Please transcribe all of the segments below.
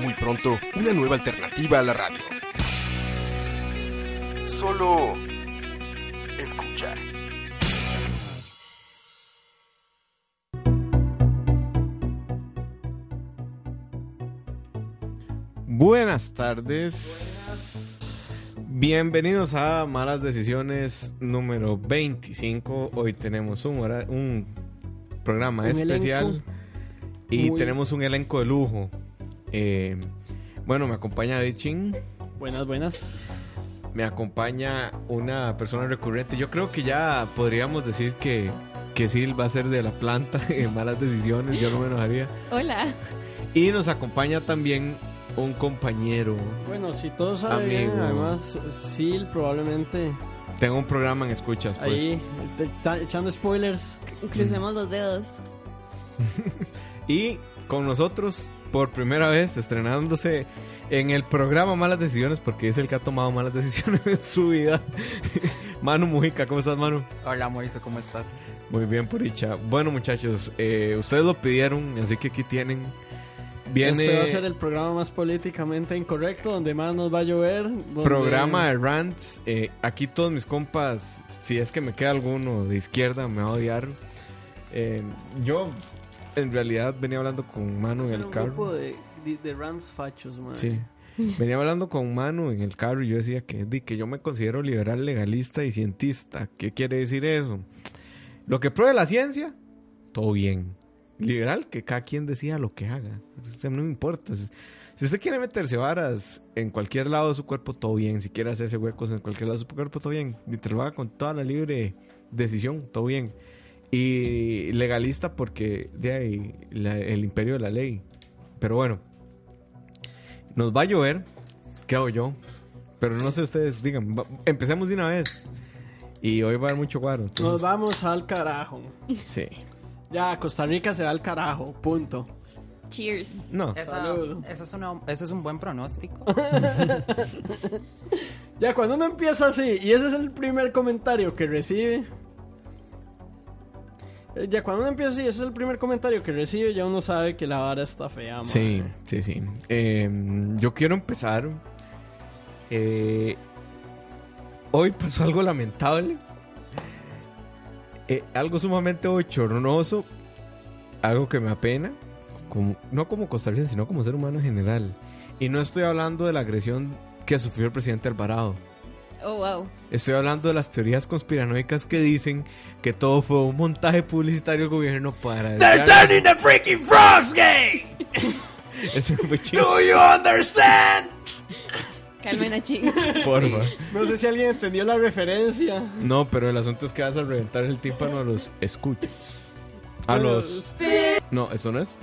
Muy pronto, una nueva alternativa a la radio. Solo escucha. Buenas tardes. Bienvenidos a Malas Decisiones número 25. Hoy tenemos un, hora- un programa Un especial elenco y muy- tenemos un elenco de lujo. Eh, bueno, me acompaña Dichin, Buenas, buenas. me acompaña una persona recurrente. Yo creo que ya podríamos decir que, que Sil va a ser de la planta en Malas Decisiones. Yo no me enojaría. Hola. Y nos acompaña también un compañero. Bueno, si todos saben bien, Amigo. además, Sil probablemente Tengo un programa en escuchas, pues. ahí está, está echando spoilers. Crucemos los dedos. Y con nosotros, por primera vez, estrenándose en el programa Malas Decisiones, porque es el que ha tomado malas decisiones en su vida. Manu Mujica, ¿cómo estás, Manu? Hola Mauricio, ¿cómo estás? Muy bien, por dicha. Bueno, muchachos, eh, ustedes lo pidieron, así que aquí tienen. Viene Este va a ser el programa más políticamente incorrecto, donde más nos va a llover. donde- programa de rants. Eh, aquí todos mis compas, si es que me queda alguno de izquierda, me va a odiar. Eh, yo, en realidad, venía hablando con Manu en el un carro. grupo de, de, de rants fachos, man. Sí. Venía hablando con Manu en el carro y yo decía que, que yo me considero liberal, legalista y cientista. ¿Qué quiere decir eso? Lo que pruebe la ciencia, todo bien. Liberal, que cada quien decida lo que haga. Eso no me importa. Si si usted quiere meterse varas en cualquier lado de su cuerpo, todo bien. Si quiere hacerse huecos en cualquier lado de su cuerpo, todo bien. Y te lo haga con toda la libre decisión, todo bien. Y legalista porque de ahí la- el imperio de la ley. Pero bueno, nos va a llover, creo yo. Pero no sé ustedes, digan, va- empecemos de una vez. Y hoy va a haber mucho guaro. Nos vamos al carajo. sí. Ya, Costa Rica se va al carajo, punto. Cheers. No, Esa- Salud. eso, es una- eso es un buen pronóstico. Ya, cuando uno empieza así, y ese es el primer comentario que recibe. Eh, Ya, cuando uno empieza así, ese es el primer comentario que recibe, ya uno sabe que la vara está fea, man. sí, sí, sí. Eh, yo quiero empezar. Eh, hoy pasó algo lamentable. Eh, algo sumamente bochornoso. Algo que me apena. Como, no como costarricense, sino como ser humano en general. Y no estoy hablando de la agresión que sufrió el presidente Alvarado. Oh, wow. Estoy hablando de las teorías conspiranoicas que dicen que todo fue un montaje publicitario del gobierno para... They're turning the freaking frogs gay! Ese fue chingo, Do you understand? Calmen a ching. porfa. No sé si alguien entendió la referencia. No, pero el asunto es que vas a reventar el tímpano a los escuchas. A los... No, eso no es.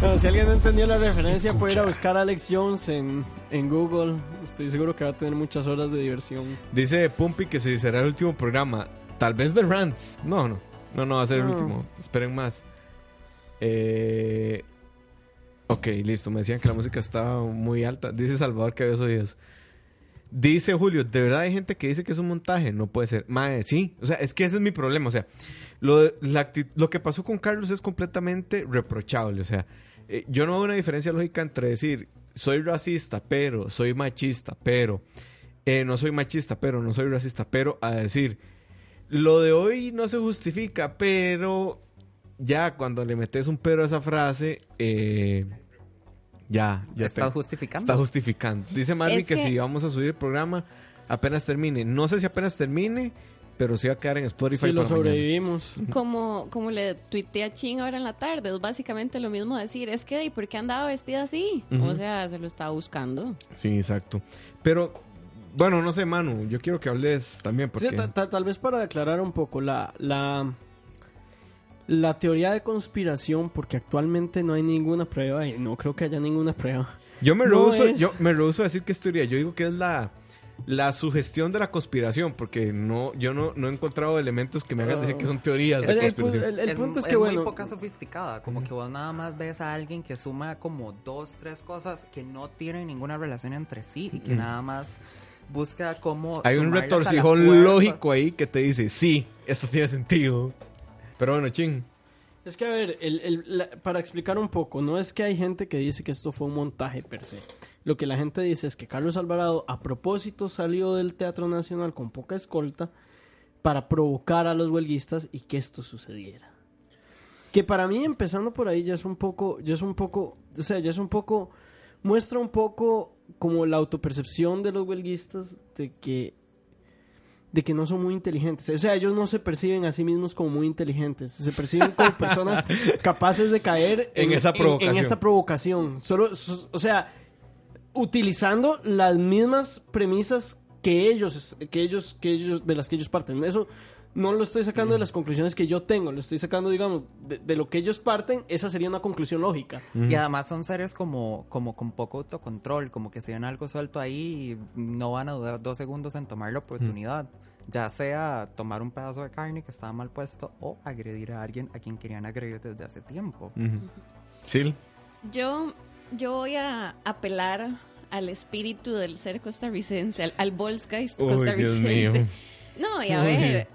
No, si alguien no entendió la referencia, puede ir a buscar a Alex Jones en, en Google. Estoy seguro que va a tener muchas horas de diversión. Dice Pumpy que se será el último programa. Tal vez de Rants. No, no. No, no va a ser el último. Esperen más. Eh... Ok, listo. Me decían que la música estaba muy alta. Dice Salvador que había oídos. Dice Julio, ¿de verdad hay gente que dice que es un montaje? No puede ser. Mae, sí. O sea, es que ese es mi problema. O sea, lo, de- la acti- lo que pasó con Carlos es completamente reprochable. O sea, eh, yo no veo una diferencia lógica entre decir, soy racista, pero soy machista, pero eh, no soy machista, pero no soy racista, pero a decir, lo de hoy no se justifica, pero ya cuando le metes un pero a esa frase, eh, ya, ya ¿Estás te- justificando? Está justificando. Dice Marvin Es que, que- si vamos a subir el programa apenas termine. No sé si apenas termine, pero sí va a quedar en Spotify Si lo para mañana. sobrevivimos. Como, como le tuiteé a Ching ahora en la tarde, es básicamente lo mismo decir, es que, ¿y por qué andaba vestida así? O sea, se lo estaba buscando. Sí, exacto. Pero, bueno, no sé, Manu, yo quiero que hables también porque... Sí, ta- ta- tal vez para aclarar un poco, la, la, La teoría de conspiración, porque actualmente no hay ninguna prueba y no creo que haya ninguna prueba. Yo me No rehuso, es- yo me rehuso a decir que es teoría. Yo digo que es la, la sugestión de la conspiración, porque no, yo no, no he encontrado elementos que me hagan decir que son teorías de El- el conspiración. el- es, punto es que, muy bueno- poca sofisticada. Como que vos nada más ves a alguien que suma como dos, tres cosas que no tienen ninguna relación entre sí y que nada más busca cómo. Hay un retorcijón lógico ahí que te dice, sí, esto tiene sentido. Pero bueno, ching. Es que, a ver, el- el- la- para explicar un poco, no es que hay gente que dice que esto fue un montaje per se. Lo que la gente dice es que Carlos Alvarado a propósito salió del Teatro Nacional con poca escolta para provocar a los huelguistas y que esto sucediera. Que para mí, empezando por ahí, ya es un poco, ya es un poco, o sea, ya es un poco, muestra un poco como la autopercepción de los huelguistas de que de que no son muy inteligentes. O sea, ellos no se perciben a sí mismos como muy inteligentes. Se perciben como personas capaces de caer En esa provocación. En, esta provocación. Solo, so- o sea, utilizando las mismas premisas que ellos, que ellos, que ellos, de las que ellos parten. Eso no lo estoy sacando de las conclusiones que yo tengo. Lo estoy sacando, digamos, de, de lo que ellos parten. Esa sería una conclusión lógica. Y además son seres como, como con poco autocontrol, como que si ven algo suelto ahí no van a dudar dos segundos en tomar la oportunidad. Ya sea tomar un pedazo de carne que estaba mal puesto o agredir a alguien a quien querían agredir desde hace tiempo. Sí. Yo, yo voy a apelar al espíritu del ser costarricense, al, al costarricense. No, y a ver,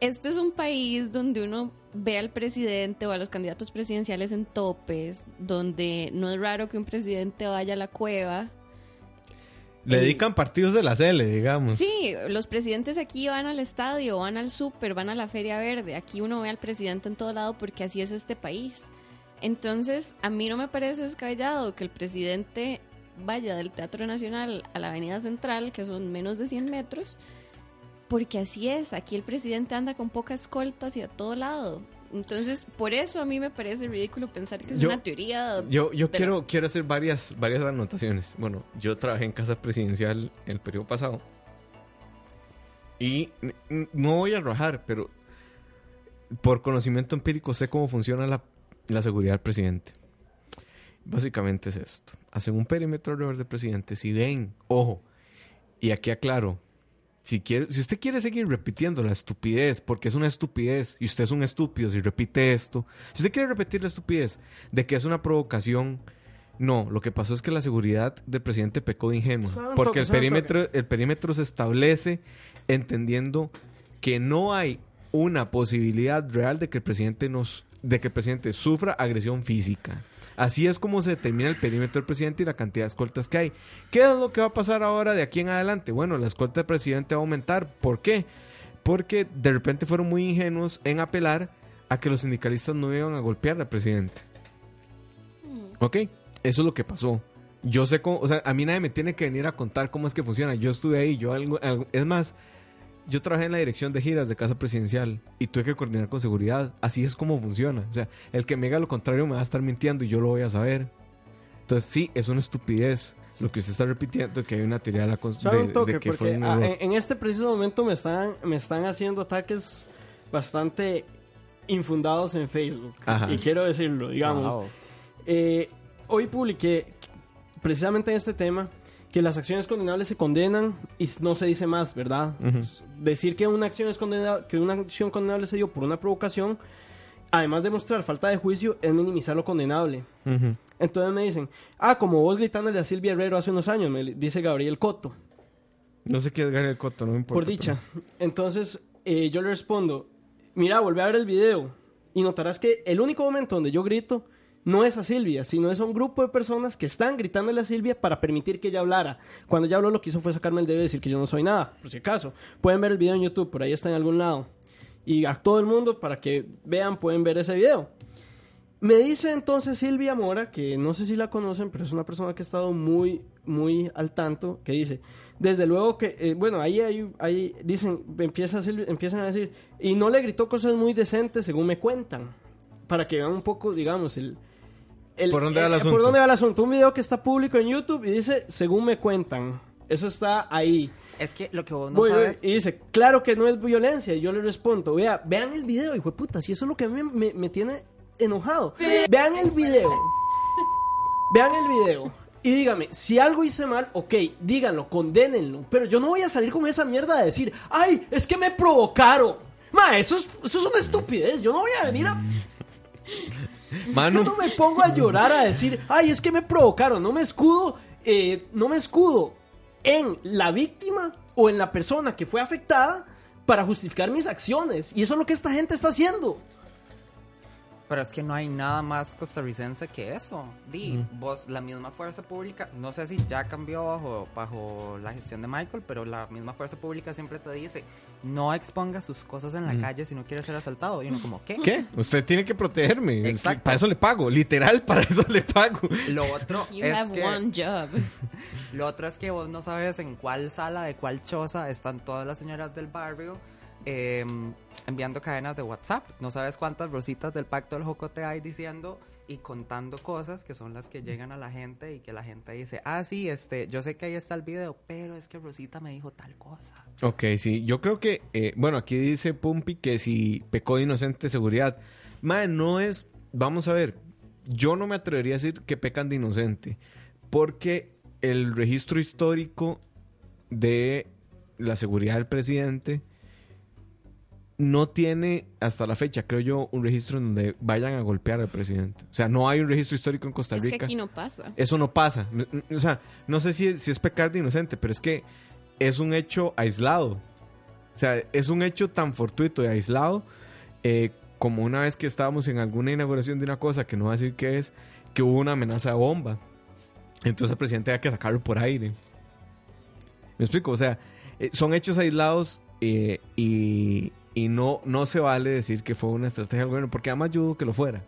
este es un país donde uno ve al presidente o a los candidatos presidenciales en topes, donde no es raro que un presidente vaya a la cueva. Le dedican partidos de la CL, digamos. Sí, los presidentes aquí van al estadio, van al súper, van a la Feria Verde. Aquí uno ve al presidente en todo lado porque así es este país. Entonces, a mí no me parece descabellado que el presidente vaya del Teatro Nacional a la Avenida Central, que son menos de 100 metros, porque así es. Aquí el presidente anda con poca escolta hacia todo lado. Entonces, por eso a mí me parece ridículo pensar que es Yo- una teoría. Yo, yo quiero, quiero hacer varias, varias anotaciones. Bueno, yo trabajé en casa presidencial el periodo pasado. Y no voy a arrojar, pero por conocimiento empírico sé cómo funciona la, la seguridad del presidente. Básicamente es esto. Hacen un perímetro alrededor del presidente. Si ven, ojo, y aquí aclaro, si, quiere, si usted quiere seguir repitiendo la estupidez, porque es una estupidez, y usted es un estúpido si repite esto, si usted quiere repetir la estupidez de que es una provocación, no, lo que pasó es que la seguridad del presidente pecó de un porque toque, el perímetro, el perímetro se establece entendiendo que no hay una posibilidad real de que el presidente nos, de que el presidente sufra agresión física. Así es como se determina el perímetro del presidente y la cantidad de escoltas que hay. ¿Qué es lo que va a pasar ahora de aquí en adelante? Bueno, la escolta del presidente va a aumentar. ¿Por qué? Porque de repente fueron muy ingenuos en apelar a que los sindicalistas no iban a golpear al presidente. ¿Ok? Eso es lo que pasó. Yo sé cómo, o sea, a mí nadie me tiene que venir a contar cómo es que funciona. Yo estuve ahí, yo algo, algo- es más, yo trabajé en la dirección de giras de casa presidencial y tuve que coordinar con seguridad. Así es como funciona. O sea, el que me diga lo contrario me va a estar mintiendo y yo lo voy a saber. Entonces, sí, es una estupidez lo que usted está repitiendo, que hay una teoría de, la de- un toque, de que fue un ah, error. en, en este preciso momento me están, me están haciendo ataques bastante infundados en Facebook. Ajá. Y quiero decirlo, digamos. Wow. Eh, hoy publiqué, precisamente en este tema, que las acciones condenables se condenan y no se dice más, ¿verdad? Decir que una acción es condenable, que una acción condenable se dio por una provocación, además de mostrar falta de juicio, es minimizar lo condenable. Entonces me dicen, ah, como vos gritándole a Silvia Herrero hace unos años, me dice Gabriel Coto. No sé qué es Gary el Coto, no me importa. Por dicha. Entonces, eh, yo le respondo, mira, volví a ver el video y notarás que el único momento donde yo grito no es a Silvia, sino es a un grupo de personas que están gritándole a Silvia para permitir que ella hablara. Cuando ella habló lo que hizo fue sacarme el dedo y decir que yo no soy nada, por si acaso. Pueden ver el video en YouTube, por ahí está en algún lado. Y a todo el mundo, para que vean, pueden ver ese video. Me dice entonces Silvia Mora, que no sé si la conocen, pero es una persona que ha estado muy, muy al tanto, que dice, desde luego que, eh, bueno, ahí, ahí, ahí dicen, empieza Silvia- empiezan a decir, y no le gritó cosas muy decentes, según me cuentan, para que vean un poco, digamos, el... el- ¿Por dónde va el eh, asunto? ¿Por dónde va el asunto? Un video que está público en YouTube y dice, según me cuentan, eso está ahí. Es que lo que vos no Voy, voy, sabes... y dice, claro que no es violencia. Y yo le respondo, vea, vean el video, hijo de puta, si eso es lo que a mí me, me tiene enojado. Vean el video. Vean el video. Y dígame, si algo hice mal, ok, díganlo, condénenlo. Pero yo no voy a salir con esa mierda de decir, ay, es que me provocaron. Ma, eso es, eso es una estupidez. Yo no voy a venir a. Yo no me pongo a llorar a decir, ay, es que me provocaron. No me escudo, eh, no me escudo en la víctima o en la persona que fue afectada para justificar mis acciones. Y eso es lo que esta gente está haciendo. Pero es que no hay nada más costarricense que eso. Di, vos, la misma fuerza pública, no sé si ya cambió bajo, bajo la gestión de Michael, pero la misma fuerza pública siempre te dice, no exponga sus cosas en la calle si no quiere ser asaltado. Y uno como, ¿qué? ¿qué? Usted tiene que protegerme. Exacto. Para eso le pago. Literal, para eso le pago. Lo otro You es have que... one job. Lo otro es que vos no sabes en cuál sala de cuál choza están todas las señoras del barrio eh, enviando cadenas de WhatsApp. No sabes cuántas rositas del pacto del Jocote hay diciendo y contando cosas que son las que llegan a la gente y que la gente dice, ah, sí, este, yo sé que ahí está el video, pero es que Rosita me dijo tal cosa. Ok, sí. Yo creo que, eh, bueno, aquí dice Pumpi que si pecó de inocente seguridad. Madre, no es. Vamos a ver. Yo no me atrevería a decir que pecan de inocente. Porque el registro histórico de la seguridad del presidente no tiene hasta la fecha, creo yo, un registro en donde vayan a golpear al presidente. O sea, no hay un registro histórico en Costa Es que Rica. aquí no pasa. Eso no pasa. O sea, no sé si, si es pecar de inocente, pero es que es un hecho aislado. O sea, es un hecho tan fortuito y aislado eh, como una vez que estábamos en alguna inauguración de una cosa que no voy a decir qué es, que hubo una amenaza de bomba. Entonces el presidente había que sacarlo por aire. ¿Me explico? O sea, eh, son hechos aislados eh, y, y no, no se vale decir que fue una estrategia del gobierno, porque además yo dudo que lo fuera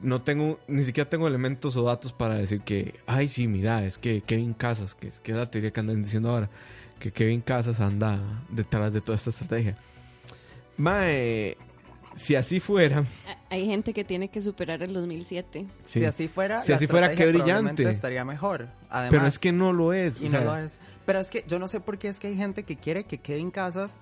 no tengo, ni siquiera tengo elementos o datos para decir que, ay, sí, mira, es que Kevin Casas, que es, que es la teoría que andan diciendo ahora, que Kevin Casas anda detrás de toda esta estrategia. Mae, si así fuera, Hay gente que tiene que superar el 2007. sí, Si así fuera, Si así fuera, qué brillante. Estaría mejor. Además, pero es que no lo es. Y o sea, no lo es. Pero es que yo no sé por qué es que hay gente que quiere que Kevin Casas,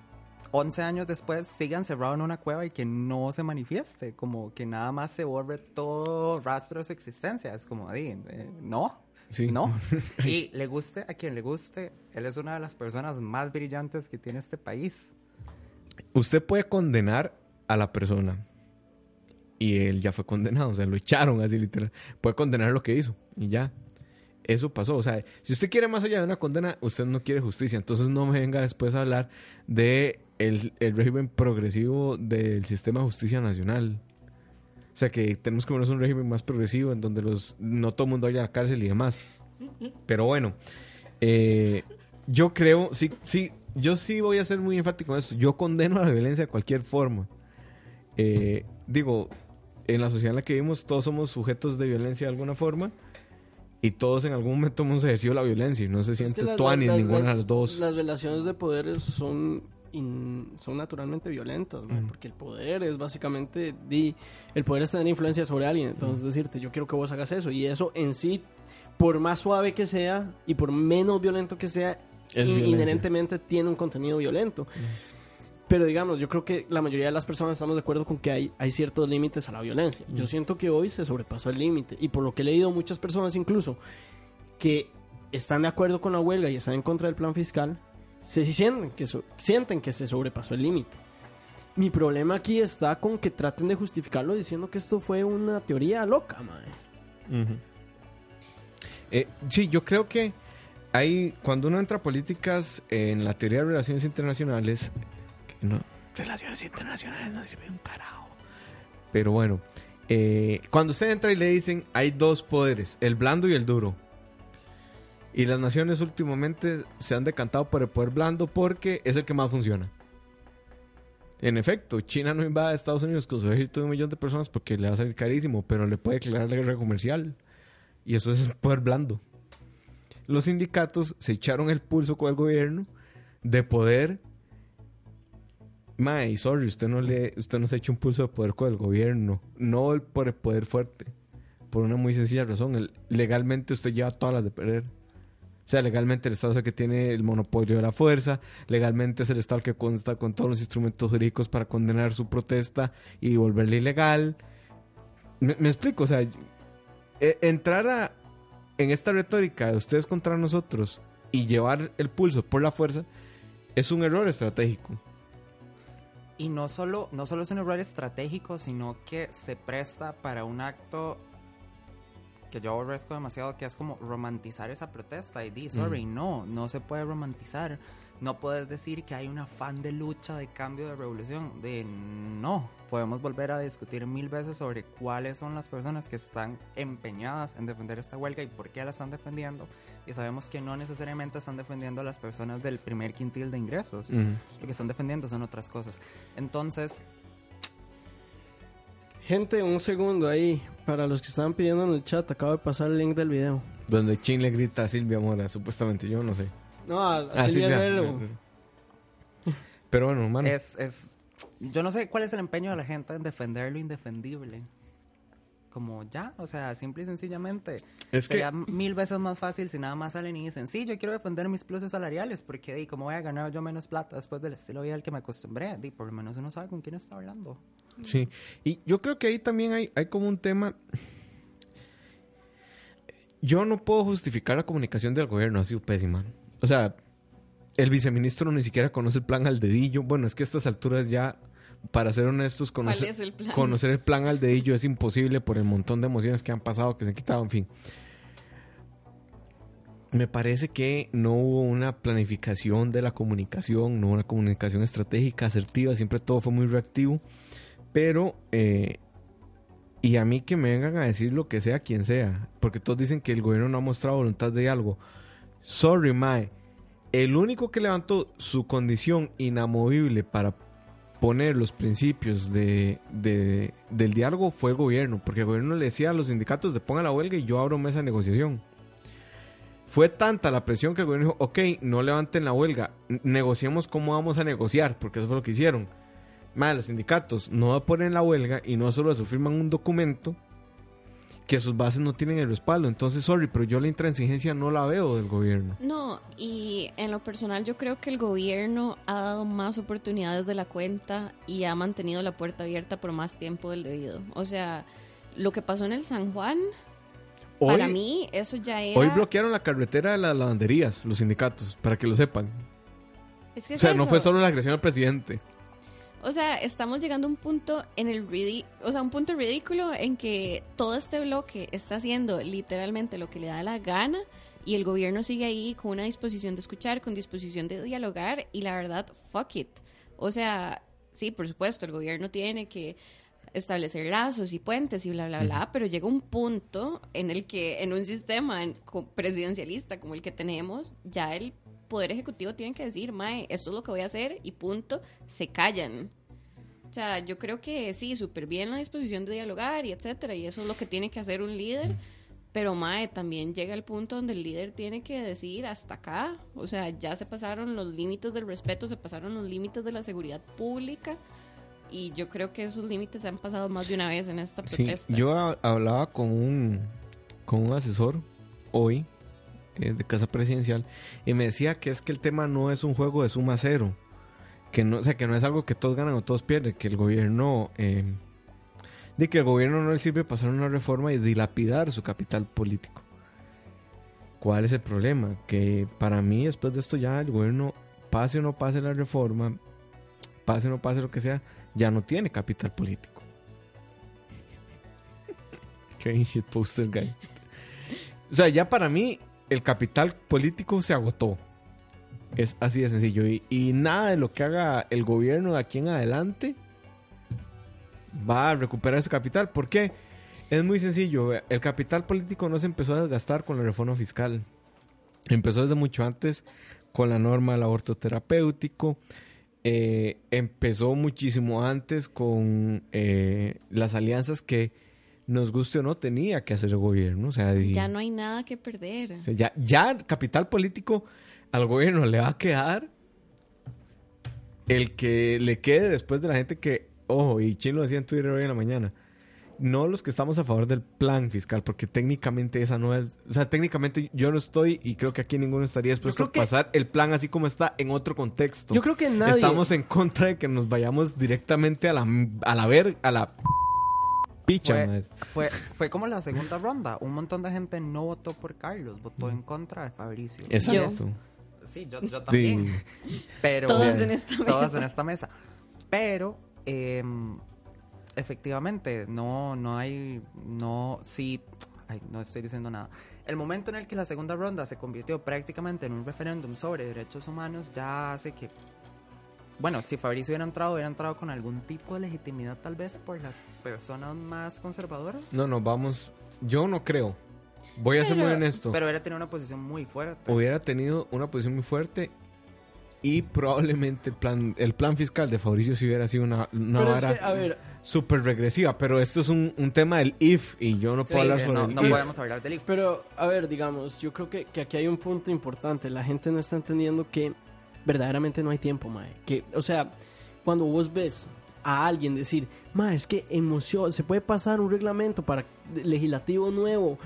11 años después, siga encerrado en una cueva y que no se manifieste. Como que nada más se borre todo rastro de su existencia. Es como, di, eh, no. Sí. No. y le guste a quien le guste, él es una de las personas más brillantes que tiene este país. Usted puede condenar a la persona. Y él ya fue condenado, o sea, lo echaron así literal. Puede condenar lo que hizo y ya. Eso pasó. O sea, si usted quiere más allá de una condena, usted no quiere justicia. Entonces no me venga después a hablar de el, el régimen progresivo del sistema de justicia nacional. O sea, que tenemos que un régimen más progresivo en donde los no todo el mundo vaya a la cárcel y demás. Pero bueno, eh, yo creo, sí, sí, yo sí voy a ser muy enfático en esto. Yo condeno a la violencia de cualquier forma. Eh, digo, en la sociedad en la que vivimos, todos somos sujetos de violencia de alguna forma. Y todos en algún momento hemos ejercido la violencia y no se siente tuani en ninguna de las dos. Las relaciones de poderes son, in- son naturalmente violentas, porque el poder es básicamente, di, el poder es tener influencia sobre alguien, entonces decirte, yo quiero que vos hagas eso, y eso en sí, por más suave que sea y por menos violento que sea, inherentemente tiene un contenido violento. Pero digamos, yo creo que la mayoría de las personas estamos de acuerdo con que hay, hay ciertos límites a la violencia. Yo siento que hoy se sobrepasó el límite. Y por lo que he leído muchas personas incluso que están de acuerdo con la huelga y están en contra del plan fiscal, se sienten que, sienten que se sobrepasó el límite. Mi problema aquí está con que traten de justificarlo diciendo que esto fue una teoría loca. Ujú. Eh, sí, yo creo que hay, cuando uno entra a políticas en la teoría de relaciones internacionales, relaciones internacionales no sirve un carajo. Pero bueno, eh, cuando usted entra y le dicen hay dos poderes, el blando y el duro. Y las naciones últimamente se han decantado por el poder blando porque es el que más funciona. En efecto, China no invade a Estados Unidos con su ejército de un millón de personas porque le va a salir carísimo, pero le puede declarar la guerra comercial. Y eso es poder blando. Los sindicatos se echaron el pulso con el gobierno de poder. Mae, sorry, usted no le, usted no se ha hecho un pulso de poder con el gobierno, no el- por el poder fuerte. Por una muy sencilla razón, legalmente usted lleva todas las de perder. O sea, legalmente el Estado es el que tiene el monopolio de la fuerza, legalmente es el Estado el que consta con todos los instrumentos jurídicos para condenar su protesta y volverla ilegal. Me, explico, o sea, e- entrar a, en esta retórica de ustedes contra nosotros y llevar el pulso por la fuerza es un error estratégico. Y no solo, no solo es un error estratégico, sino que se presta para un acto que yo aborrezco demasiado, que es como romantizar esa protesta. Y di, sorry, no, no se puede romantizar. No puedes decir que hay un afán de lucha, de cambio, de revolución. De no, podemos volver a discutir mil veces sobre cuáles son las personas que están empeñadas en defender esta huelga y por qué la están defendiendo. Y sabemos que no necesariamente están defendiendo a las personas del primer quintil de ingresos. Lo que están defendiendo son otras cosas. Entonces, Gente, un segundo ahí. Para los que estaban pidiendo en el chat, acabo de pasar el link del video. Donde Chin le grita a Silvia Mora, supuestamente, yo no sé. No, a, a Ah, Silvia. Herrero. Pero bueno, mano. es, es. Yo no sé cuál es el empeño de la gente en defender lo indefendible. Como ya, o sea, simple y sencillamente. Es que- sería mil veces más fácil si nada más salen y dicen, sí, yo quiero defender mis pluses salariales, porque, di, ¿cómo voy a ganar yo menos plata después del estilo de vida al que me acostumbré? Di, por lo menos uno sabe con quién está hablando. Sí, y yo creo que ahí también hay, hay como un tema... Yo no puedo justificar la comunicación del gobierno, ha sido pésima. O sea, el viceministro ni siquiera conoce el plan al dedillo. Bueno, es que a estas alturas ya, para ser honestos, conocer, el plan? conocer el plan al dedillo es imposible por el montón de emociones que han pasado, que se han quitado, en fin. Me parece que no hubo una planificación de la comunicación, no hubo una comunicación estratégica asertiva, siempre todo fue muy reactivo. Pero, eh, y a mí que me vengan a decir lo que sea quien sea, porque todos dicen que el gobierno no ha mostrado voluntad de diálogo. Sorry, Mae. El único que levantó su condición inamovible para poner los principios de, de- del diálogo fue el gobierno, porque el gobierno le decía a los sindicatos de pongan la huelga y yo abro mesa de negociación. Fue tanta la presión que el gobierno dijo, ok, no levanten la huelga, negociemos cómo vamos a negociar, porque eso fue lo que hicieron. Madre, los sindicatos no ponen la huelga y no solo eso, firman un documento que sus bases no tienen el respaldo. Entonces, sorry, pero yo la intransigencia no la veo del gobierno. No, y en lo personal yo creo que el gobierno ha dado más oportunidades de la cuenta y ha mantenido la puerta abierta por más tiempo del debido. O sea, lo que pasó en el San Juan, Hoy, para mí eso ya era... hoy bloquearon la carretera de las lavanderías, los sindicatos, para que lo sepan. Es que O es sea, no fue solo la agresión al presidente. O sea, estamos llegando a un punto en el ridi- o sea, un punto ridículo en que todo este bloque está haciendo literalmente lo que le da la gana y el gobierno sigue ahí con una disposición de escuchar, con disposición de dialogar y la verdad, fuck it. O sea, sí, por supuesto, el gobierno tiene que establecer lazos y puentes y bla, bla, bla, pero llega un punto en el que en un sistema presidencialista como el que tenemos, ya el Poder Ejecutivo tiene que decir, Mae, esto es lo que voy a hacer y punto, se callan. O sea, yo creo que sí, súper bien la disposición de dialogar y etcétera, y eso es lo que tiene que hacer un líder. Pero Mae, también llega el punto donde el líder tiene que decir hasta acá. O sea, ya se pasaron los límites del respeto, se pasaron los límites de la seguridad pública. Y yo creo que esos límites se han pasado más de una vez en esta Sí, protesta. yo ha- hablaba con un, con un asesor hoy eh, de Casa Presidencial y me decía que es que el tema no es un juego de suma cero. Que no, o sea, que no es algo que todos ganan o todos pierden, que el gobierno... eh, de que el gobierno no le sirve pasar una reforma y dilapidar su capital político. ¿Cuál es el problema? Que para mí, después de esto, ya el gobierno, pase o no pase la reforma, pase o no pase lo que sea, ya no tiene capital político. Shit poster guy. O sea, ya para mí, el capital político se agotó. Es así de sencillo. Y, nada de lo que haga el gobierno de aquí en adelante va a recuperar ese capital. ¿Por qué? Es muy sencillo. El capital político no se empezó a desgastar con la reforma fiscal. Empezó desde mucho antes con la norma del aborto terapéutico. Eh, empezó muchísimo antes con eh, las alianzas que nos guste o no tenía que hacer el gobierno. O sea, y- Ya no hay nada que perder. o sea, ya, ya el capital político al gobierno le va a quedar el que le quede después de la gente que, ojo, y Chino decía en Twitter hoy en la mañana, no los que estamos a favor del plan fiscal, porque técnicamente esa no es, o sea, técnicamente yo no estoy y creo que aquí ninguno estaría dispuesto a que- pasar el plan así como está en otro contexto. Yo creo que nadie. Estamos en contra de que nos vayamos directamente a la a la ver a la picha. Fue, fue, fue como la segunda ronda. Un montón de gente no votó por Carlos, votó en contra de Fabricio. Exacto. Sí, yo, yo también. Pero, Todos en esta Todos mesa. en esta mesa. Pero, em, efectivamente, no, no hay, no, sí, ay, no estoy diciendo nada. El momento en el que la segunda ronda se convirtió prácticamente en un referéndum sobre derechos humanos ya hace que, bueno, si Fabricio hubiera entrado, hubiera entrado con algún tipo de legitimidad tal vez por las personas más conservadoras. No, no, vamos. Yo no creo. Voy a ser muy honesto. Pero hubiera tenido una posición muy fuerte. Hubiera tenido una posición muy fuerte y probablemente el plan, el plan fiscal de Fabricio si hubiera sido una, una Pero es vara que, súper regresiva. Pero esto es un, un tema del if y yo no puedo Sí, hablar que sobre no, el no if. podemos hablar del IF. Pero, a ver, digamos, yo creo que, que aquí hay un punto importante. La gente no está entendiendo que verdaderamente no hay tiempo, mae. Que, o sea, cuando vos ves a alguien decir, mae, es que emoción, se puede pasar un reglamento para legislativo nuevo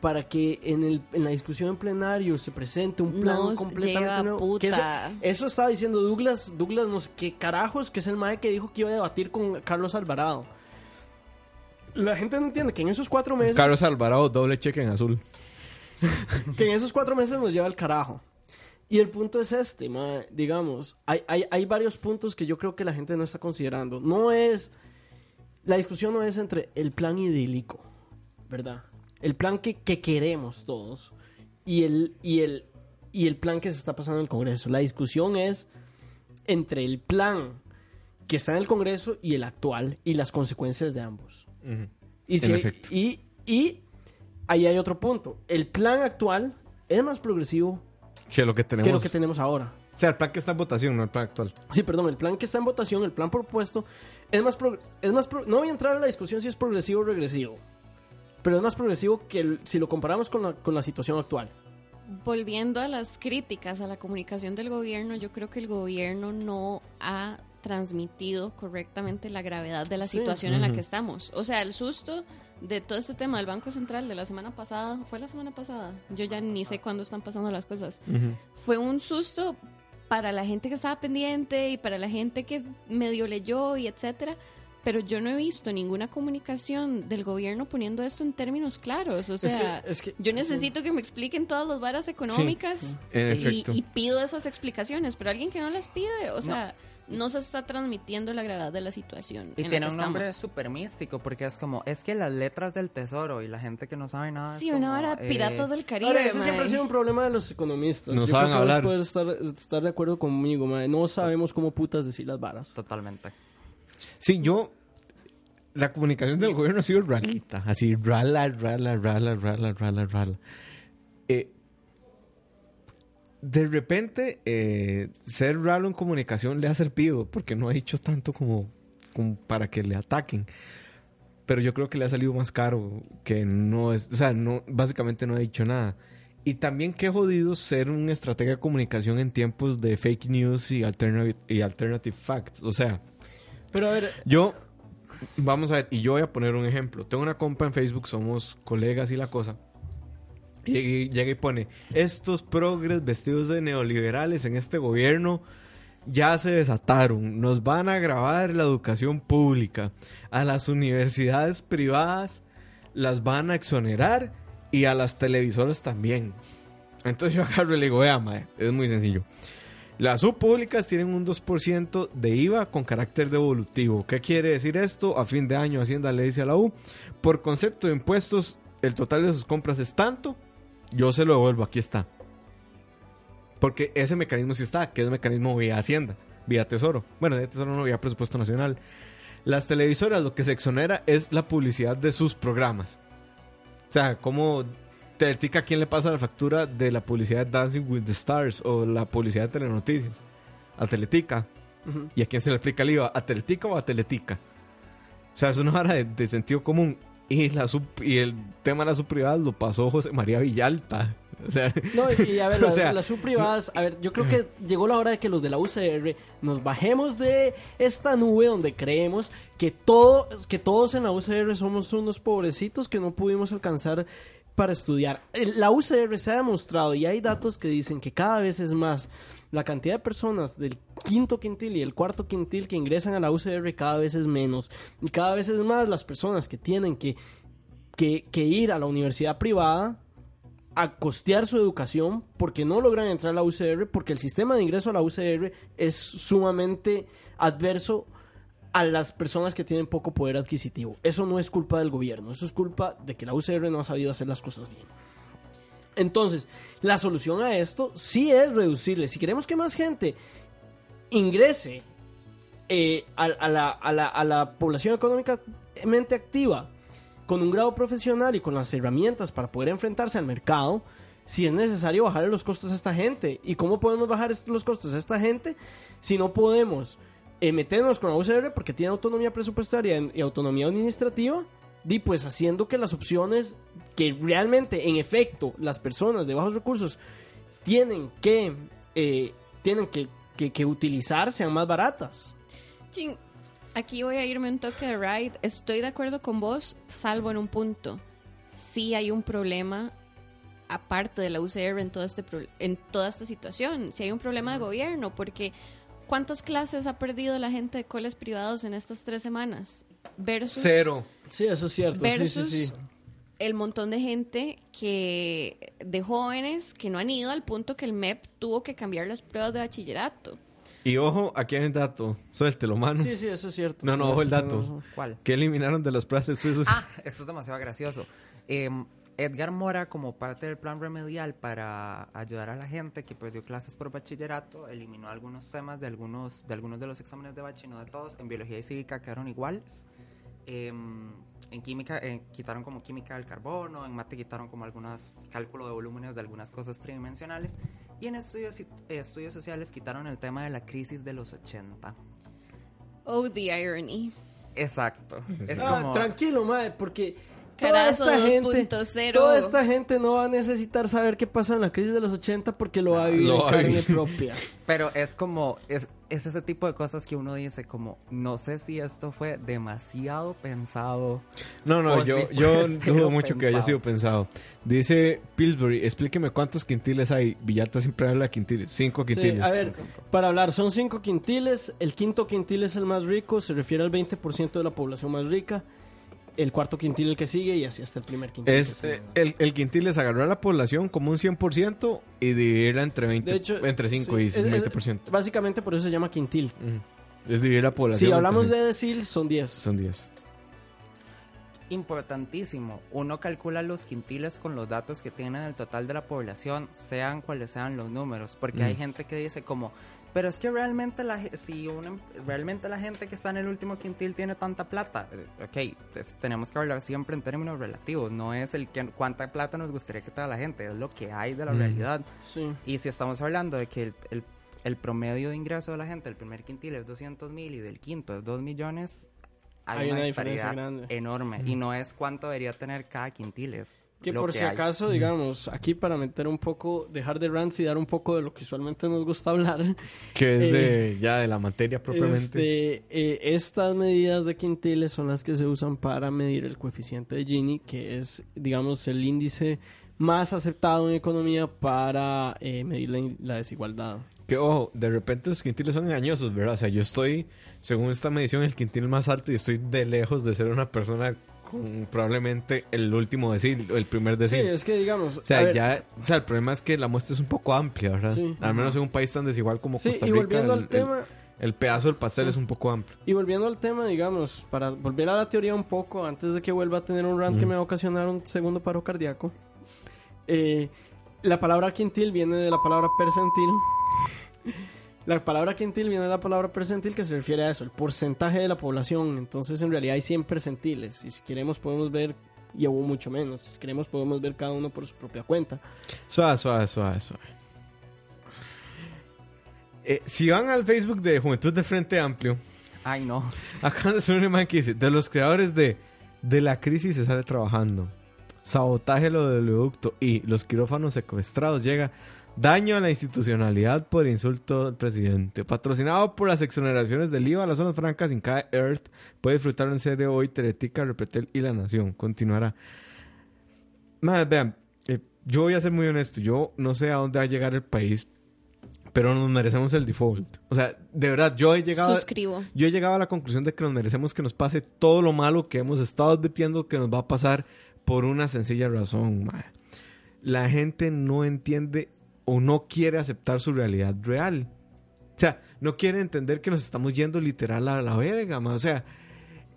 para que en, el, en la discusión en plenario se presente un plan Nos completamente nuevo. Que eso, puta. eso estaba diciendo Douglas, Douglas no sé qué carajos, que es el mae que dijo que iba a debatir con Carlos Alvarado. La gente no entiende que en esos cuatro meses... Carlos Alvarado, doble cheque en azul. que en esos cuatro meses nos lleva al carajo. Y el punto es este, digamos, hay, hay, hay varios puntos que yo creo que la gente no está considerando. No es, la discusión no es entre el plan idílico, ¿verdad? El plan que, que queremos todos y el, y, el, y el plan que se está pasando en el Congreso. La discusión es entre el plan que está en el Congreso y el actual y las consecuencias de ambos. Y, si y, y ahí hay otro punto. El plan actual es más progresivo Que lo que tenemos. que lo que tenemos ahora. O sea, el plan que está en votación, no el plan actual. Sí, perdón, el plan que está en votación, el plan propuesto, es más... pro- es más pro- no voy a entrar en la discusión si es progresivo o regresivo, pero es más progresivo que el- si lo comparamos con la, con la situación actual. Volviendo a las críticas a la comunicación del gobierno, yo creo que el gobierno no ha transmitido correctamente la gravedad de la Sí. situación en la que estamos. O sea, el susto de todo este tema del Banco Central de la semana pasada, ¿fue la semana pasada? Yo ya ni sé cuándo están pasando las cosas. Fue un susto para la gente que estaba pendiente y para la gente que medio leyó y etcétera. Pero yo no he visto ninguna comunicación del gobierno poniendo esto en términos claros. O Es sea, que- es que- yo necesito que me expliquen todas las varas económicas en y, y pido esas explicaciones. Pero alguien que no las pide, o sea, no, se está transmitiendo la gravedad de la situación. Y en la tiene que un nombre estamos. súper místico porque es como, es que las letras del tesoro y la gente que no sabe nada. Sí, es una vara eh, Piratas del Caribe. Ahora, ese siempre ha sido un problema de los economistas. No Yo saben creo que vos hablar. puedes estar, estar de acuerdo conmigo. No sabemos cómo putas decir las varas. Totalmente. Sí, yo. La comunicación del gobierno ha sido ralita. Así, rala, rala, rala, rala, rala, rala. Eh, de repente, eh, ser ralo en comunicación le ha servido porque no ha dicho tanto como, como para que le ataquen. Pero yo creo que le ha salido más caro que no es. O sea, no, básicamente no ha dicho nada. Y también qué jodido ser un estratega de comunicación en tiempos de fake news y alternative, y alternative facts. O sea. Pero a ver, Yo, vamos a ver, y yo voy a poner un ejemplo. Tengo una compa en Facebook, somos colegas y la cosa. Y llega y pone, estos progres vestidos de neoliberales en este gobierno ya se desataron. Nos van a grabar la educación pública. A las universidades privadas las van a exonerar y a las televisoras también. Entonces yo agarro y le digo, vea, mae, es muy sencillo. Las subpúblicas tienen un 2% de IVA con carácter devolutivo. ¿Qué quiere decir esto? A fin de año Hacienda le dice a la U, por concepto de impuestos, el total de sus compras es tanto, yo se lo devuelvo, aquí está. Porque ese mecanismo sí está, que es mecanismo vía Hacienda, vía Tesoro. Bueno, vía Tesoro no, vía presupuesto nacional. Las televisoras lo que se exonera es la publicidad de sus programas. O sea, como Teletica, ¿a quién le pasa la factura de la publicidad de Dancing with the Stars o la publicidad de Telenoticias? A Teletica. ¿Y a quién se le aplica el IVA? ¿A Teletica o a Teletica? O sea, es una hora de, de sentido común. Y, la sub- y el tema de la subprivada lo pasó José María Villalta. O sea, No, y, a ver, O las, sea, las subprivadas, a ver, yo creo que llegó la hora de que los de la UCR nos bajemos de esta nube donde creemos que, todo, que todos en la UCR somos unos pobrecitos que no pudimos alcanzar para estudiar. La UCR se ha demostrado y hay datos que dicen que cada vez es más la cantidad de personas del quinto quintil y el cuarto quintil que ingresan a la UCR cada vez es menos. Y cada vez es más las personas que tienen que, que, ir a la universidad privada a costear su educación porque no logran entrar a la UCR, porque el sistema de ingreso a la UCR es sumamente adverso a las personas que tienen poco poder adquisitivo. Eso no es culpa del gobierno, eso es culpa de que la UCR no ha sabido hacer las cosas bien. Entonces, la solución a esto sí es reducirle. Si queremos que más gente ingrese eh, a, la, población económicamente activa con un grado profesional y con las herramientas para poder enfrentarse al mercado, si es necesario bajarle los costos a esta gente. ¿Y cómo podemos bajar los costos a esta gente si no podemos eh, meternos con la UCR porque tiene autonomía presupuestaria y autonomía administrativa? Y pues haciendo que las opciones que realmente, en efecto, las personas de bajos recursos tienen que, eh, tienen que, que- que utilizar sean más baratas. Chin, aquí voy a irme un toque de ride. Estoy de acuerdo con vos, salvo en un punto. Sí hay un problema aparte de la UCR en, todo este pro- en toda esta situación. Sí hay un problema de gobierno, porque ¿cuántas clases ha perdido la gente de coles privados en estas tres semanas? Versus cero. Sí, eso es cierto. sí, sí, versus sí. El montón de gente que de jóvenes que no han ido al punto que el MEP tuvo que cambiar las pruebas de bachillerato. Y ojo, aquí hay un dato. Suéltelo, mano. Sí, sí, eso es cierto. No, no, ojo el dato. ¿Cuál? Que eliminaron de las plazas estudios Ah, esto es demasiado gracioso. Eh, Edgar Mora, como parte del plan remedial para ayudar a la gente que perdió clases por bachillerato, eliminó algunos temas de algunos de, algunos de los exámenes de bachillerato, no de todos. En biología y cívica quedaron iguales. Eh, en química eh, quitaron como química del carbono, en mate quitaron como algunas cálculo de volúmenes de algunas cosas tridimensionales y en estudios, y- eh, estudios sociales quitaron el tema de la crisis de los 80. Oh, the irony. Exacto. Es Ah, como... tranquilo, madre, porque toda esta, gente, 2.0. toda esta gente no va a necesitar saber qué pasó en la crisis de los 80 porque lo va a vivir Lo en carne vivir. propia. Pero es como, es, es ese tipo de cosas que uno dice como, no sé si esto fue demasiado pensado. No, no, yo, si yo dudo mucho que haya sido pensado. Dice Pillsbury, explíqueme cuántos quintiles hay. Villalta siempre habla de quintiles. Cinco Sí, quintiles. a ver, para hablar, son cinco quintiles. El quinto quintil es el más rico, se refiere al 20% de la población más rica. El cuarto quintil el que sigue y así hasta el primer quintil. Es, eh, el, el quintil es agarrar a la población como un 100% y dividirla entre 20, De hecho, entre 5 sí, y es- es- 20%. básicamente por eso se llama quintil. Ujú. Es dividir la población. Si hablamos de decil, son 10. cinco. Son 10. Importantísimo, uno calcula los quintiles con los datos que tienen el total de la población, sean cuales sean los números, porque hay Mm. gente que dice como, pero es que realmente la, si uno- realmente la gente que está en el último quintil tiene tanta plata, Eh, ok, tenemos que hablar siempre en términos relativos, no es el que cuánta plata nos gustaría que tenga la gente, es lo que hay de la Mm. realidad. Sí. Y si estamos hablando de que el, el- el promedio de ingreso de la gente del primer quintil es 200 mil y del quinto es 2 millones, hay, Hay una, una diferencia disparidad grande. enorme. Y no es cuánto debería tener cada quintil, es Que por si hay. acaso, digamos, aquí para meter un poco, dejar de rants y dar un poco de lo que usualmente nos gusta hablar, Que es Eh, de, ya de la materia propiamente. Este, eh, estas medidas de quintiles son las que se usan para medir el coeficiente de Gini, que es, digamos, el índice más aceptado en economía para eh, medir la, la desigualdad. Que ojo, de repente los quintiles son engañosos, ¿verdad? O sea, yo estoy, según esta medición, el quintil más alto y estoy de lejos de ser una persona con probablemente el último decil, o el primer Sí, decil. es que, digamos, O sea, a ver, ya, o sea, el problema es que la muestra es un poco amplia, ¿verdad? Sí. Al menos en un país tan desigual como sí, Costa y Rica. volviendo el, al el- tema, el pedazo del pastel Sí. es un poco amplio. y volviendo al tema, digamos, para volver a la teoría un poco, antes de que vuelva a tener un rant que Ujú. me va a ocasionar un segundo paro cardíaco, eh, la palabra quintil viene de la palabra percentil. La palabra quintil viene de la palabra percentil que se refiere a eso, el porcentaje de la población. Entonces, en realidad hay 100 percentiles. Y si queremos, podemos ver, y hubo mucho menos. Si queremos, podemos ver cada uno por su propia cuenta. Suave, suave, suave, suave. Eh, si van al Facebook de Juventud de Frente Amplio, Ay, no. Acá de una imagen que dice, de los creadores de De la crisis se sale trabajando. Sabotaje lo del oleoducto y los quirófanos secuestrados. Llega daño a la institucionalidad por insulto del presidente. Patrocinado por las exoneraciones del IVA, las zonas francas sin cada Earth puede disfrutar en serio hoy Teletica, Repetel y La Nación. Continuará. Más, vean, eh, yo voy a ser muy honesto. Yo no sé a dónde va a llegar el país, pero nos merecemos el default. O sea, de verdad, yo he llegado. Suscribo. Yo he llegado a la conclusión de que nos merecemos que nos pase todo lo malo que hemos estado advirtiendo que nos va a pasar por una sencilla razón. mae. La gente no entiende o no quiere aceptar su realidad real. O sea, no quiere entender que nos estamos yendo literal a la verga, mae. O sea,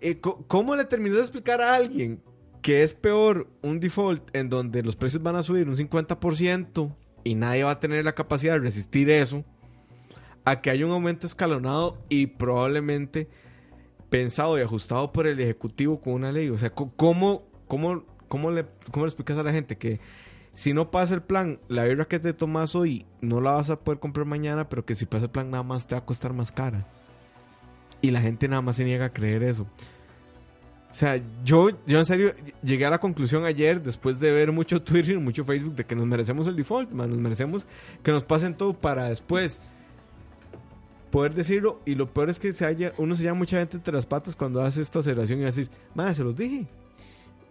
eh, ¿cómo le terminas de explicar a alguien que es peor un default en donde los precios van a subir un 50% y nadie va a tener la capacidad de resistir eso? a que haya un aumento escalonado y probablemente pensado y ajustado por el Ejecutivo con una ley. O sea, ¿cómo, cómo, cómo, le, cómo le explicas a la gente que si no pasa el plan, la birra que te tomas hoy no la vas a poder comprar mañana, pero que si pasa el plan nada más te va a costar más cara? Y la gente nada más se niega a creer eso. O sea, yo, yo en serio llegué a la conclusión ayer, después de ver mucho Twitter y mucho Facebook, de que nos merecemos el default, man, nos merecemos que nos pasen todo para después poder decirlo. Y lo peor es que se haya, uno se llama mucha gente entre las patas cuando hace esta aceleración y va a decir, madre, se los dije.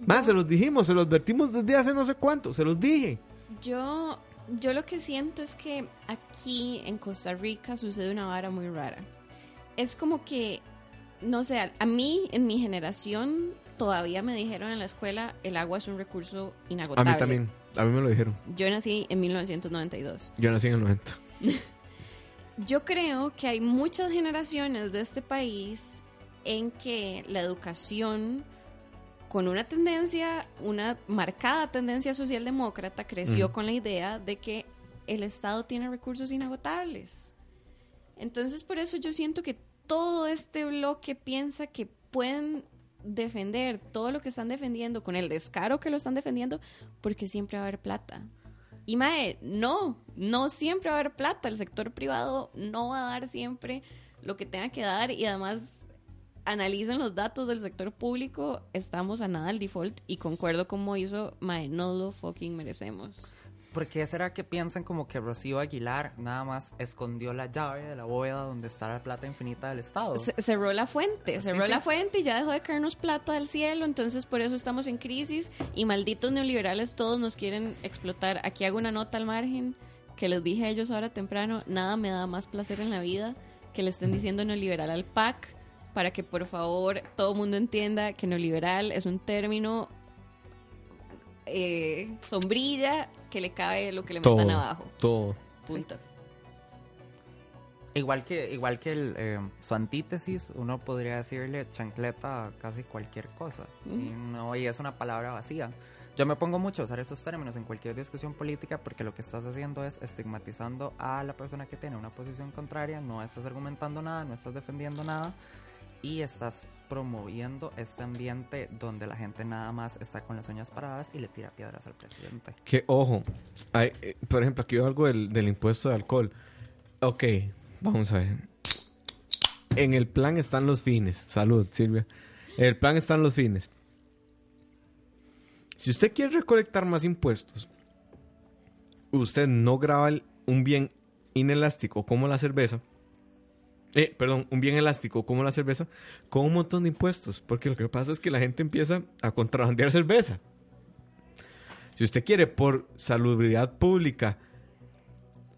Madre, se los dijimos, se los advertimos desde hace no sé cuánto, se los dije. Yo, yo lo que siento es que aquí en Costa Rica sucede una vara muy rara. Es como que, no sé, a, a mí en mi generación todavía me dijeron en la escuela el agua es un recurso A inagotable. mí también, a mí me lo dijeron. Yo nací en 1992. Yo nací en el 90. Yo creo que hay muchas generaciones de este país en que la educación, con una tendencia, una marcada tendencia socialdemócrata, creció con la idea de que el Estado tiene recursos inagotables. Entonces, por eso yo siento que todo este bloque piensa que pueden defender todo lo que están defendiendo con el descaro que lo están defendiendo, porque siempre va a haber plata. Y Mae, no, no siempre va a haber plata. El sector privado no va a dar siempre lo que tenga que dar y además analicen los datos del sector público, estamos a nada del default y concuerdo como hizo Mae, no lo fucking merecemos. ¿Por qué será que piensan como que Rocío Aguilar nada más escondió la llave de la bóveda donde está la plata infinita del Estado? Ce- cerró la fuente, cerró sí. la fuente y ya dejó de caernos plata del cielo, entonces por eso estamos en crisis y malditos neoliberales todos nos quieren explotar. Aquí hago una nota al margen que les dije a ellos ahora temprano, nada me da más placer en la vida que le estén diciendo neoliberal al PAC para que por favor todo el mundo entienda que neoliberal es un término eh, sombrilla que le cabe lo que le metan Todo, abajo. todo. Punto. Igual que, igual que el, eh, su antítesis, uno podría decirle chancleta a casi cualquier cosa. Y no, y es una palabra vacía. Yo me pongo mucho a usar esos términos en cualquier discusión política porque lo que estás haciendo es estigmatizando a la persona que tiene una posición contraria, no estás argumentando nada, no estás defendiendo nada y estás promoviendo este ambiente donde la gente nada más está con las uñas paradas y le tira piedras al presidente. Que ojo, hay, eh, por ejemplo, aquí veo algo del, impuesto de alcohol. Ok, vamos a ver. En el plan están los fines. Salud, Silvia. En el plan están los fines. Si usted quiere recolectar más impuestos, usted no graba un bien inelástico como la cerveza. Eh, perdón, un bien elástico como la cerveza con un montón de impuestos. Porque lo que pasa es que la gente empieza a contrabandear cerveza. Si usted quiere por salubridad pública,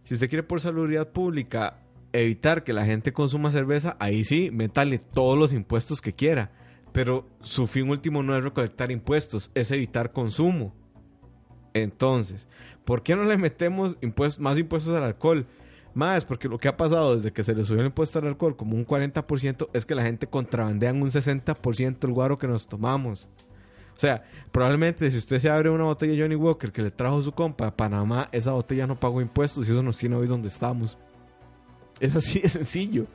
si usted quiere por salubridad pública evitar que la gente consuma cerveza, ahí sí, métale todos los impuestos que quiera. Pero su fin último no es recolectar impuestos, es evitar consumo. Entonces, ¿por qué no le metemos impuestos, más impuestos al alcohol? Más, porque lo que ha pasado desde que se le subió el impuesto al alcohol como un 40% es que la gente contrabandea un 60% el guaro que nos tomamos. O sea, probablemente si usted se abre una botella de Johnny Walker que le trajo su compa a Panamá, esa botella no pagó impuestos y eso nos tiene hoy donde estamos. Es así de sencillo.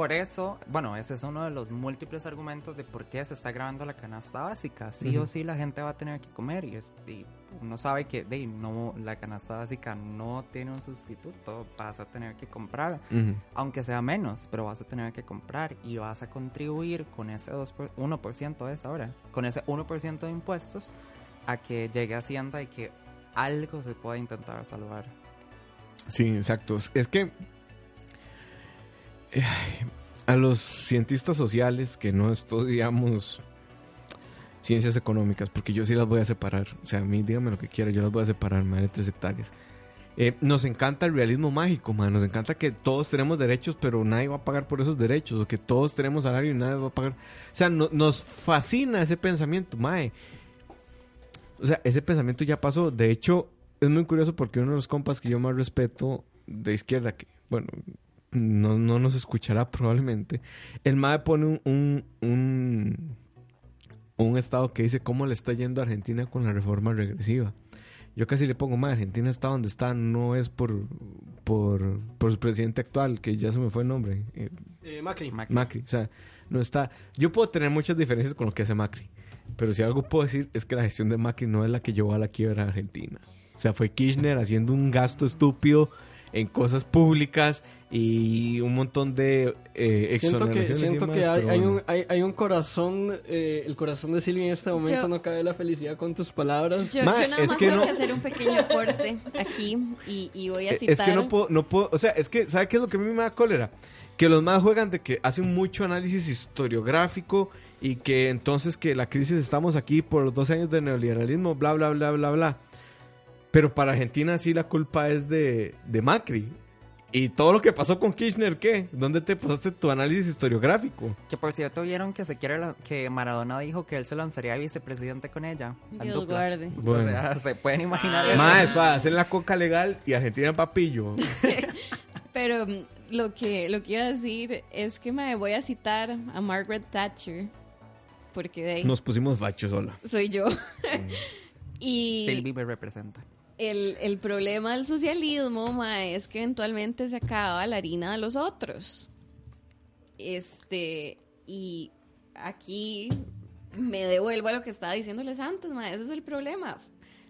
Por eso, bueno, ese es uno de los múltiples argumentos de por qué se está grabando la canasta básica. Sí o sí la gente va a tener que comer y, es- y uno sabe que de, no, la canasta básica no tiene un sustituto, vas a tener que comprar, aunque sea menos, pero vas a tener que comprar y vas a contribuir con ese 2 por- 1% es ahora, con ese 1% de impuestos a que llegue Hacienda y que algo se pueda intentar salvar. Sí, exacto. Es que a los cientistas sociales que no estudiamos ciencias económicas, porque yo sí las voy a separar. O sea, a mí dígame lo que quiera, yo las voy a separar, de tres hectáreas. Eh, nos encanta el realismo mágico, man. Nos encanta que todos tenemos derechos, pero nadie va a pagar por esos derechos. O que todos tenemos salario y nadie va a pagar. O sea, no- nos fascina ese pensamiento, mae. O sea, ese pensamiento ya pasó. De hecho, es muy curioso porque uno de los compas que yo más respeto de izquierda, que, bueno, no, no nos escuchará probablemente, el MAE pone un, un, un, un estado que dice cómo le está yendo a Argentina con la reforma regresiva. Yo casi le pongo, más Argentina está donde está, no es por, por, por su presidente actual, que ya se me fue el nombre, eh, Eh, Macri. Macri. Macri. O sea, no está. Yo puedo tener muchas diferencias con lo que hace Macri. Pero si algo puedo decir es que la gestión de Macri no es la que llevó a la quiebra de Argentina. O sea, fue Kirchner haciendo un gasto estúpido en cosas públicas y un montón de eh, Siento que, exoneraciones siento demás, que hay, hay bueno. un, hay, hay un corazón, eh, el corazón de Silvia en este momento Yo- no cabe la felicidad con tus palabras. Yo, Ma, yo nada es más que tengo no- que hacer un pequeño aporte aquí y, y voy a Eh, citar. Es que no puedo, no puedo, o sea, es que, ¿sabe qué es lo que a mí me da cólera? Que los más juegan de que hacen mucho análisis historiográfico y que entonces que la crisis estamos aquí por los 12 años de neoliberalismo, bla, bla, bla, bla, bla. Pero para Argentina sí la culpa es de, de Macri. ¿Y todo lo que pasó con Kirchner qué? ¿Dónde te pasaste tu análisis historiográfico? Que por cierto vieron que se quiere la- que Maradona dijo que él se lanzaría de vicepresidente con ella. Dios guarde. Bueno. O sea, se pueden imaginar eso. Más eso, hacen la coca legal y Argentina papillo. Pero mm, lo que, lo que iba a decir es que me voy a citar a Margaret Thatcher. Porque de ahí Nos pusimos bachos sola. soy yo. y Silvi me representa. El, el problema del socialismo ma, es que eventualmente se acaba la harina de los otros. Este, y aquí me devuelvo a lo que estaba diciéndoles antes, ma, ese es el problema.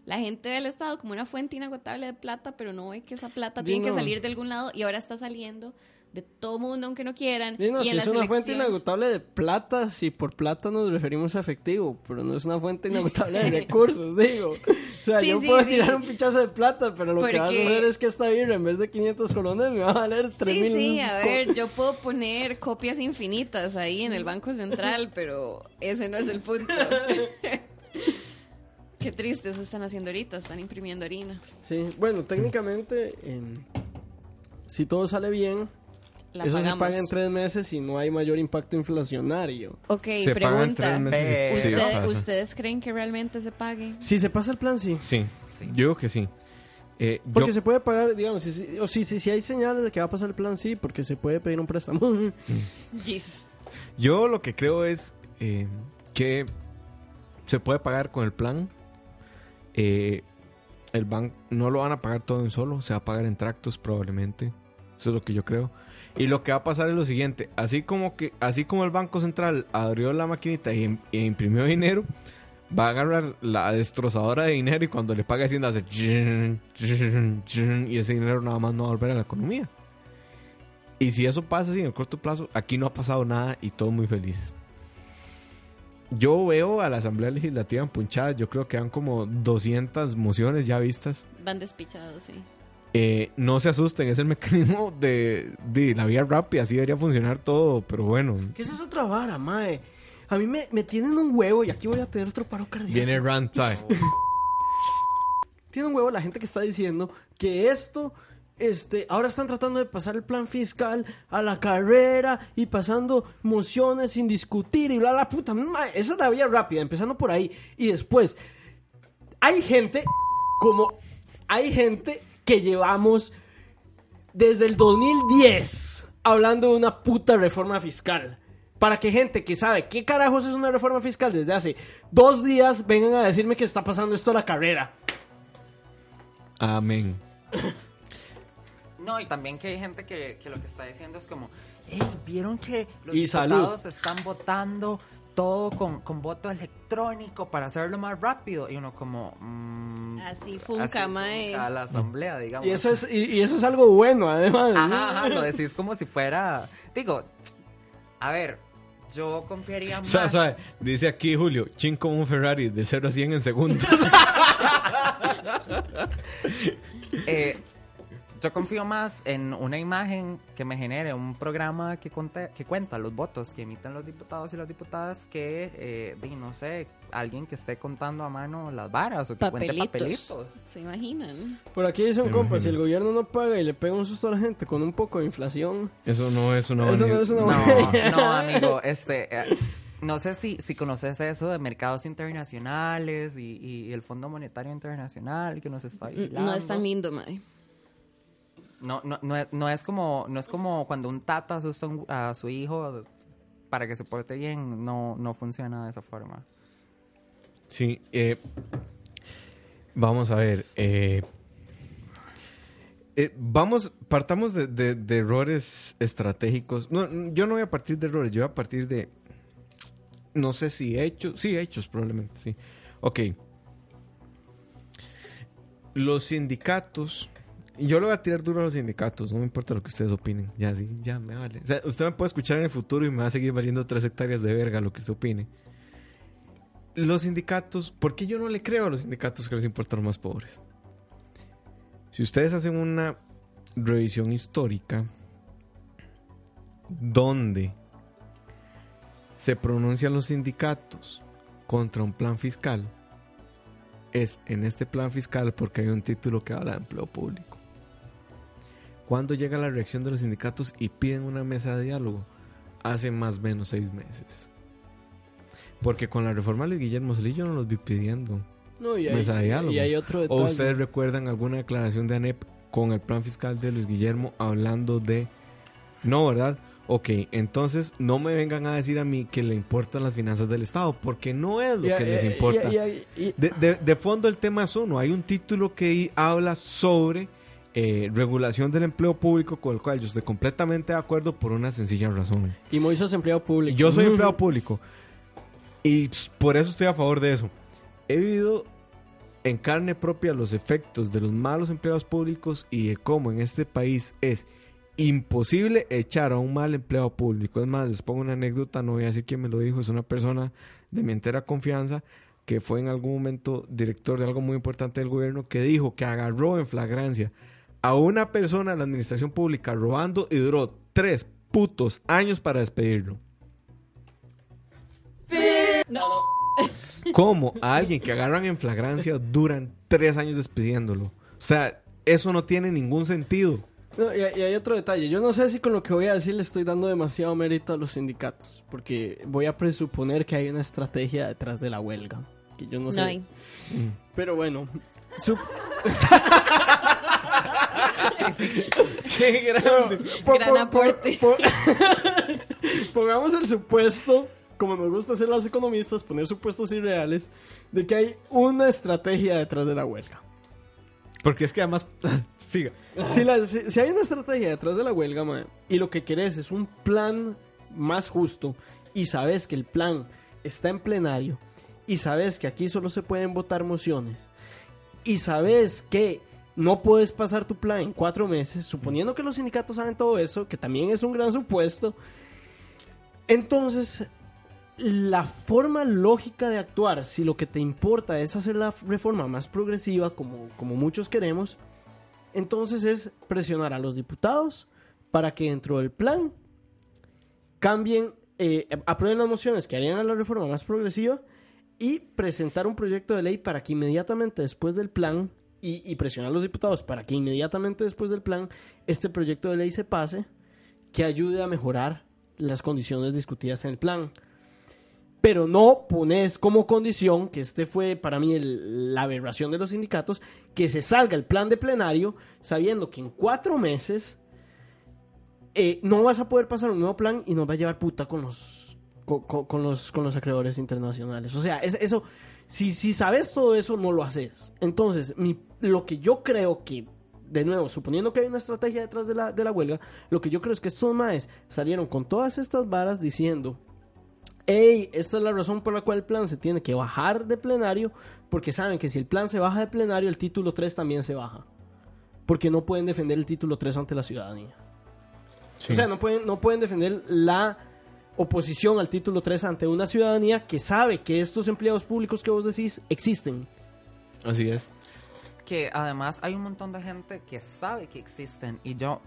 La gente ve al Estado como una fuente inagotable de plata, pero no ve que esa plata tiene que salir de algún lado y ahora está saliendo de todo mundo aunque no quieran. Sí, no, y si en es las una fuente inagotable de plata, si por plata nos referimos a efectivo, pero no es una fuente inagotable de recursos, digo. O sea, Sí, yo sí, puedo tirar un pichazo de plata, pero lo que va a suceder es que esta birra en vez de 500 colones me va a valer 3000. Sí, sí, a ver, yo puedo poner copias infinitas ahí en el Banco Central, pero ese no es el punto. Qué triste, eso están haciendo ahorita, están imprimiendo harina. Sí, bueno, técnicamente, em, si todo sale bien, La eso pagamos. se paga en tres meses y no hay mayor impacto inflacionario. Ok, Se pregunta. tres meses. Sí, ¿Usted- pasa. ¿Ustedes creen que realmente se pague? Si se pasa el plan, sí. Sí, Sí. yo digo que sí. Eh, yo- Porque se puede pagar, digamos, si, si- o si, si, si hay señales de que va a pasar el plan, sí, porque se puede pedir un préstamo. Jesus. Yo lo que creo es eh, que se puede pagar con el plan. Eh, el banco no lo van a pagar todo en solo, se va a pagar en tractos probablemente. Eso es lo que yo creo. Y lo que va a pasar es lo siguiente, así como que así como el Banco Central abrió la maquinita y, im- e imprimió dinero, va a agarrar la destrozadora de dinero y cuando le pague Hacienda hace y ese dinero nada más no va a volver a la economía. Y si eso pasa así en el corto plazo, aquí no ha pasado nada y todos muy felices. Yo veo a la Asamblea Legislativa empunchada, yo creo que han como 200 mociones ya vistas. Van despichados, sí. Eh, no se asusten, es el mecanismo de, de la vía rápida, así debería funcionar todo, pero bueno. ¿Qué es esa otra vara, mae? A mí me, me tienen un huevo y aquí voy a tener otro paro cardíaco. Viene rant. Tiene un huevo la gente que está diciendo que esto, este, ahora están tratando de pasar el plan fiscal a la carrera y pasando mociones sin discutir y bla, la puta. mae, esa es la vía rápida, empezando por ahí. Y después, hay gente, como hay gente que llevamos desde el 2010 hablando de una puta reforma fiscal. Para que gente que sabe qué carajos es una reforma fiscal desde hace dos días vengan a decirme que está pasando esto a la carrera. Amén. No, y también que hay gente que, que lo que está diciendo es como, hey, ¿vieron que los Y salud. diputados están votando todo con, con voto electrónico para hacerlo más rápido? Y uno como... mm, Así funca, mae. funca la asamblea, digamos. Y eso es, y, y eso es algo bueno, además. Ajá, ajá, lo decís como si fuera... Digo, a ver, Yo confiaría O más. sea, o sea, dice aquí Julio, chin como un Ferrari de 0 a 100 en segundos. Eh, yo confío más en una imagen que me genere un programa que, conte- que cuenta los votos que emiten los diputados y las diputadas que, eh, de, no sé, alguien que esté contando a mano las varas o que cuente Papelitos. papelitos. ¿Se imaginan? Por aquí dice un Me compa, si imagino. el gobierno no paga y le pega un susto a la gente con un poco de inflación, Eso no es una eso buena no es una No, no, amigo, este... eh, no sé si, si conoces eso de mercados internacionales y, y el Fondo Monetario Internacional que nos está N- No es vigilando. tan lindo, mae. No, no, no, es, no es como no es como cuando un tata asusta a su hijo para que se porte bien. No, no funciona de esa forma. Sí, eh, vamos a ver. eh, eh, vamos, partamos de, de- errores estratégicos. No, yo no voy a partir de errores, yo voy a partir de. No sé si hechos. Sí, hechos, probablemente, sí. Ok. Los sindicatos. Yo le voy a tirar duro a los sindicatos, no me importa lo que ustedes opinen. Ya, sí, ya me vale. O sea, usted me puede escuchar en el futuro y me va a seguir valiendo tres hectáreas de verga lo que usted opine los sindicatos, ¿por qué yo no le creo a los sindicatos que les importan los más pobres? Si ustedes hacen una revisión histórica donde se pronuncian los sindicatos contra un plan fiscal, es en este plan fiscal porque hay un título que habla de empleo público. Cuando llega la reacción de los sindicatos y piden una mesa de diálogo? Hace más o menos seis meses. Porque con la reforma de Luis Guillermo Solís yo no los vi pidiendo. No, y hay, Mesa de diálogo. y hay otro detalle. ¿O ustedes recuerdan alguna declaración de ANEP con el plan fiscal de Luis Guillermo hablando de... No, ¿verdad? Ok, entonces no me vengan a decir a mí que le importan las finanzas del Estado, porque no es lo que les importa. De, de- de fondo el tema es uno. Hay un título que habla sobre eh, regulación del empleo público con el cual yo estoy completamente de acuerdo por una sencilla razón. Y Moisés es empleado público. Yo soy empleado público y por eso estoy a favor de eso. He vivido en carne propia los efectos de los malos empleados públicos y de cómo en este país es imposible echar a un mal empleado público. Es más, les pongo una anécdota, no voy a decir quién me lo dijo, es una persona de mi entera confianza que fue en algún momento director de algo muy importante del gobierno que dijo que agarró en flagrancia a una persona de la administración pública robando y duró tres putos años para despedirlo. ¿Cómo a alguien que agarran en flagrancia duran tres años despidiéndolo? O sea, eso no tiene ningún sentido. No, y, y hay otro detalle. Yo no sé si con lo que voy a decir le estoy dando demasiado mérito a los sindicatos. Porque voy a presuponer que hay una estrategia detrás de la huelga. Que yo no sé. No hay. Pero bueno. ¡Qué grande! po- Gran po- aporte. po- Pongamos el supuesto, como nos gusta hacer los economistas, poner supuestos irreales, de que hay una estrategia detrás de la huelga. Porque es que además... Siga. Si, la- si- si hay una estrategia detrás de la huelga, y lo que querés es un plan más justo, y sabes que el plan está en plenario, y sabes que aquí solo se pueden votar mociones, y sabes que no puedes pasar tu plan en cuatro meses, suponiendo que los sindicatos saben todo eso, que también es un gran supuesto, entonces la forma lógica de actuar, si lo que te importa es hacer la reforma más progresiva, como, como muchos queremos, entonces es presionar a los diputados para que dentro del plan cambien, eh, aprueben las mociones que harían a la reforma más progresiva y presentar un proyecto de ley para que inmediatamente después del plan y, y presionar a los diputados para que inmediatamente después del plan este proyecto de ley se pase que ayude a mejorar las condiciones discutidas en el plan. Pero no pones como condición, que este fue para mí la aberración de los sindicatos, que se salga el plan de plenario sabiendo que en cuatro meses eh, no vas a poder pasar un nuevo plan y nos va a llevar puta con los, con, con- con los, con los acreedores internacionales. O sea, es- eso, si, si sabes todo eso, no lo haces. Entonces, mi- lo que yo creo que, de nuevo, suponiendo que hay una estrategia detrás de la, de la huelga, lo que yo creo es que estos maes salieron con todas estas varas diciendo Ey, esta es la razón por la cual el plan se tiene que bajar de plenario, porque saben que si el plan se baja de plenario, el título 3 también se baja. Porque no pueden defender el título 3 ante la ciudadanía. O sea, no pueden, no pueden defender la oposición al título 3 ante una ciudadanía que sabe que estos empleados públicos que vos decís existen. Así es. Que además hay un montón de gente que sabe que existen y yo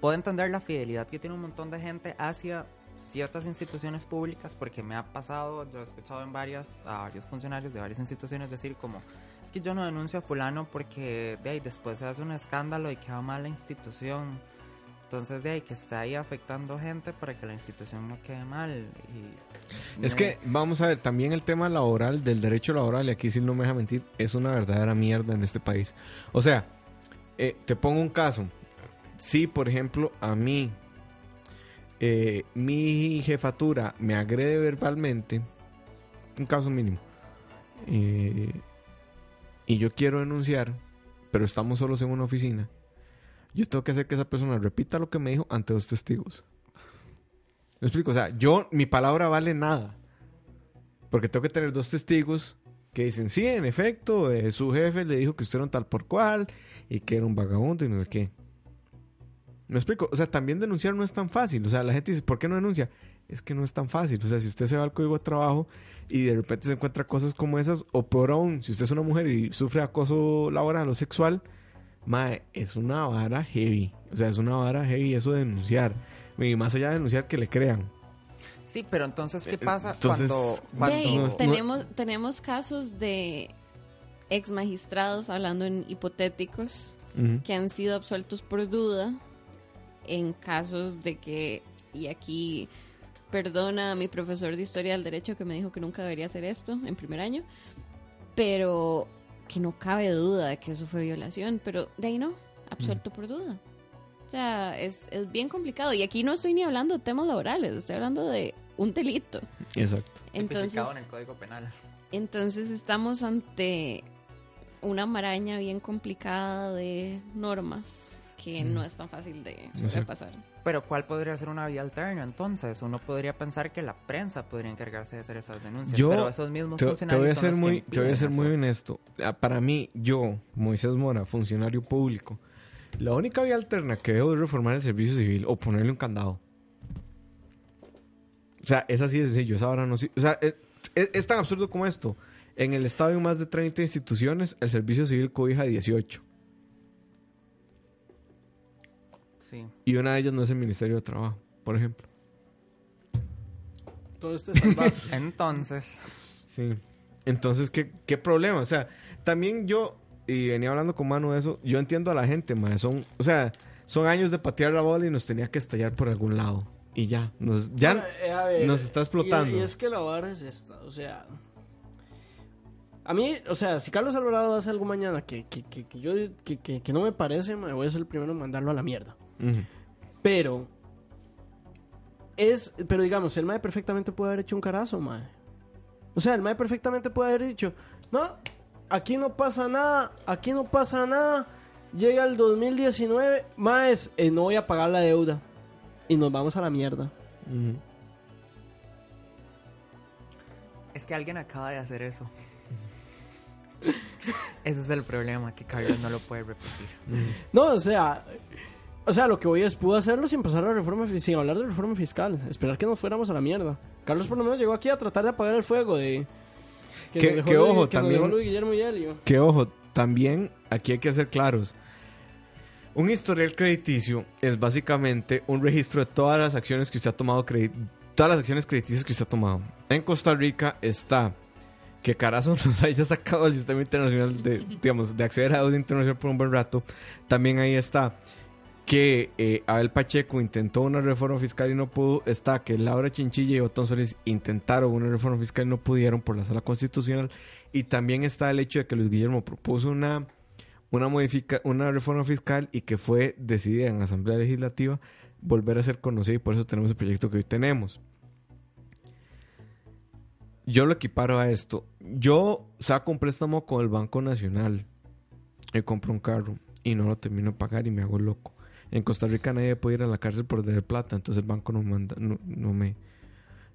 puedo entender la fidelidad que tiene un montón de gente hacia ciertas instituciones públicas porque me ha pasado, yo he escuchado en varias, a varios funcionarios de varias instituciones decir como, es que yo no denuncio a fulano porque de ahí después se hace un escándalo y queda mal la institución. Entonces de ahí que está ahí afectando gente para que la institución no quede mal. Y Es me- que, vamos a ver, también el tema laboral, del derecho laboral, y aquí sí no me deja mentir, es una verdadera mierda en este país. O sea, eh, te pongo un caso. Si, por ejemplo, a mí, eh, mi jefatura me agrede verbalmente, un caso mínimo, eh, y yo quiero denunciar, pero estamos solos en una oficina, yo tengo que hacer que esa persona repita lo que me dijo ante dos testigos. ¿Me explico? O sea, yo, mi palabra vale nada. Porque tengo que tener dos testigos que dicen, sí, en efecto, eh, su jefe le dijo que usted era un tal por cual y que era un vagabundo y no sé qué. ¿Me explico? O sea, también denunciar no es tan fácil. O sea, la gente dice, ¿por qué no denuncia? Es que no es tan fácil. O sea, si usted se va al código de trabajo y de repente se encuentra cosas como esas, o peor aún, si usted es una mujer y sufre acoso laboral o sexual, mae, es una vara heavy. O sea, es una vara heavy eso de denunciar. Y más allá de denunciar, que le crean. Sí, pero entonces, ¿qué Eh, pasa entonces, cuando... Cuando ahí, no tenemos, tenemos casos de ex magistrados, hablando en hipotéticos, que han sido absueltos por duda en casos de que, y aquí perdona a mi profesor de historia del derecho que me dijo que nunca debería hacer esto en primer año, pero que no cabe duda de que eso fue violación, pero de ahí no, absuelto por duda. O sea, es, es bien complicado. Y aquí no estoy ni hablando de temas laborales, estoy hablando de un delito. Exacto. Entonces, en el Código Penal. entonces estamos ante una maraña bien complicada de normas que no es tan fácil de Exacto. sobrepasar. Pero ¿cuál podría ser una vía alterna entonces? Uno podría pensar que la prensa podría encargarse de hacer esas denuncias, Yo pero esos mismos Te, te funcionarios voy a ser muy, te voy a ser muy honesto. Ah, Para mí, yo, Moisés Mora, funcionario público, la única vía alterna que veo es reformar el servicio civil o ponerle un candado. O sea, es así de sencillo. Esa hora no O sea, es, es- es tan absurdo como esto. En el estado hay más de 30 instituciones, el servicio civil cobija 18. Sí. Y una de ellas no es el Ministerio de Trabajo, por ejemplo. Todo este salvazo. Entonces, Sí. Entonces, ¿qué, qué problema? O sea, también yo, y venía hablando con Manu de eso, yo entiendo a la gente, mae, son, o sea, son años de patear la bola y nos tenía que estallar por algún lado. Y ya, nos, ya Eh, ver, nos está explotando. Y, y es que la vara es esta, o sea... A mí, o sea, si Carlos Alvarado hace algo mañana que, que, que, que yo, que, que, que no me parece, me voy a ser el primero en mandarlo a la mierda. Pero... Es, pero digamos, el Mae perfectamente puede haber hecho un carazo, Mae. O sea, el Mae perfectamente puede haber dicho, no, aquí no pasa nada, aquí no pasa nada. Llega el 2019, Maes, eh, no voy a pagar la deuda. Y nos vamos a la mierda. Es que alguien acaba de hacer eso. Ese es el problema, que Carlos no lo puede repetir. No, o sea, o sea, lo que voy es pudo hacerlo sin pasar la reforma, sin hablar de reforma fiscal, esperar que nos fuéramos a la mierda. Carlos por lo menos llegó aquí a tratar de apagar el fuego de Que- dejó que Luis- ojo, que nos también- Luis Guillermo y Helio. Que ojo, también aquí hay que ser claros. Un historial crediticio es básicamente un registro de todas las acciones que usted ha tomado, todas las acciones crediticias que usted ha tomado. En Costa Rica está que Carazo nos haya sacado del sistema internacional de, digamos, de acceder a deuda internacional por un buen rato. También ahí está que eh, Abel Pacheco intentó una reforma fiscal y no pudo. Está que Laura Chinchilla y Otón Solís intentaron una reforma fiscal y no pudieron por la sala constitucional. Y también está el hecho de que Luis Guillermo propuso una, una, modifica, una reforma fiscal y que fue decidida en la Asamblea Legislativa volver a ser conocida y por eso tenemos el proyecto que hoy tenemos. Yo lo equiparo a esto. Yo saco un préstamo con el Banco Nacional y compro un carro y no lo termino de pagar y me hago loco. En Costa Rica nadie puede ir a la cárcel por deber plata, entonces el banco no, manda, no, me,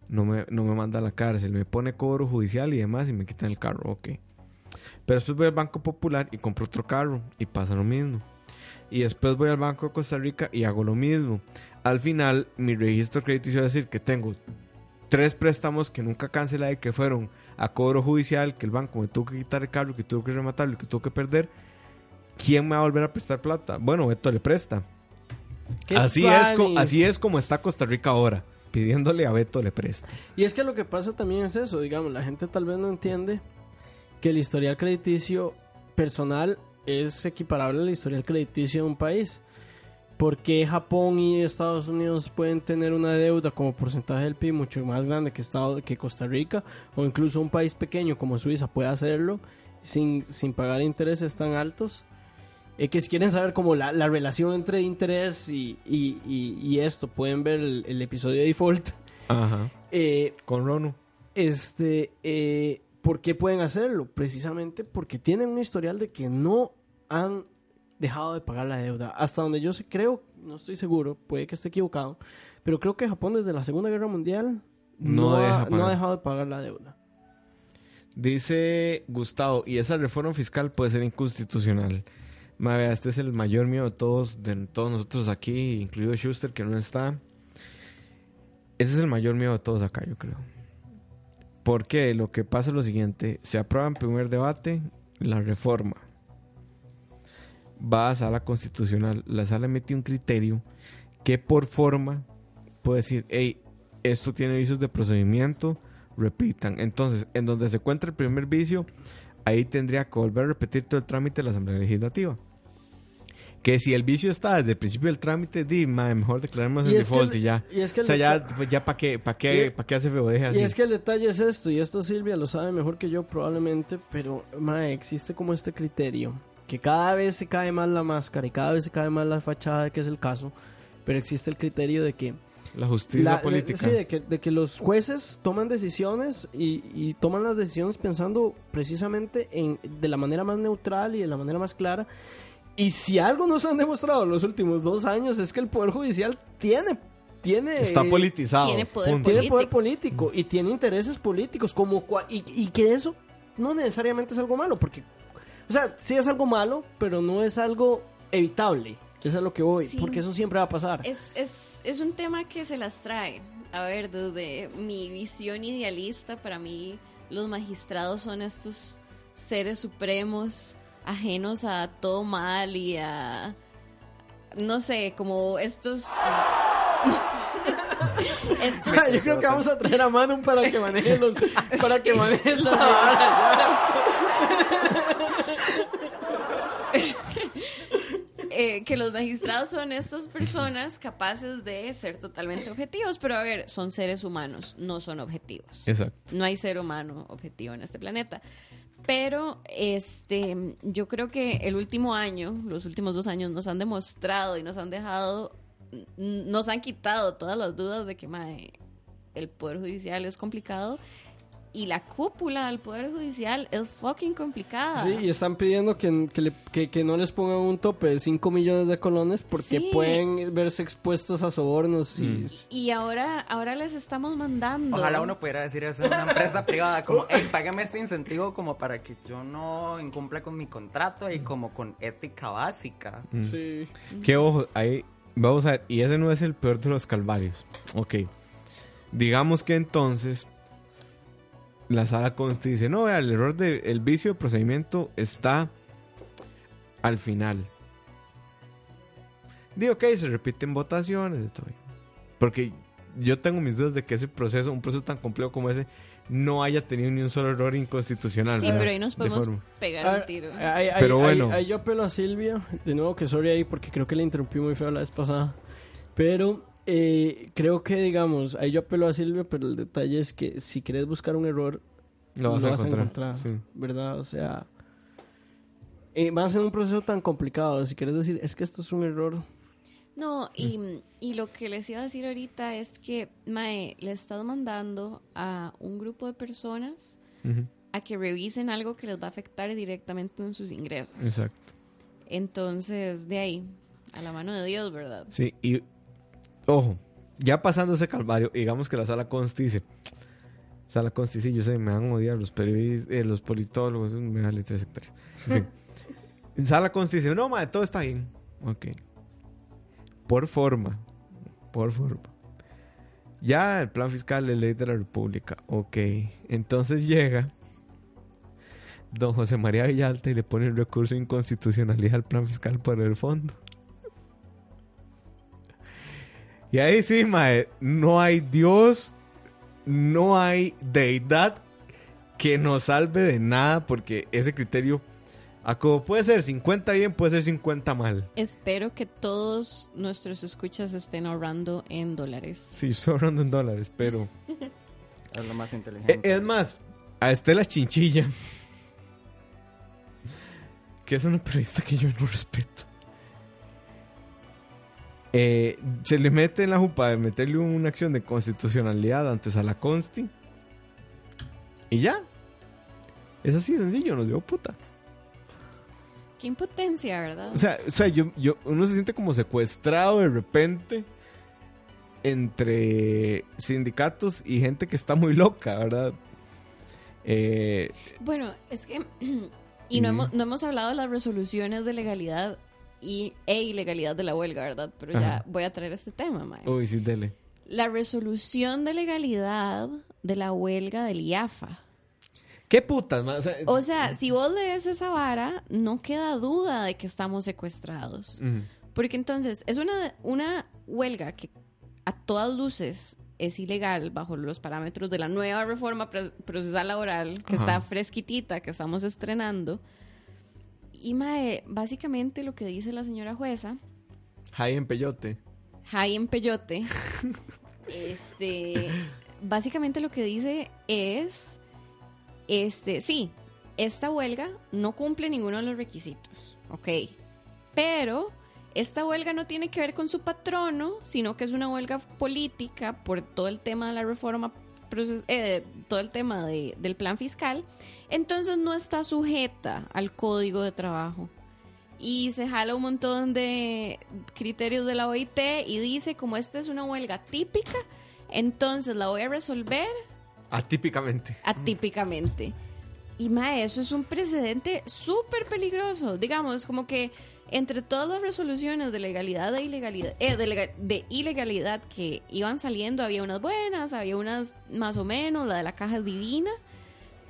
no, me, no me manda a la cárcel. Me pone cobro judicial y demás y me quitan el carro, ok. Pero después voy al Banco Popular y compro otro carro y pasa lo mismo. Y después voy al Banco de Costa Rica y hago lo mismo. Al final, mi registro crediticio va a decir que tengo tres préstamos que nunca cancelé, que fueron a cobro judicial, que el banco me tuvo que quitar el carro, que tuvo que rematarlo, que tuvo que perder. ¿Quién me va a volver a prestar plata? Bueno, Beto le presta. ¿Qué Así es, así es como está Costa Rica ahora, pidiéndole a Beto le presta. Y es que lo que pasa también es eso, digamos, la gente tal vez no entiende que el historial crediticio personal es equiparable al historial crediticio de un país. ¿Por qué Japón y Estados Unidos pueden tener una deuda como porcentaje del PIB mucho más grande que, Estado, que Costa Rica? O incluso un país pequeño como Suiza puede hacerlo sin, sin pagar intereses tan altos. Eh, que si quieren saber como la, la relación entre interés y, y- y- y esto, pueden ver el, el episodio de Default. Ajá. Eh, Con Ronu. este, eh, ¿por qué pueden hacerlo? Precisamente porque tienen un historial de que no han dejado de pagar la deuda. Hasta donde yo sé, creo, no estoy seguro, puede que esté equivocado, pero creo que Japón desde la Segunda Guerra Mundial No no, deja ha, no ha dejado de pagar la deuda. Dice Gustavo, y esa reforma fiscal puede ser inconstitucional. Ma, vea, este es el mayor miedo de todos, de todos nosotros aquí, incluido Schuster, que no está. Ese es el mayor miedo de todos acá, yo creo. Porque lo que pasa es lo siguiente: se aprueba en primer debate la reforma. Va a sala constitucional. La sala emite un criterio que por forma puede decir, hey, esto tiene vicios de procedimiento, repitan. Entonces, en donde se encuentra el primer vicio, ahí tendría que volver a repetir todo el trámite de la Asamblea Legislativa. Que si el vicio está desde el principio del trámite, di, mae, mejor declaremos el default el- y ya. y es que o sea, ya, pues, ya para qué, para qué, para qué hace febodeja Y así? es que el detalle es esto, y esto Silvia lo sabe mejor que yo probablemente, pero mae, existe como este criterio, que cada vez se cae más la máscara y cada vez se cae más la fachada, que es el caso, pero existe el criterio de que La justicia La- política. Sí, de que, de que los jueces toman decisiones y, y toman las decisiones pensando precisamente en, de la manera más neutral y de la manera más clara. Y si algo nos han demostrado en los últimos dos años es que el Poder Judicial tiene... tiene Está eh, politizado. tiene poder. Tiene poder político. y tiene intereses políticos como cua- y, y que eso no necesariamente es algo malo porque o sea sí es algo malo pero no es algo evitable eso es a lo que voy Sí. porque eso siempre va a pasar Es, es, es un tema que se las trae. A ver, desde mi visión idealista, para mí los magistrados son estos seres supremos, ajenos a todo mal y a... No sé, como estos... estos... Yo creo que vamos a traer a Manu para que maneje los, para que maneje vara, eh, que los magistrados son estas personas capaces de ser totalmente objetivos, pero a ver, son seres humanos, no son objetivos. Exacto. No hay ser humano objetivo en este planeta. Pero este, yo creo que el último año, los últimos dos años, nos han demostrado y nos han dejado, nos han quitado todas las dudas de que el poder judicial es complicado y la cúpula del poder judicial es fucking complicada. Sí, y están pidiendo que, que, le- que- que no les pongan un tope de 5 millones de colones porque Sí. pueden verse expuestos a sobornos y... Y ahora, ahora les estamos mandando. Ojalá uno pudiera decir eso en una empresa privada, como, hey, págame este incentivo como para que yo no incumpla con mi contrato y como con ética básica. Sí. Que ojo, ahí vamos a ver, y ese no es el peor de los calvarios. Ok. Digamos que entonces la sala consta y dice, no, vea, el error del vicio de procedimiento está al final. Digo, ok, se repiten votaciones, de todo. Porque yo tengo mis dudas de que ese proceso, un proceso tan complejo como ese, no haya tenido ni un solo error inconstitucional. Sí, ¿verdad? pero ahí nos De podemos pegar Ah, un tiro. ahí- ahí- Pero bueno. ahí yo apelo a Silvia, de nuevo que sorry ahí porque creo que le interrumpí muy feo la vez pasada. Pero eh, creo que, digamos, ahí yo apelo a Silvia, pero el detalle es que si quieres buscar un error, Lo vas, a, encontrar. Sí. ¿verdad? O sea, eh, va a ser un proceso tan complicado. Si quieres decir, es que esto es un error. No, y, y lo que les iba a decir ahorita es que, Mae, le estás mandando a un grupo de personas a que revisen algo que les va a afectar directamente en sus ingresos. Exacto. Entonces, de ahí, a la mano de Dios, ¿verdad? Sí, y ojo, ya pasando ese calvario, digamos que la sala consti dice, sala consti, sí, yo sé, me van a odiar los periodistas, eh, los politólogos, me vale tres hectáreas. En fin. sala consti dice, no, madre, todo está bien. Ok. Por forma, por forma. Ya el plan fiscal es ley de la República. Ok. Entonces llega don José María Villalta y le pone el recurso de inconstitucionalidad al plan fiscal por el fondo. Y ahí sí, mae, no hay Dios, no hay deidad que nos salve de nada porque ese criterio, a como puede ser 50 bien, puede ser 50 mal. Espero que todos nuestros escuchas estén ahorrando en dólares. Sí, yo estoy hablando en dólares, pero... Es lo más inteligente. Es más, a Estela Chinchilla, que es una periodista que yo no respeto, eh, se le mete en la jupa de meterle una acción de constitucionalidad antes a la Consti y ya. Es así de sencillo, nos dio puta. Qué impotencia, ¿verdad? O sea, o sea yo, yo, uno se siente como secuestrado de repente entre sindicatos y gente que está muy loca, ¿verdad? Eh, Bueno, es que. Y no, hemos, no hemos hablado de las resoluciones de legalidad y, e ilegalidad de la huelga, ¿verdad? Pero ya voy a traer este tema, Mae. uy, sí, dele. La resolución de legalidad de la huelga del IAFA. ¿Qué putas? O sea, O sea, si vos lees esa vara, no queda duda de que estamos secuestrados. Porque entonces es una, una huelga que a todas luces es ilegal bajo los parámetros de la nueva reforma pro- procesal laboral que está fresquitita, que estamos estrenando. Y mae, básicamente lo que dice la señora jueza, Jai en peyote. Jai en Peyote, este, básicamente lo que dice es, este, sí, esta huelga no cumple ninguno de los requisitos, ok, pero esta huelga no tiene que ver con su patrono, sino que es una huelga política por todo el tema de la reforma, proces- eh, todo el tema de- del plan fiscal, entonces no está sujeta al código de trabajo y se jala un montón de criterios de la OIT y dice como esta es una huelga típica, entonces la voy a resolver Atípicamente. atípicamente. Y mae, eso es un precedente súper peligroso. Digamos, como que entre todas las resoluciones de legalidad e ilegalidad, eh, de, lega- de ilegalidad que iban saliendo, había unas buenas, había unas más o menos, la de la caja divina,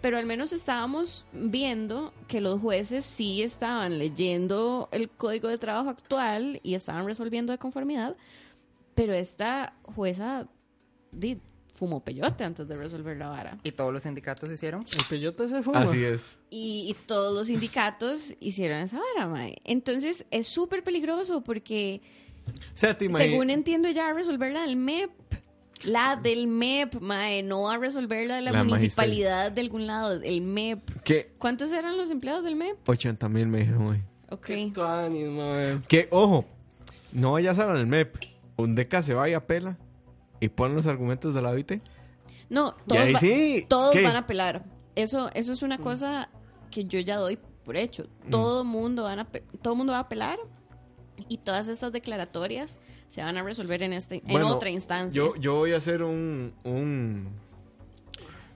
pero al menos estábamos viendo que los jueces sí estaban leyendo el código de trabajo actual y estaban resolviendo de conformidad, pero esta jueza fumó peyote antes de resolver la vara. Y todos los sindicatos hicieron. El peyote se fuma. Así es. Y, y todos los sindicatos hicieron esa vara, mae. Entonces es súper peligroso porque, O sea, te imaginas. según entiendo, ya va a resolver la del MEP. La del MEP, mae, no va a resolver la de la, La municipalidad de algún lado, el MEP. Que ¿Cuántos eran los empleados del MEP? 80 mil me dijeron hoy. Ok. Tuanis, mae. Que, ojo, no vayas a la del MEP. Un deca se va y apela y pone los argumentos de la OIT. No, todos, ahí va- sí, todos ¿qué? van a apelar. Eso, eso es una cosa que yo ya doy por hecho. Todo mundo van a todo mundo va a apelar y todas estas declaratorias se van a resolver en este en Bueno, otra instancia. Yo, yo voy a hacer un, un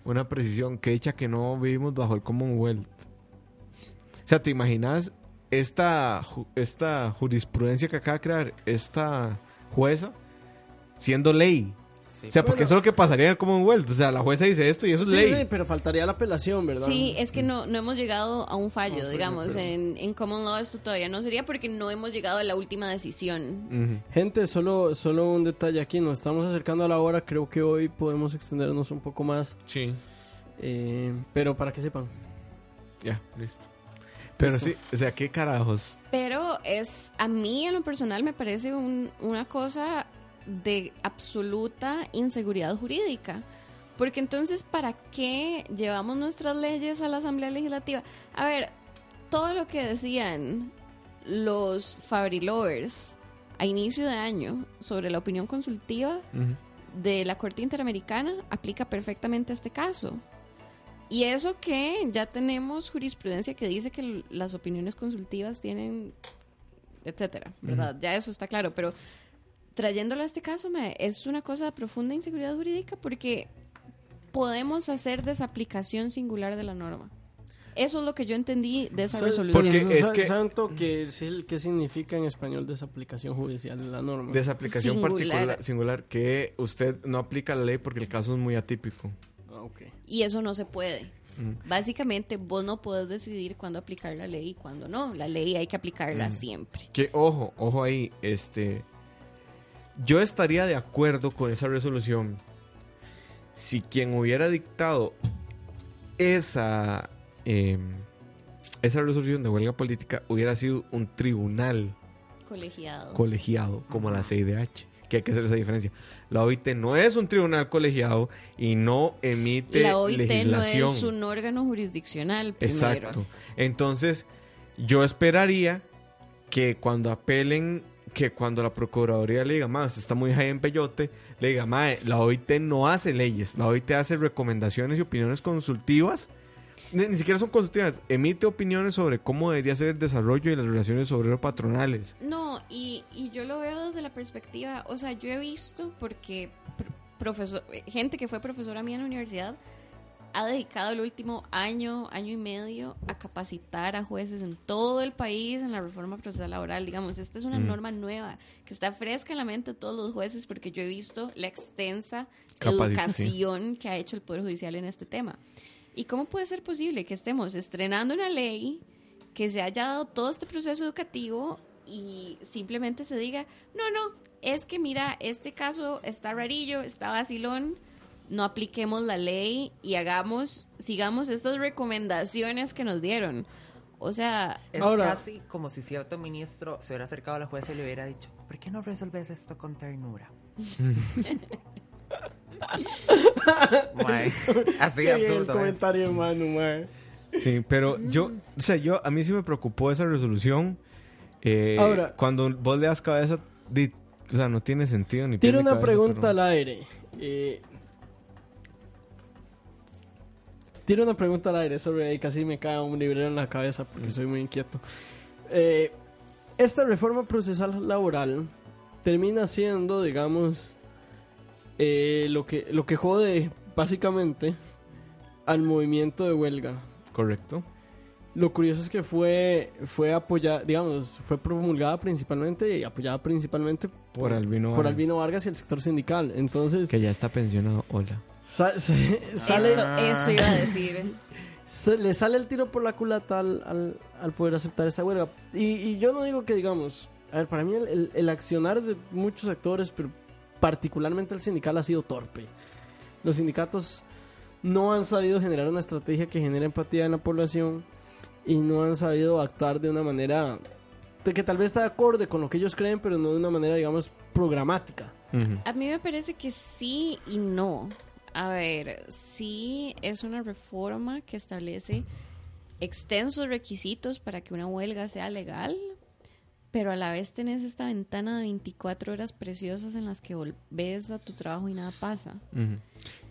una precisión que dicha que no vivimos bajo el Commonwealth. O sea, ¿te imaginas esta, esta jurisprudencia que acaba de crear esta jueza siendo ley? Sí. O sea, porque Bueno. eso es lo que pasaría en el Commonwealth. O sea, la jueza dice esto y eso es Sí, ley. sí, pero faltaría la apelación, ¿verdad? Sí, es que no, no hemos llegado a un fallo, No, digamos. pero- En, en Common Law esto todavía no sería porque no hemos llegado a la última decisión. Gente, solo, solo un detalle aquí. Nos estamos acercando a la hora. Creo que hoy podemos extendernos un poco más. Sí. eh, pero para que sepan. Ya, listo. Pero Listo. sí, o sea, ¿qué carajos? Pero es, a mí en lo personal me parece un- una cosa de absoluta inseguridad jurídica. Porque entonces, ¿para qué llevamos nuestras leyes a la Asamblea Legislativa? A ver, todo lo que decían los Fabrilovers a inicio de año sobre la opinión consultiva de la Corte Interamericana aplica perfectamente a este caso. Y eso que ya tenemos jurisprudencia que dice que las opiniones consultivas tienen, etcétera, ¿verdad? Ya eso está claro, pero trayéndolo a este caso me, es una cosa de profunda inseguridad jurídica porque podemos hacer desaplicación singular de la norma. Eso es lo que yo entendí de esa ¿Sabes- resolución. Porque es que- Santo, que, ¿qué significa en español desaplicación judicial de la norma? Desaplicación Singular. particular, singular, que usted no aplica la ley porque el caso es muy atípico. Ah, ok. Y eso no se puede. Mm. Básicamente, vos no puedes decidir cuándo aplicar la ley y cuándo no. La ley hay que aplicarla Mm. siempre. Que, ojo, ojo ahí, este... Yo estaría de acuerdo con esa resolución si quien hubiera dictado esa, eh, esa resolución de huelga política hubiera sido un tribunal Colegiado. colegiado como la CIDH. Que hay que hacer esa diferencia. La OIT no es un tribunal colegiado y no emite la OIT legislación. no es un órgano jurisdiccional. Primero. Exacto. Entonces, yo esperaría que cuando apelen, que cuando la Procuraduría le diga, más está muy high en peyote, le diga, mae, la OIT no hace leyes, la OIT hace recomendaciones y opiniones consultivas. Ni, ni siquiera son consultivas, emite opiniones sobre cómo debería ser el desarrollo y las relaciones obrero-patronales. No, y, y yo lo veo desde la perspectiva, o sea, yo he visto porque pr- profesor, eh, gente que fue profesora mía en la universidad ha dedicado el último año, año y medio a capacitar a jueces en todo el país en la reforma procesal laboral. Digamos, esta es una Mm. norma nueva que está fresca en la mente de todos los jueces porque yo he visto la extensa Capacita- educación que ha hecho el Poder Judicial en este tema. ¿Y cómo puede ser posible que estemos estrenando una ley que se haya dado todo este proceso educativo y simplemente se diga, no, no, es que mira, este caso está rarillo, está vacilón, no apliquemos la ley y hagamos, sigamos estas recomendaciones que nos dieron. O sea, Es Ahora- casi como si cierto ministro se hubiera acercado a la jueza y le hubiera dicho, ¿por qué no resolves esto con ternura? Mae, así Qué el absurdo. es. comentario, mae. Sí, pero yo, o sea, yo, a mí sí me preocupó esa resolución. eh, Ahora- cuando vos le das cabeza, di- o sea, no tiene sentido ni Tiene una cabeza, pregunta pero- al aire. Eh, tiene una pregunta al aire sobre ahí casi me cae un librero en la cabeza Mm. porque soy muy inquieto. Eh, esta reforma procesal laboral termina siendo, digamos, eh, lo que lo que jode básicamente al movimiento de huelga. Correcto. Lo curioso es que fue fue apoyada, digamos, fue promulgada principalmente y apoyada principalmente Por Albino por Vargas. Albino Vargas y el sector sindical. Entonces, Que ya está pensionado. Hola. Sa- se- sale, eso, eso iba a decir. se- le sale el tiro por la culata al, al, al poder aceptar esta huelga. Y, y yo no digo que, digamos, a ver, para mí el, el- el accionar de muchos sectores, pero particularmente el sindical, ha sido torpe. Los sindicatos no han sabido generar una estrategia que genere empatía en la población y no han sabido actuar de una manera de que tal vez está de acorde con lo que ellos creen, pero no de una manera, digamos, programática. Ujú. A mí me parece que sí y no. A ver, sí es una reforma que establece extensos requisitos para que una huelga sea legal, pero a la vez tenés esta ventana de 24 horas preciosas en las que volvés a tu trabajo y nada pasa. Ujú.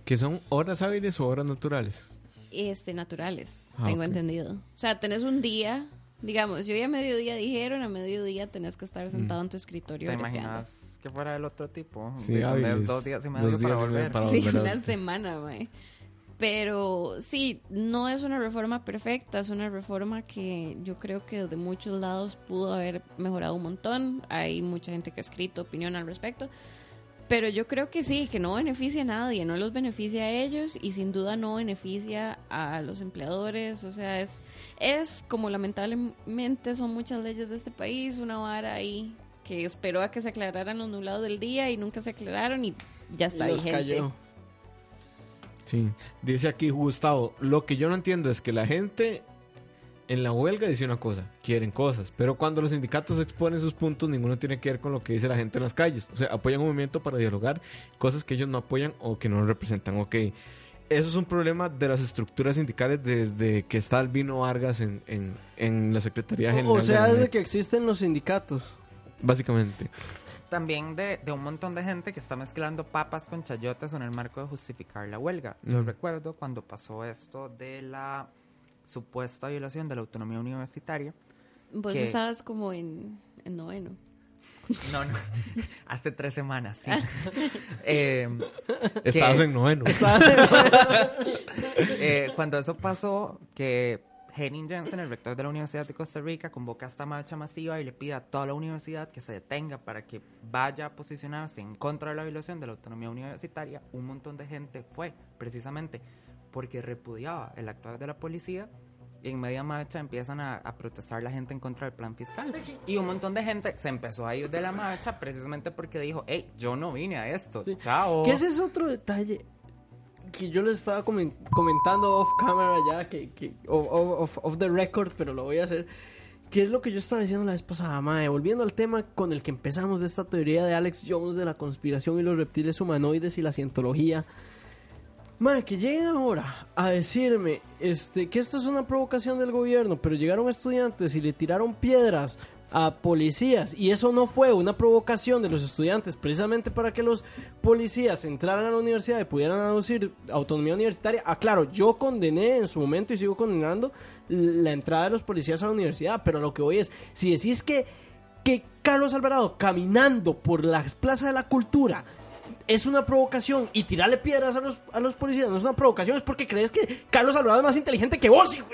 ¿Que son horas hábiles o horas naturales? Este, naturales, Ah, tengo entendido. O sea, tenés un día, digamos, si hoy a mediodía dijeron, a mediodía tenés que estar sentado en tu escritorio. ¿Te imaginas que fuera del otro tipo? Sí, hábiles. dos días y Dos medio para días medio volver. para- Sí, volver a- una semana, mae. Pero sí, no es una reforma perfecta, es una reforma que yo creo que de muchos lados pudo haber mejorado un montón. Hay mucha gente que ha escrito opinión al respecto. Pero yo creo que sí, que no beneficia a nadie, no los beneficia a ellos y sin duda no beneficia a los empleadores. O sea, es, es como lamentablemente son muchas leyes de este país, una vara ahí que esperó a que se aclararan los nublados del día y nunca se aclararon y ya está Y los vigente. cayó. Sí. Dice aquí Gustavo, lo que yo no entiendo es que la gente en la huelga dice una cosa, quieren cosas, pero cuando los sindicatos exponen sus puntos, ninguno tiene que ver con lo que dice la gente en las calles. O sea, apoyan un movimiento para dialogar cosas que ellos no apoyan o que no representan. Ok, eso es un problema de las estructuras sindicales desde que está Albino Vargas en, en, en la Secretaría General. O, sea, desde que existen los sindicatos. Básicamente. También de, de un montón de gente que está mezclando papas con chayotes en el marco de justificar la huelga. Yo Mm. recuerdo cuando pasó esto de la supuesta violación de la autonomía universitaria. Vos que- estabas como en, en noveno. No, no, hace tres semanas, sí. Eh, Estabas que- en noveno. eh, cuando eso pasó, que Henning Jensen, el rector de la Universidad de Costa Rica, convoca esta marcha masiva y le pide a toda la universidad que se detenga para que vaya a posicionarse en contra de la violación de la autonomía universitaria. Un montón de gente fue, precisamente, porque repudiaba el actuar de la policía. Y en media marcha empiezan a, a protestar la gente en contra del plan fiscal. Y un montón de gente se empezó a ir de la marcha precisamente porque dijo, hey, yo no vine a esto. Chao. Que ese es otro detalle que yo les estaba comen- comentando off camera ya, que, off, off the record, pero lo voy a hacer. Que es lo que yo estaba diciendo la vez pasada, mae. Volviendo al tema con el que empezamos de esta teoría de Alex Jones de la conspiración y los reptiles humanoides y la cientología. Mae, que lleguen ahora a decirme este, que esto es una provocación del gobierno, pero llegaron estudiantes y le tiraron piedras a policías. Y eso no fue una provocación de los estudiantes precisamente para que los policías entraran a la universidad y pudieran aducir autonomía universitaria. Ah, claro, yo condené en su momento y sigo condenando la entrada de los policías a la universidad, pero lo que voy es, si decís que, que Carlos Alvarado caminando por las plazas de la cultura es una provocación y tirarle piedras a los, a los policías no es una provocación, es porque crees que Carlos Alvarado es más inteligente que vos, hijo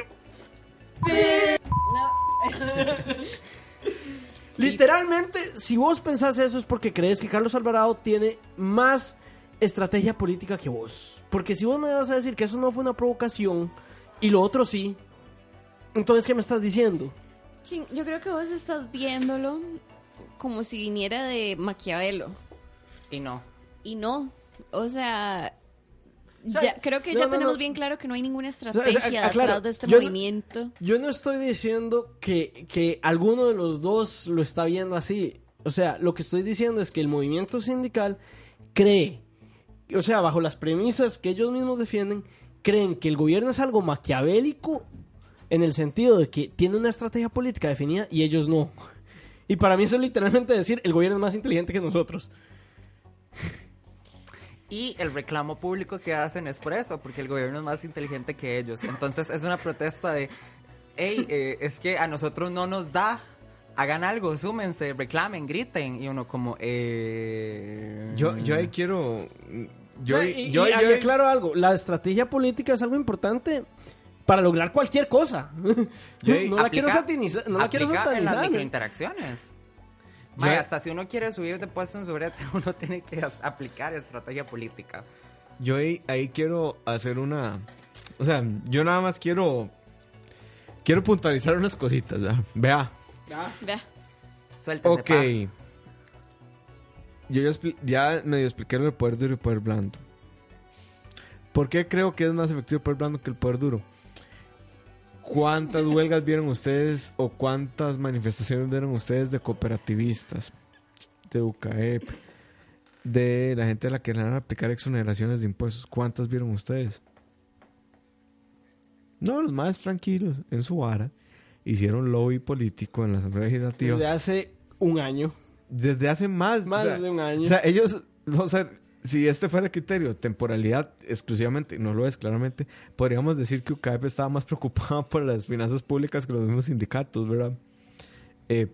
de- Literalmente, si vos pensás eso es porque crees que Carlos Alvarado tiene más estrategia política que vos. Porque si vos me vas a decir que eso no fue una provocación y lo otro sí, entonces ¿qué me estás diciendo? Yo creo que vos estás viéndolo como si viniera de Maquiavelo. Y no. Y no. O sea, O sea, ya- creo que no, ya no, tenemos no. bien claro que no hay ninguna sea, estrategia aclaro, detrás de este yo movimiento. Yo no estoy diciendo que, que alguno de los dos lo está viendo así. O sea, lo que estoy diciendo es que el movimiento sindical cree, o sea, bajo las premisas que ellos mismos defienden, creen que el gobierno es algo maquiavélico en el sentido de que tiene una estrategia política definida y ellos no. Y para mí eso es literalmente decir, el gobierno es más inteligente que nosotros. Y el reclamo público que hacen es por eso, porque el gobierno es más inteligente que ellos. Entonces es una protesta de, hey, eh, es que a nosotros no nos da, hagan algo, súmense, reclamen, griten. Y uno como, eh... Yo, yo ahí quiero. Yo, y, yo, y yo- ahí aclaro algo, la estrategia política es algo importante para lograr cualquier cosa. Yo- no la quiero satanizar, no la quiero aplica en las satanizar. microinteracciones. Mae, hasta si uno quiere subir de puesto en su brete, uno tiene que aplicar estrategia política. yo ahí, ahí quiero hacer una. O sea, yo nada más quiero. Quiero puntualizar unas cositas, ¿verdad? Vea. Vea. Suéltese, Ok. pa. Yo ya, ya medio expliqué del poder duro y el poder blando. ¿Por qué creo que es más efectivo el poder blando que el poder duro? ¿Cuántas huelgas vieron ustedes o cuántas manifestaciones vieron ustedes de cooperativistas, de UCAEP, de la gente a la que le van a aplicar exoneraciones de impuestos? ¿Cuántas vieron ustedes? No, los más tranquilos, en su vara, hicieron lobby político en la Asamblea Legislativa Desde hace un año. desde hace más, Más o sea, de un año. O sea, ellos, o sea, si este fuera el criterio, temporalidad exclusivamente, no lo es claramente, podríamos decir que UCAEP estaba más preocupado por las finanzas públicas que los mismos sindicatos, ¿verdad? Eh,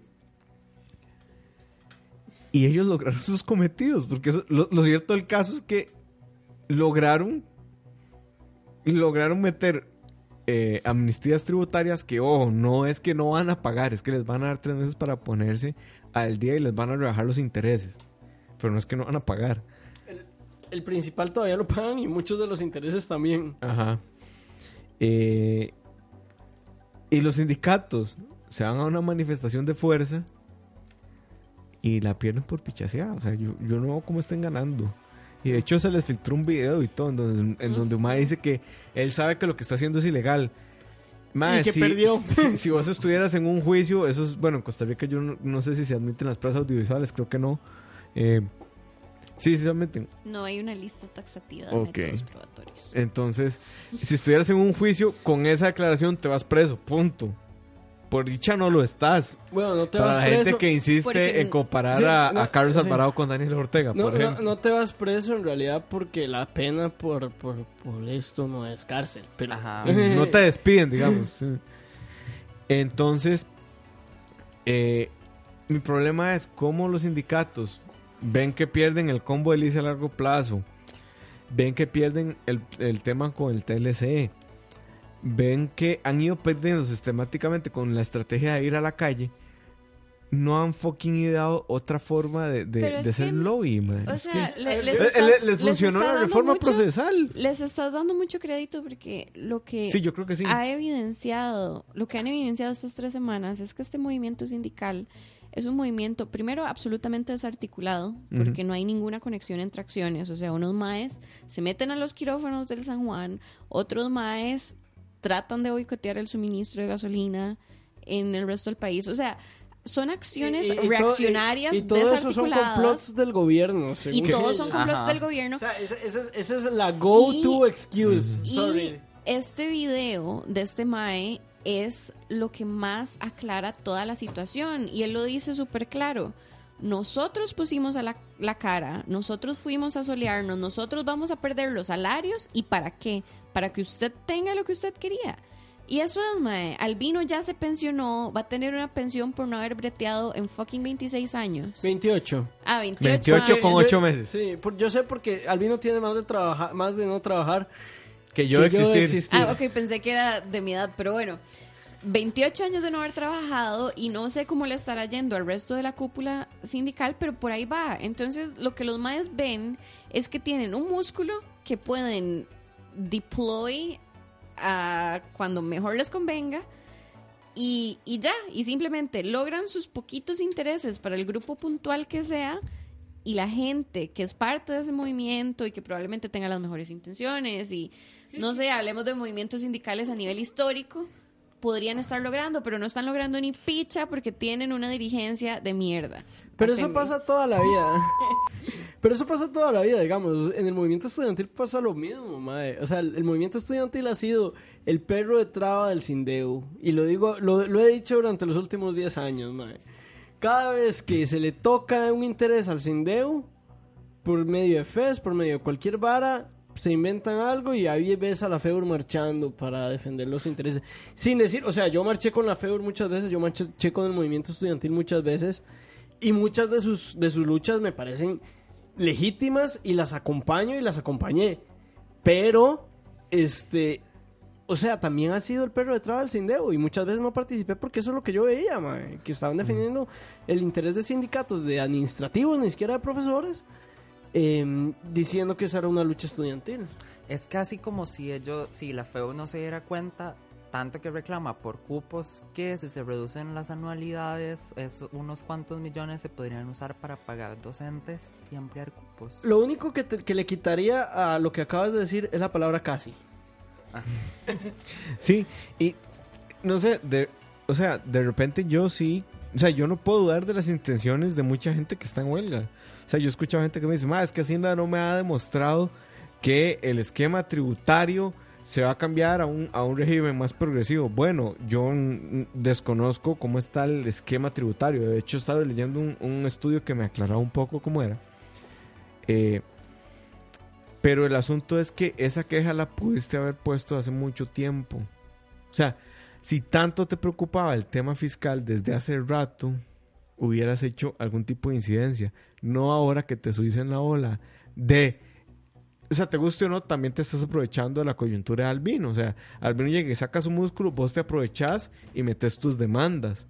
y ellos lograron sus cometidos, porque lo cierto del caso es que lograron, lograron meter eh, amnistías tributarias que, ojo, no es que no van a pagar, es que les van a dar tres meses para ponerse al día y les van a rebajar los intereses. Pero no es que no van a pagar. El principal todavía lo pagan y muchos de los intereses también. Ajá. Eh, y los sindicatos se van a una manifestación de fuerza y la pierden por pichaseada. O sea, yo, yo no veo cómo estén ganando. Y de hecho se les filtró un video y todo en donde, en donde Mae dice que él sabe que lo que está haciendo es ilegal. Mae, si, perdió. Si, si vos estuvieras en un juicio, eso es, bueno, en Costa Rica yo no, no sé si se admiten las pruebas audiovisuales, creo que no. Eh, sí, sí se admiten. No hay una lista taxativa de Ok. métodos probatorios. Entonces, si estuvieras en un juicio, con esa declaración te vas preso, punto. Por dicha no lo estás. Bueno, no te Para vas la preso. gente que insiste porque- en comparar Sí, a, no, a Carlos sí. Alvarado con Daniel Ortega, No, por no, ejemplo. no te vas preso en realidad porque la pena por, por, por esto no es cárcel. Pero, Ajá. No te despiden, digamos. sí. Entonces, eh, mi problema es cómo los sindicatos ven que pierden el combo de lice a largo plazo, ven que pierden el, el tema con el TLC, ven que han ido perdiendo sistemáticamente con la estrategia de ir a la calle, no han fucking ideado otra forma de, de, ser que- lobby, man. O sea, que- le- les, Eh, estás- les, les funcionó la reforma mucho- procesal. Les estás dando mucho crédito porque lo que Sí, yo creo que sí. ha evidenciado, lo que han evidenciado estas tres semanas es que este movimiento sindical es un movimiento, primero, absolutamente desarticulado, porque no hay ninguna conexión entre acciones. O sea, unos maes se meten a los quirófanos del San Juan, otros maes tratan de boicotear el suministro de gasolina en el resto del país. O sea, son acciones Y- y- y todo- reaccionarias y, y todo eso son complots del gobierno. y todos son complots Ajá. del gobierno. O sea, esa, esa es, esa es la go-to excuse. Y Sorry. este video de este Mae es lo que más aclara toda la situación. Y él lo dice súper claro. Nosotros pusimos a la, la cara, nosotros fuimos a solearnos, nosotros vamos a perder los salarios. ¿Y para qué? Para que usted tenga lo que usted quería. Y eso es, Mae. Albino ya se pensionó, va a tener una pensión por no haber breteado en fucking 26 años. 28. Ah, 28. 28 con Ah, 8 Yo- meses. Sí, por- yo sé porque Albino tiene más de trabajar, más de no trabajar Que yo que existí. existir. Ah, ok, pensé que era de mi edad, pero bueno. 28 años de no haber trabajado y no sé cómo le estará yendo al resto de la cúpula sindical, pero por ahí va. Entonces, lo que los maes ven es que tienen un músculo que pueden deploy a cuando mejor les convenga y, y ya, y simplemente logran sus poquitos intereses para el grupo puntual que sea y la gente que es parte de ese movimiento y que probablemente tenga las mejores intenciones y no sé, hablemos de movimientos sindicales a nivel histórico, podrían estar logrando, pero no están logrando ni picha porque tienen una dirigencia de mierda. Pero eso pasa toda la vida. Pero eso pasa toda la vida, digamos. En el movimiento estudiantil pasa lo mismo, mae. O sea, el, el movimiento estudiantil ha sido el perro de traba del Sindeu. Y lo digo, lo, lo he dicho durante los últimos 10 años, mae. Cada vez que se le toca un interés al Sindeu, por medio de FES, por medio de cualquier vara, se inventan algo y ahí ves a la FEUR marchando para defender los intereses. Sin decir, o sea, yo marché con la FEUR muchas veces, yo marché con el movimiento estudiantil muchas veces y muchas de sus, de sus luchas me parecen legítimas y las acompaño y las acompañé. Pero, este, o sea, también ha sido el perro de traba del Sindeo y muchas veces no participé porque eso es lo que yo veía, mae, que estaban defendiendo el interés de sindicatos, de administrativos, ni siquiera de profesores, em, diciendo que esa era una lucha estudiantil. Es casi como si ellos, si la FEU no se diera cuenta tanto que reclama por cupos que si se reducen las anualidades, es unos cuantos millones se podrían usar para pagar docentes y ampliar cupos. Lo único que, te- que le quitaría a lo que acabas de decir es la palabra casi. Sí, y no sé, o sea, de repente yo sí, o sea, yo no puedo dudar de las intenciones de mucha gente que está en huelga. O sea, yo he escuchado gente que me dice, "Ma, es que Hacienda no me ha demostrado que el esquema tributario se va a cambiar a un, a un régimen más progresivo. Bueno, yo desconozco cómo está el esquema tributario. De hecho, estaba leyendo un, un estudio que me aclaraba un poco cómo era. Eh, pero el asunto es que esa queja la pudiste haber puesto hace mucho tiempo. O sea, si tanto te preocupaba el tema fiscal desde hace rato, hubieras hecho algún tipo de incidencia. No ahora que te subís en la ola de... O sea, te guste o no, también te estás aprovechando de la coyuntura de Albino. O sea, Albino llega y saca su músculo, vos te aprovechás y metes tus demandas.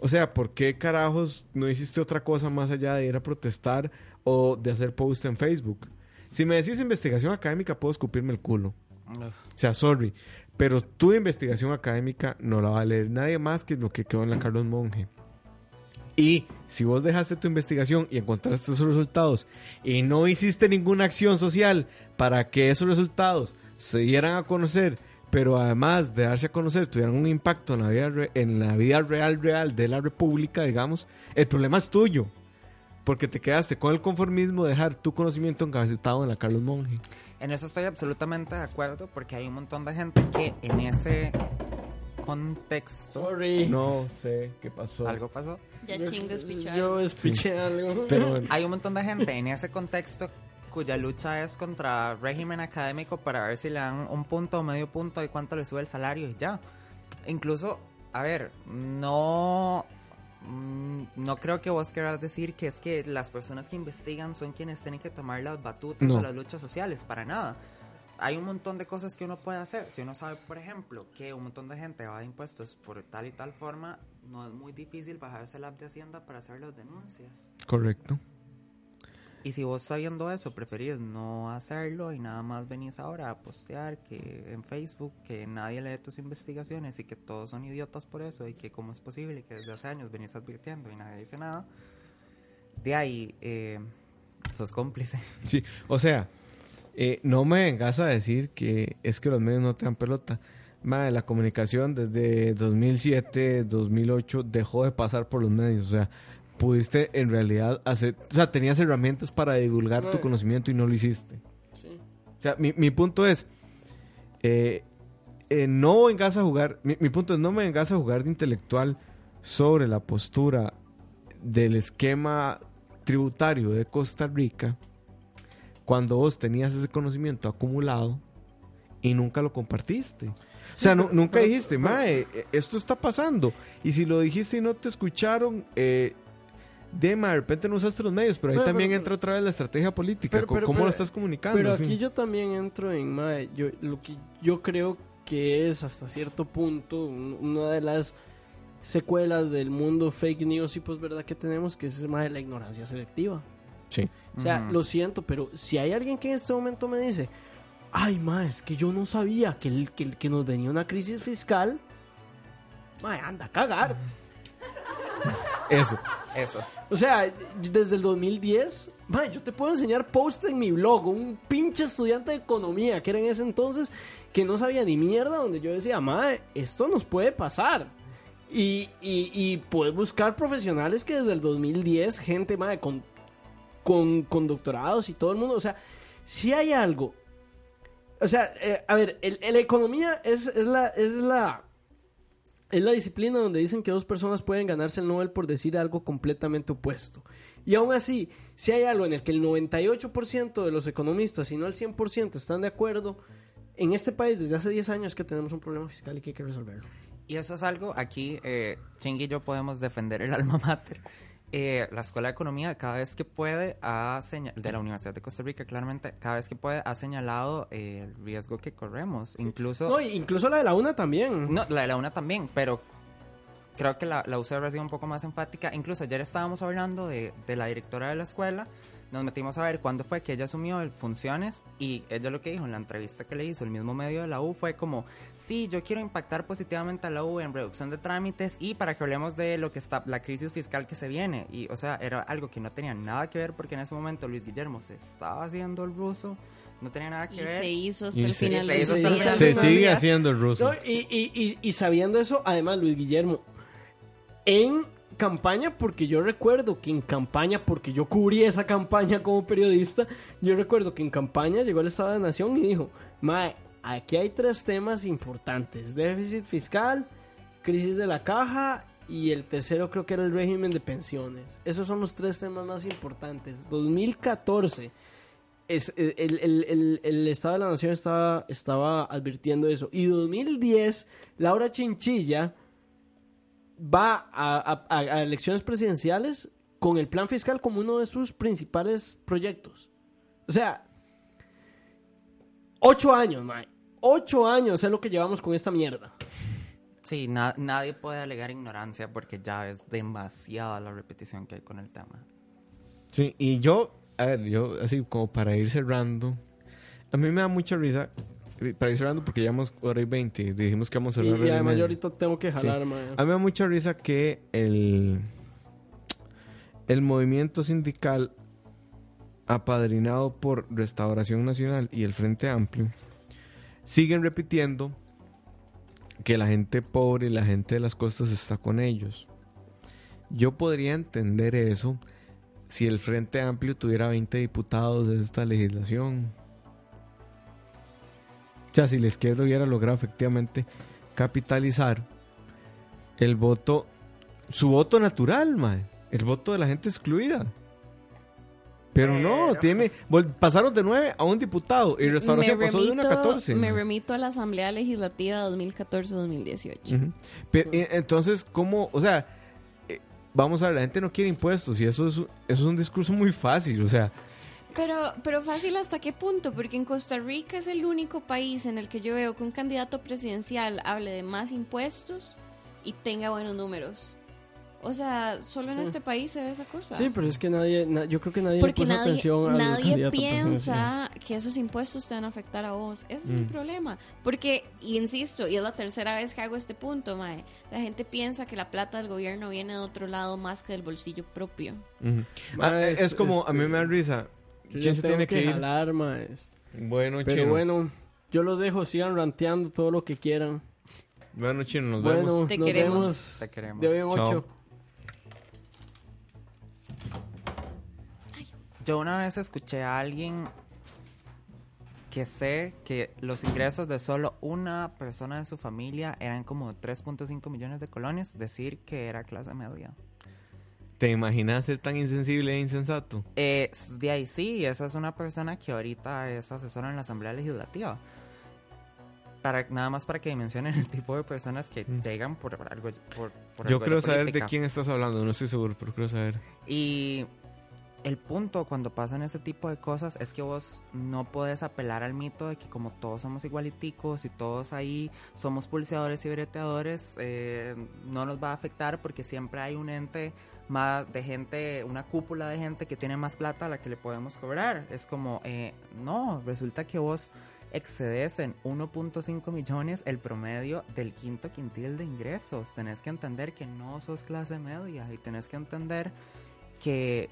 O sea, ¿por qué carajos no hiciste otra cosa más allá de ir a protestar o de hacer post en Facebook? Si me decís investigación académica, puedo escupirme el culo. O sea, sorry. Pero tu investigación académica no la va a leer nadie más que lo que quedó en la Carlos Monge. Y si vos dejaste tu investigación y encontraste esos resultados y no hiciste ninguna acción social para que esos resultados se dieran a conocer, pero además de darse a conocer tuvieran un impacto en la vida, re- en la vida real, real de la República, digamos, el problema es tuyo. Porque te quedaste con el conformismo de dejar tu conocimiento encabezado en la Carlos Monge. En eso estoy absolutamente de acuerdo porque hay un montón de gente que en ese contexto Sorry. No sé qué pasó. algo pasó. Ya chingas, pichar. Yo espiché algo. Pero bueno. Hay un montón de gente en ese contexto cuya lucha es contra régimen académico para ver si le dan un punto o medio punto y cuánto le sube el salario y ya. Incluso, a ver, no mm, no creo que vos quieras decir que es que las personas que investigan son quienes tienen que tomar las batutas No. de las luchas sociales, para nada. hay un montón de cosas que uno puede hacer. Si uno sabe, por ejemplo, que un montón de gente va de impuestos por tal y tal forma, no es muy difícil bajarse el app de Hacienda para hacer las denuncias. Correcto. Y si vos sabiendo eso preferís no hacerlo y nada más venís ahora a postear que en Facebook que nadie lee tus investigaciones y que todos son idiotas por eso y que cómo es posible que desde hace años venís advirtiendo y nadie dice nada, de ahí eh, sos cómplice. Sí, o sea, eh, no me vengas a decir que es que los medios no te dan pelota. Madre, la comunicación desde 2007, 2008 dejó de pasar por los medios. O sea, pudiste en realidad hacer, o sea, tenías herramientas para divulgar tu conocimiento y no lo hiciste. Sí. O sea, mi, mi punto es, eh, eh, no vengas a jugar, mi, mi punto es, no me vengas a jugar de intelectual sobre la postura del esquema tributario de Costa Rica cuando vos tenías ese conocimiento acumulado y nunca lo compartiste. O sea, nu- nunca dijiste, mae, eh, esto está pasando. Y si lo dijiste y no te escucharon, eh, de mae, de repente no usaste los medios, pero ahí Pero, también pero, entra otra vez la estrategia política. pero, ¿Cómo pero- lo estás comunicando? Pero En fin. aquí yo también entro en mae, yo, lo que yo creo que es hasta cierto punto un- una de las secuelas del mundo fake news y pues verdad que tenemos que es mae, la ignorancia selectiva. Sí. O sea, lo siento, pero si hay alguien que en este momento me dice, ay, ma, es que yo no sabía que, el, que, que nos venía una crisis fiscal, ma, anda a cagar. Eso. Eso. O sea, desde el 2010, ma, yo te puedo enseñar post en mi blog, un pinche estudiante de economía que era en ese entonces que no sabía ni mierda, donde yo decía, ma, esto nos puede pasar. Y, y, y puedes buscar profesionales que desde el 2010, gente, ma, con, con, con doctorados y todo el mundo, o sea, si hay algo. O sea, eh, a ver, el, el- la economía es, es la... Es la es la disciplina donde dicen que dos personas pueden ganarse el Nobel por decir algo completamente opuesto. Y aún así, si hay algo en el que el 98% de los economistas, si no el 100%, están de acuerdo, en este país desde hace 10 años que tenemos un problema fiscal y que hay que resolverlo. Y eso es algo, aquí eh, Ching y yo podemos defender el alma mater. Eh, la Escuela de Economía cada vez que puede, ha seña- de la Universidad de Costa Rica claramente, cada vez que puede ha señalado eh, el riesgo que corremos. Incluso... No, incluso la de la UNA también. No, la de la UNA también, pero creo que la, la UCR ha sido un poco más enfática. Incluso ayer estábamos hablando de, de la directora de la escuela. Nos metimos a ver cuándo fue que ella asumió el funciones y ella lo que dijo en la entrevista que le hizo el mismo medio de la U fue como, sí, yo quiero impactar positivamente a la U en reducción de trámites y para que hablemos de lo que está, la crisis fiscal que se viene. Y, o sea, era algo que no tenía nada que ver porque en ese momento Luis Guillermo se estaba haciendo el ruso, no tenía nada que Y ver. se hizo hasta Y el se- final se de hizo hasta Se sigue días. haciendo el ruso. No, y, y- y- y sabiendo eso, además Luis Guillermo, en campaña, porque yo recuerdo que en campaña, porque yo cubrí esa campaña como periodista, yo recuerdo que en campaña llegó al Estado de Nación y dijo, Mae, aquí hay tres temas importantes, déficit fiscal, crisis de la caja y el tercero creo que era el régimen de pensiones. Esos son los tres temas más importantes. 2014 es, el, el- el- el- el Estado de la Nación estaba, estaba advirtiendo eso. Y 2010, Laura Chinchilla va a, a- a- a elecciones presidenciales con el plan fiscal como uno de sus principales proyectos. O sea, ocho años, mae. Ocho años es lo que llevamos con esta mierda. Sí, na- nadie puede alegar ignorancia porque ya es demasiada la repetición que hay con el tema. Sí, y yo, a ver, yo así como para ir cerrando, a mí me da mucha risa, para ir cerrando porque llevamos hora y 20, dijimos que vamos a hablar y y además yo ahorita tengo que Sí. jalar, mae. A mí me da mucha risa que el, el movimiento sindical apadrinado por Restauración Nacional y el Frente Amplio siguen repitiendo que la gente pobre y la gente de las costas está con ellos. Yo podría entender eso si el Frente Amplio tuviera 20 diputados de esta legislación. O sea, si la izquierda hubiera logrado efectivamente capitalizar el voto, su voto natural, mae, el voto de la gente excluida. Pero no, tiene, pasaron de 9 a un diputado y Restauración me pasó de 1 a remito- 14. Me remito a la Asamblea Legislativa 2014-2018. Ujú. Pero, eh, entonces, ¿cómo? O sea, eh, vamos a ver, la gente no quiere impuestos y eso es, eso es un discurso muy fácil. O sea, Pero, pero fácil hasta qué punto, porque en Costa Rica es el único país en el que yo veo que un candidato presidencial hable de más impuestos y tenga buenos números. O sea, solo en este país se ve esa cosa. Sí, pero es que nadie, na- yo creo que nadie porque puso nadie, atención nadie piensa que esos impuestos te van a afectar a vos. Ese es el Mm. problema. Porque, y insisto, y es la tercera vez que hago este punto, mae, la gente piensa que la plata del gobierno viene de otro lado más que del bolsillo propio. Ah, es, es- como, este, a mí me da risa. Yo ya ¿Quién se tengo tiene que, ir? jalar, maes. Bueno, Pero chino. bueno, yo los dejo, sigan ranteando todo lo que quieran. Bueno, chino, nos bueno, vemos. Te nos queremos. vemos Te queremos. de hoy en Chao. ocho. Yo una vez escuché a alguien que sé que los ingresos de solo una persona de su familia eran como 3.5 millones de colones, decir que era clase media. ¿Te imaginas ser tan insensible e insensato? Eh, de ahí sí, esa es una persona que ahorita es asesora en la Asamblea Legislativa. Para, nada más para que dimensionen el tipo de personas que Mm. llegan por, algo. Por, por Yo quiero saber de quién estás hablando, no estoy seguro, pero quiero saber. Y el punto cuando pasan ese tipo de cosas es que vos no puedes apelar al mito de que como todos somos igualiticos y todos ahí somos pulseadores y breteadores, eh, no nos va a afectar porque siempre hay un ente más de gente, una cúpula de gente que tiene más plata a la que le podemos cobrar. Es como, eh, no, resulta que vos excedes en 1.5 millones el promedio del quinto quintil de ingresos. Tenés que entender que no sos clase media y tenés que entender que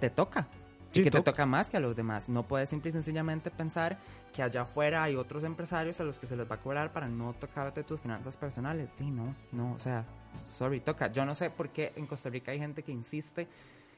te toca. Sí, y que te toca. toca más que a los demás. No puedes simple y sencillamente pensar que allá afuera hay otros empresarios a los que se les va a cobrar para no tocarte tus finanzas personales. Sí, no, no, o sea, sorry, toca. Yo no sé por qué en Costa Rica hay gente que insiste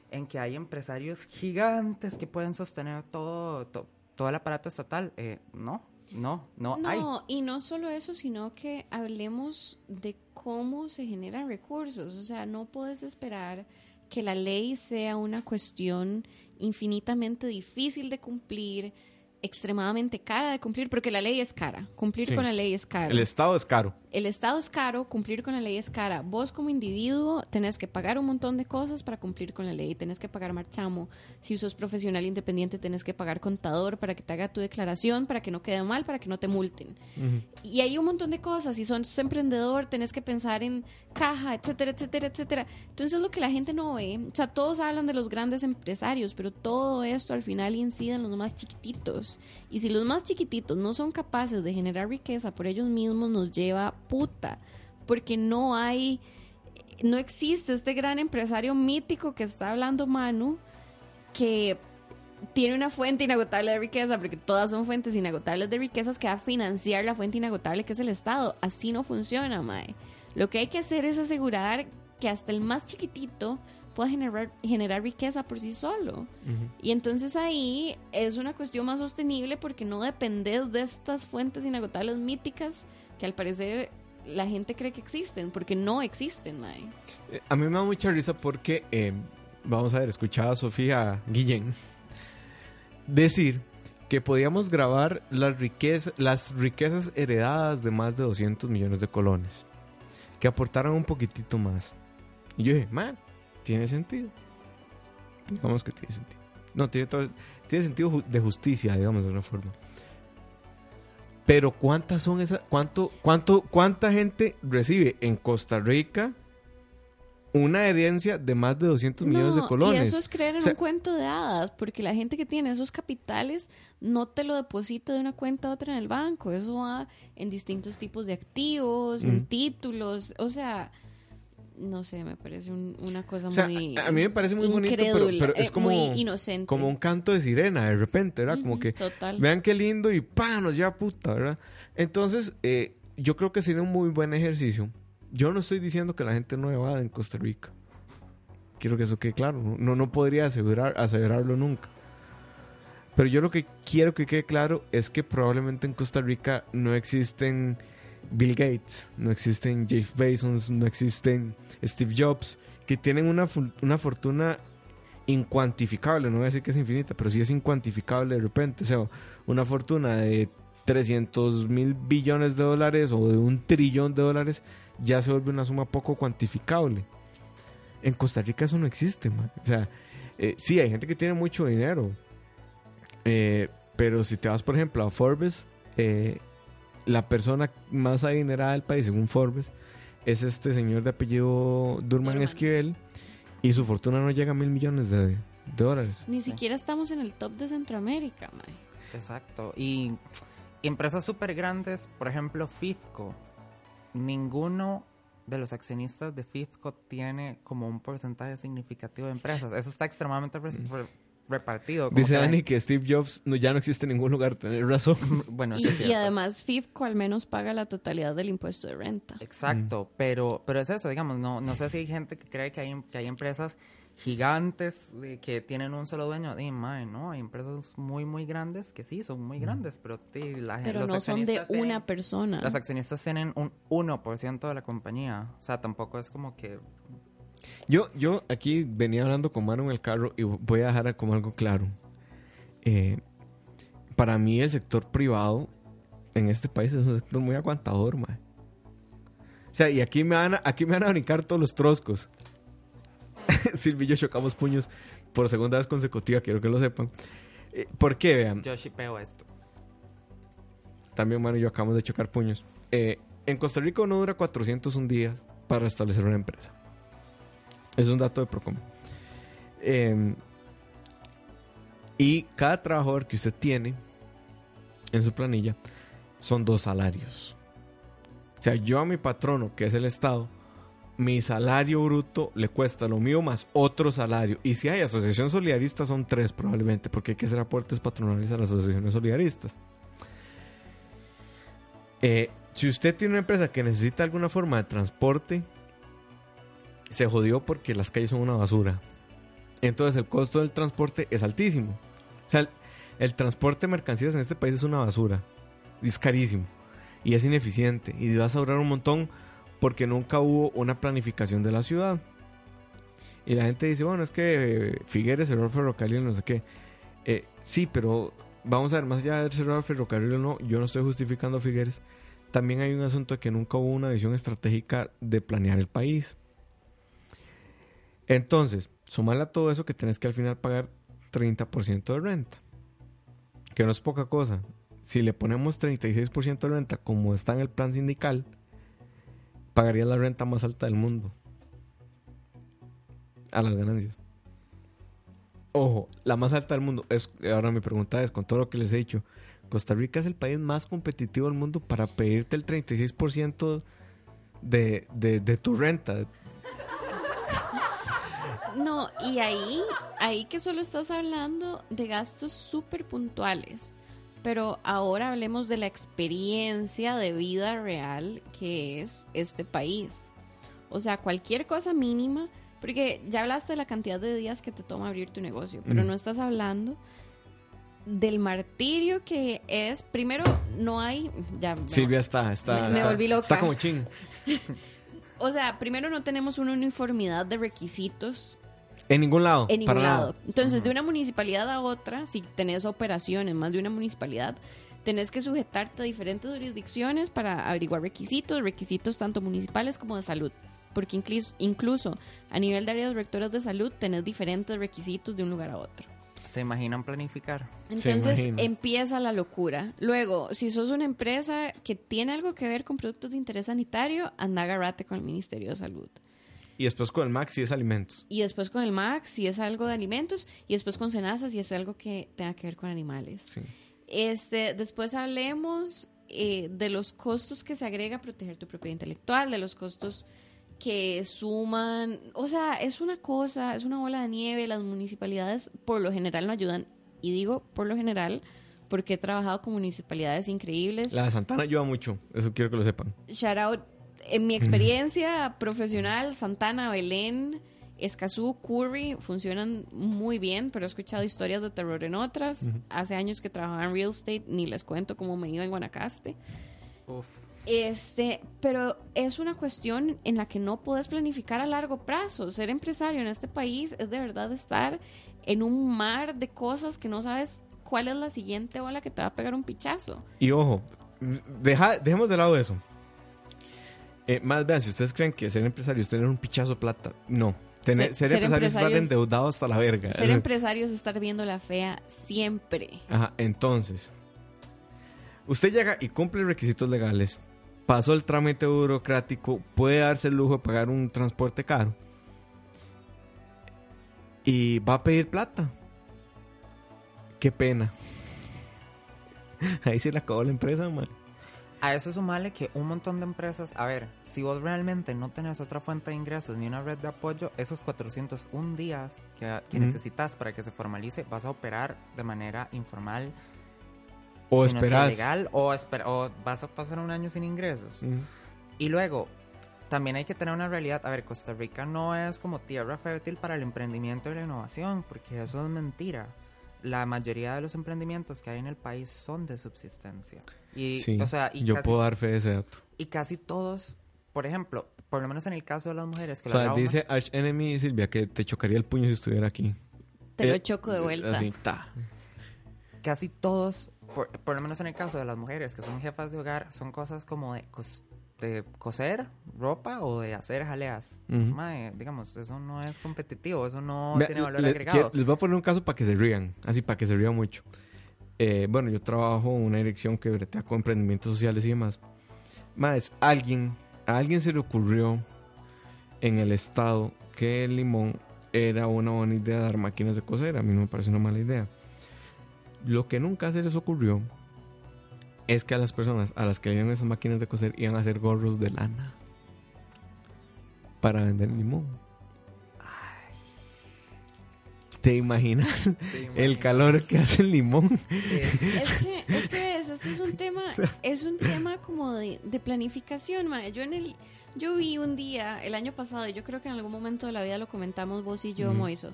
en que hay empresarios gigantes que pueden sostener todo, to- todo el aparato estatal. Eh, no, no, no, hay. No, y no solo eso, sino que hablemos de cómo se generan recursos. O sea, no puedes esperar que la ley sea una cuestión infinitamente difícil de cumplir, extremadamente cara de cumplir, porque la ley es cara. Cumplir Sí. con la ley es caro. El Estado es caro. El Estado es caro, cumplir con la ley es cara. Vos como individuo tenés que pagar un montón de cosas para cumplir con la ley. Tenés que pagar marchamo. Si sos profesional independiente, tenés que pagar contador para que te haga tu declaración, para que no quede mal, para que no te multen. Y hay un montón de cosas. Si sos emprendedor, tenés que pensar en caja, etcétera, etcétera, etcétera. Entonces lo que la gente no ve, o sea, todos hablan de los grandes empresarios, pero todo esto al final incide en los más chiquititos. Y si los más chiquititos no son capaces de generar riqueza por ellos mismos, nos lleva puta. Porque no hay, no existe este gran empresario mítico que está hablando Manu, que tiene una fuente inagotable de riqueza, porque todas son fuentes inagotables de riquezas que va a financiar la fuente inagotable que es el Estado. Así no funciona, Mae. Lo que hay que hacer es asegurar que hasta el más chiquitito pueda generar, generar riqueza por sí solo. Y entonces ahí es una cuestión más sostenible porque no dependes de estas fuentes inagotables míticas que al parecer la gente cree que existen, porque no existen, Mae. Eh, A mí me da mucha risa porque, eh, vamos a ver, escuchaba a Sofía Guillén decir que podíamos grabar las, riquezas las riquezas heredadas de más de 200 millones de colones, que aportaran un poquitito más. Y yo dije, man, tiene sentido. Digamos que tiene sentido. No, tiene, todo, tiene sentido de justicia, digamos, de una forma. Pero ¿cuántas son esas? ¿Cuánto, cuánto, ¿Cuánta gente recibe en Costa Rica una herencia de más de 200 millones de colones? Y eso es creer en O sea, un cuento de hadas, porque la gente que tiene esos capitales no te lo deposita de una cuenta a otra en el banco. Eso va en distintos tipos de activos, en Ujú. títulos. O sea, no sé, me parece un- una cosa O sea, muy. a a mí me parece muy bonito, pero, es eh, como, muy inocente. como un canto de sirena de repente, ¿verdad? Como que Total. vean qué lindo y ¡pam! nos lleva puta, ¿verdad? Entonces, eh, yo creo que sería un muy buen ejercicio. Yo no estoy diciendo que la gente no evada en Costa Rica. Quiero que eso quede claro. No, no, no podría asegurar, asegurarlo nunca. Pero yo lo que quiero que quede claro es que probablemente en Costa Rica no existen Bill Gates, no existen Jeff Bezos, no existen Steve Jobs, que tienen una, una fortuna incuantificable, no voy a decir que es infinita, pero sí es incuantificable de repente. O sea, una fortuna de 300 mil billones de dólares o de un trillón de dólares ya se vuelve una suma poco cuantificable. En Costa Rica eso no existe, man. O sea, eh, sí, hay gente que tiene mucho dinero, Eh, pero si te vas, por ejemplo, a Forbes, eh, la persona más adinerada del país, según Forbes, es este señor de apellido Durman Durman. Esquivel y su fortuna no llega a mil millones de, de dólares. Ni siquiera estamos en el top de Centroamérica, mae. Exacto. Y, y empresas súper grandes, por ejemplo, FIFCO. Ninguno de los accionistas de FIFCO tiene como un porcentaje significativo de empresas. Eso está extremadamente re- re- repartido. como Dice que Dani que Steve Jobs no, ya no existe en ningún lugar, tener razón. Bueno, Y, es y además FIFCO al menos paga la totalidad del impuesto de renta. Exacto, pero, pero es eso, digamos, no, no sé si hay gente que cree que hay, que hay empresas gigantes eh, que tienen un solo dueño. Di, mae, no, hay empresas muy, muy grandes que sí, son muy grandes, pero di, la gente, Pero los no son de tienen- una persona. Los accionistas tienen un 1% de la compañía. O sea, tampoco es como que... Yo, yo aquí venía hablando con Manu en el carro y voy a dejar como algo claro. Eh, para mí el sector privado en este país es un sector muy aguantador, mae. O sea, y aquí me van a, aquí me van a brincar todos los troscos. Silvio y yo chocamos puños por segunda vez consecutiva, quiero que lo sepan. Eh, ¿Por qué? Vean, Yo shipeo esto. también Manu y yo acabamos de chocar puños. Eh, en Costa Rica uno dura 401 días para establecer una empresa. Es un dato de Procom. Eh, y cada trabajador que usted tiene en su planilla son dos salarios. O sea, yo a mi patrono, que es el Estado, mi salario bruto le cuesta lo mío más otro salario. Y si hay asociación solidarista son tres probablemente, porque hay que hacer aportes patronales a las asociaciones solidaristas. Eh, si usted tiene una empresa que necesita alguna forma de transporte, se jodió porque las calles son una basura. Entonces el costo del transporte es altísimo. O sea, el, transporte de mercancías en este país es una basura. Es carísimo. Y es ineficiente. Y vas a durar un montón porque nunca hubo una planificación de la ciudad. Y la gente dice, bueno, es que eh, Figueres cerró el ferrocarril, no sé qué. Eh, sí, pero vamos a ver, más allá de cerrar el ferrocarril o no, yo no estoy justificando Figueres. También hay un asunto de que nunca hubo una visión estratégica de planear el país. Entonces, sumarle a todo eso que tenés que al final pagar 30% de renta. Que no es poca cosa. Si le ponemos 36% de renta como está en el plan sindical, pagaría la renta más alta del mundo. A las ganancias. Ojo, la más alta del mundo. Es, ahora mi pregunta es, con todo lo que les he dicho, Costa Rica es el país más competitivo del mundo para pedirte el 36% de, de, de tu renta. No, y ahí, ahí que solo estás hablando de gastos súper puntuales. Pero ahora hablemos de la experiencia de vida real que es este país. O sea, cualquier cosa mínima, porque ya hablaste de la cantidad de días que te toma abrir tu negocio, pero Mm. no estás hablando del martirio que es, primero, no hay, ya, Silvia está, está, Me- me está- volví loca. está como ching. o sea, primero no tenemos una uniformidad de requisitos En ningún lado. en ningún lado. Entonces, de una municipalidad a otra, si tenés operaciones más de una municipalidad, tenés que sujetarte a diferentes jurisdicciones para averiguar requisitos, requisitos tanto municipales como de salud. Porque incluso, incluso a nivel de áreas rectoras de salud tenés diferentes requisitos de un lugar a otro. ¿Se imaginan planificar? Entonces imagina. empieza la locura. Luego, si sos una empresa que tiene algo que ver con productos de interés sanitario, anda agarrate con el Ministerio de Salud. Y después con el Max y es alimentos. Y después con el MAX, si es algo de alimentos, y después con Senasa, si es algo que tenga que ver con animales. Sí. Este, después hablemos eh, de los costos que se agrega a proteger tu propiedad intelectual, de los costos que suman, o sea, es una cosa, es una bola de nieve, las municipalidades por lo general no ayudan, y digo por lo general porque he trabajado con municipalidades increíbles. La de Santana ayuda mucho. Eso quiero que lo sepan. Shout out, en mi experiencia profesional, Santana, Belén, Escazú, Curry funcionan muy bien, pero he escuchado historias de terror en otras. Hace años que trabajaba en real estate, ni les cuento cómo me iba en Guanacaste. Uf. Este, pero es una cuestión en la que no puedes planificar a largo plazo. Ser empresario en este país es de verdad estar en un mar de cosas que no sabes cuál es la siguiente ola que te va a pegar un pichazo. Y ojo, deja, dejemos de lado eso. Eh, más vean, si ustedes creen que ser empresario es tener un pichazo plata, no. Tener- Ser- ser, ser empresario es estar endeudado hasta la verga. Ser empresario es estar viendo la fea siempre. Ajá, entonces, usted llega y cumple requisitos legales, pasó el trámite burocrático, puede darse el lujo de pagar un transporte caro y va a pedir plata. Qué pena. Ahí se le acabó la empresa, man. A eso sumarle que un montón de empresas, a ver, si vos realmente no tenés otra fuente de ingresos ni una red de apoyo, esos 401 días que, que necesitas para que se formalice, vas a operar de manera informal, O si no es esperás. ilegal, o, esper- o vas a pasar un año sin ingresos. Y luego, también hay que tener una realidad. A ver, Costa Rica no es como tierra fértil para el emprendimiento y la innovación, porque eso es mentira. La mayoría de los emprendimientos que hay en el país son de subsistencia. Y, Sí, o sea, y yo casi, puedo dar fe de ese dato. y casi todos, por ejemplo, por lo menos en el caso de las mujeres que O lo sea, dice Arch Enemy Silvia que te chocaría el puño si estuviera aquí. Te lo Eh, choco de vuelta. Así, ta. casi todos, por, por lo menos en el caso de las mujeres que son jefas de hogar, son cosas como de, cos- de coser ropa o de hacer jaleas. Ujú. Mae, digamos, eso no es competitivo, eso no Vea, tiene valor le- agregado. que- les voy a poner un caso para que se rían, así para que se rían mucho. Eh, bueno, yo trabajo en una dirección que bretea con emprendimientos sociales y demás. Más, alguien, a alguien se le ocurrió en el estado que el limón era una buena idea dar máquinas de coser. A mí no me parece una mala idea. Lo que nunca se les ocurrió es que a las personas a las que le dieron esas máquinas de coser iban a hacer gorros de lana para vender limón. ¿Te imaginas el calor que hace el limón? Es que, es que es, este es un tema, es un tema como de, de planificación. Yo en el, yo vi un día, el año pasado, y yo creo que en algún momento de la vida lo comentamos vos y yo, Ujú. Moiso,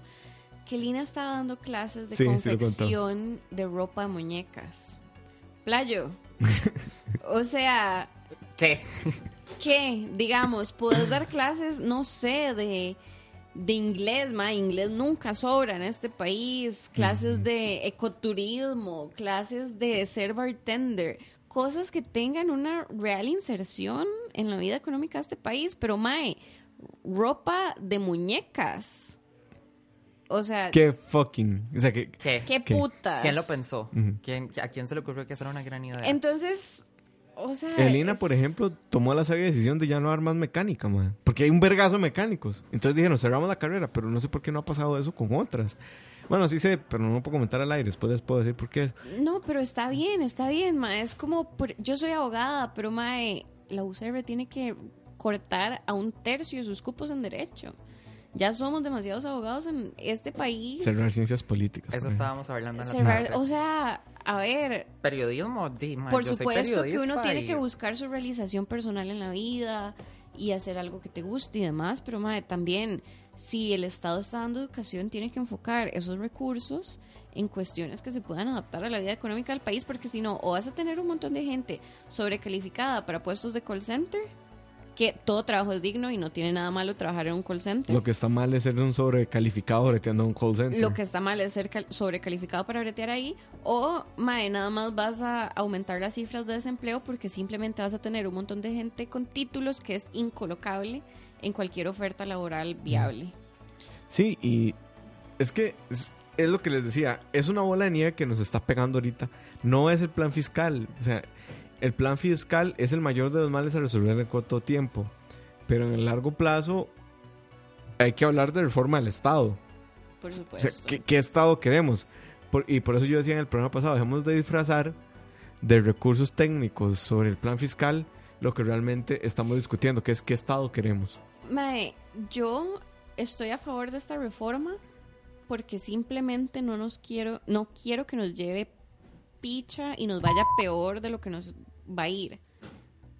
que Lina estaba dando clases de Sí, confección de ropa de muñecas. Playo. o sea, ¿Qué? que, digamos, puedes dar clases, no sé, de, de inglés, ma, inglés nunca sobra en este país, clases de ecoturismo, clases de ser bartender, cosas que tengan una real inserción en la vida económica de este país, pero mae, ropa de muñecas. O sea, Qué fucking. O sea, que. ¿Qué? qué ¿Qué? putas. ¿Quién lo pensó? ¿Quién, ¿A quién se le ocurrió que esa era una gran idea? Entonces, o sea, Elina, es- por ejemplo, tomó la sabia decisión de ya no dar más mecánica, man. Porque hay un vergazo de mecánicos. Entonces dijeron, cerramos la carrera, pero no sé por qué no ha pasado eso con otras. Bueno, sí sé, pero no puedo comentar al aire. Después les puedo decir por qué. No, pero está bien, está bien, ma. Es como, por- yo soy abogada, pero mae, la UCR tiene que cortar a un tercio de sus cupos en derecho. Ya somos demasiados abogados en este país. Cerrar ciencias políticas. Eso estábamos hablando en la Cerrar- o sea, a ver, Periodismo, di, ma, por yo soy supuesto que uno tiene que buscar su realización personal en la vida y hacer algo que te guste y demás, pero mae, también si el Estado está dando educación, tiene que enfocar esos recursos en cuestiones que se puedan adaptar a la vida económica del país, porque si no, o vas a tener un montón de gente sobrecalificada para puestos de call center, que todo trabajo es digno y no tiene nada malo trabajar en un call center. Lo que está mal es ser un sobrecalificado breteando un call center. Lo que está mal es ser cal- sobrecalificado para bretear ahí. O, mae, nada más vas a aumentar las cifras de desempleo porque simplemente vas a tener un montón de gente con títulos que es incolocable en cualquier oferta laboral viable. Sí, y es que es, es lo que les decía, es una bola de nieve que nos está pegando ahorita. No es el plan fiscal, o sea, el plan fiscal es el mayor de los males a resolver en corto tiempo, pero en el largo plazo hay que hablar de reforma del Estado. Por O sea, supuesto. ¿qué, qué Estado queremos? Por- y por eso yo decía en el programa pasado, dejemos de disfrazar de recursos técnicos sobre el plan fiscal lo que realmente estamos discutiendo, que es qué Estado queremos. Mae, yo estoy a favor de esta reforma porque simplemente no nos quiero, no quiero que nos lleve picha y nos vaya peor de lo que nos va a ir.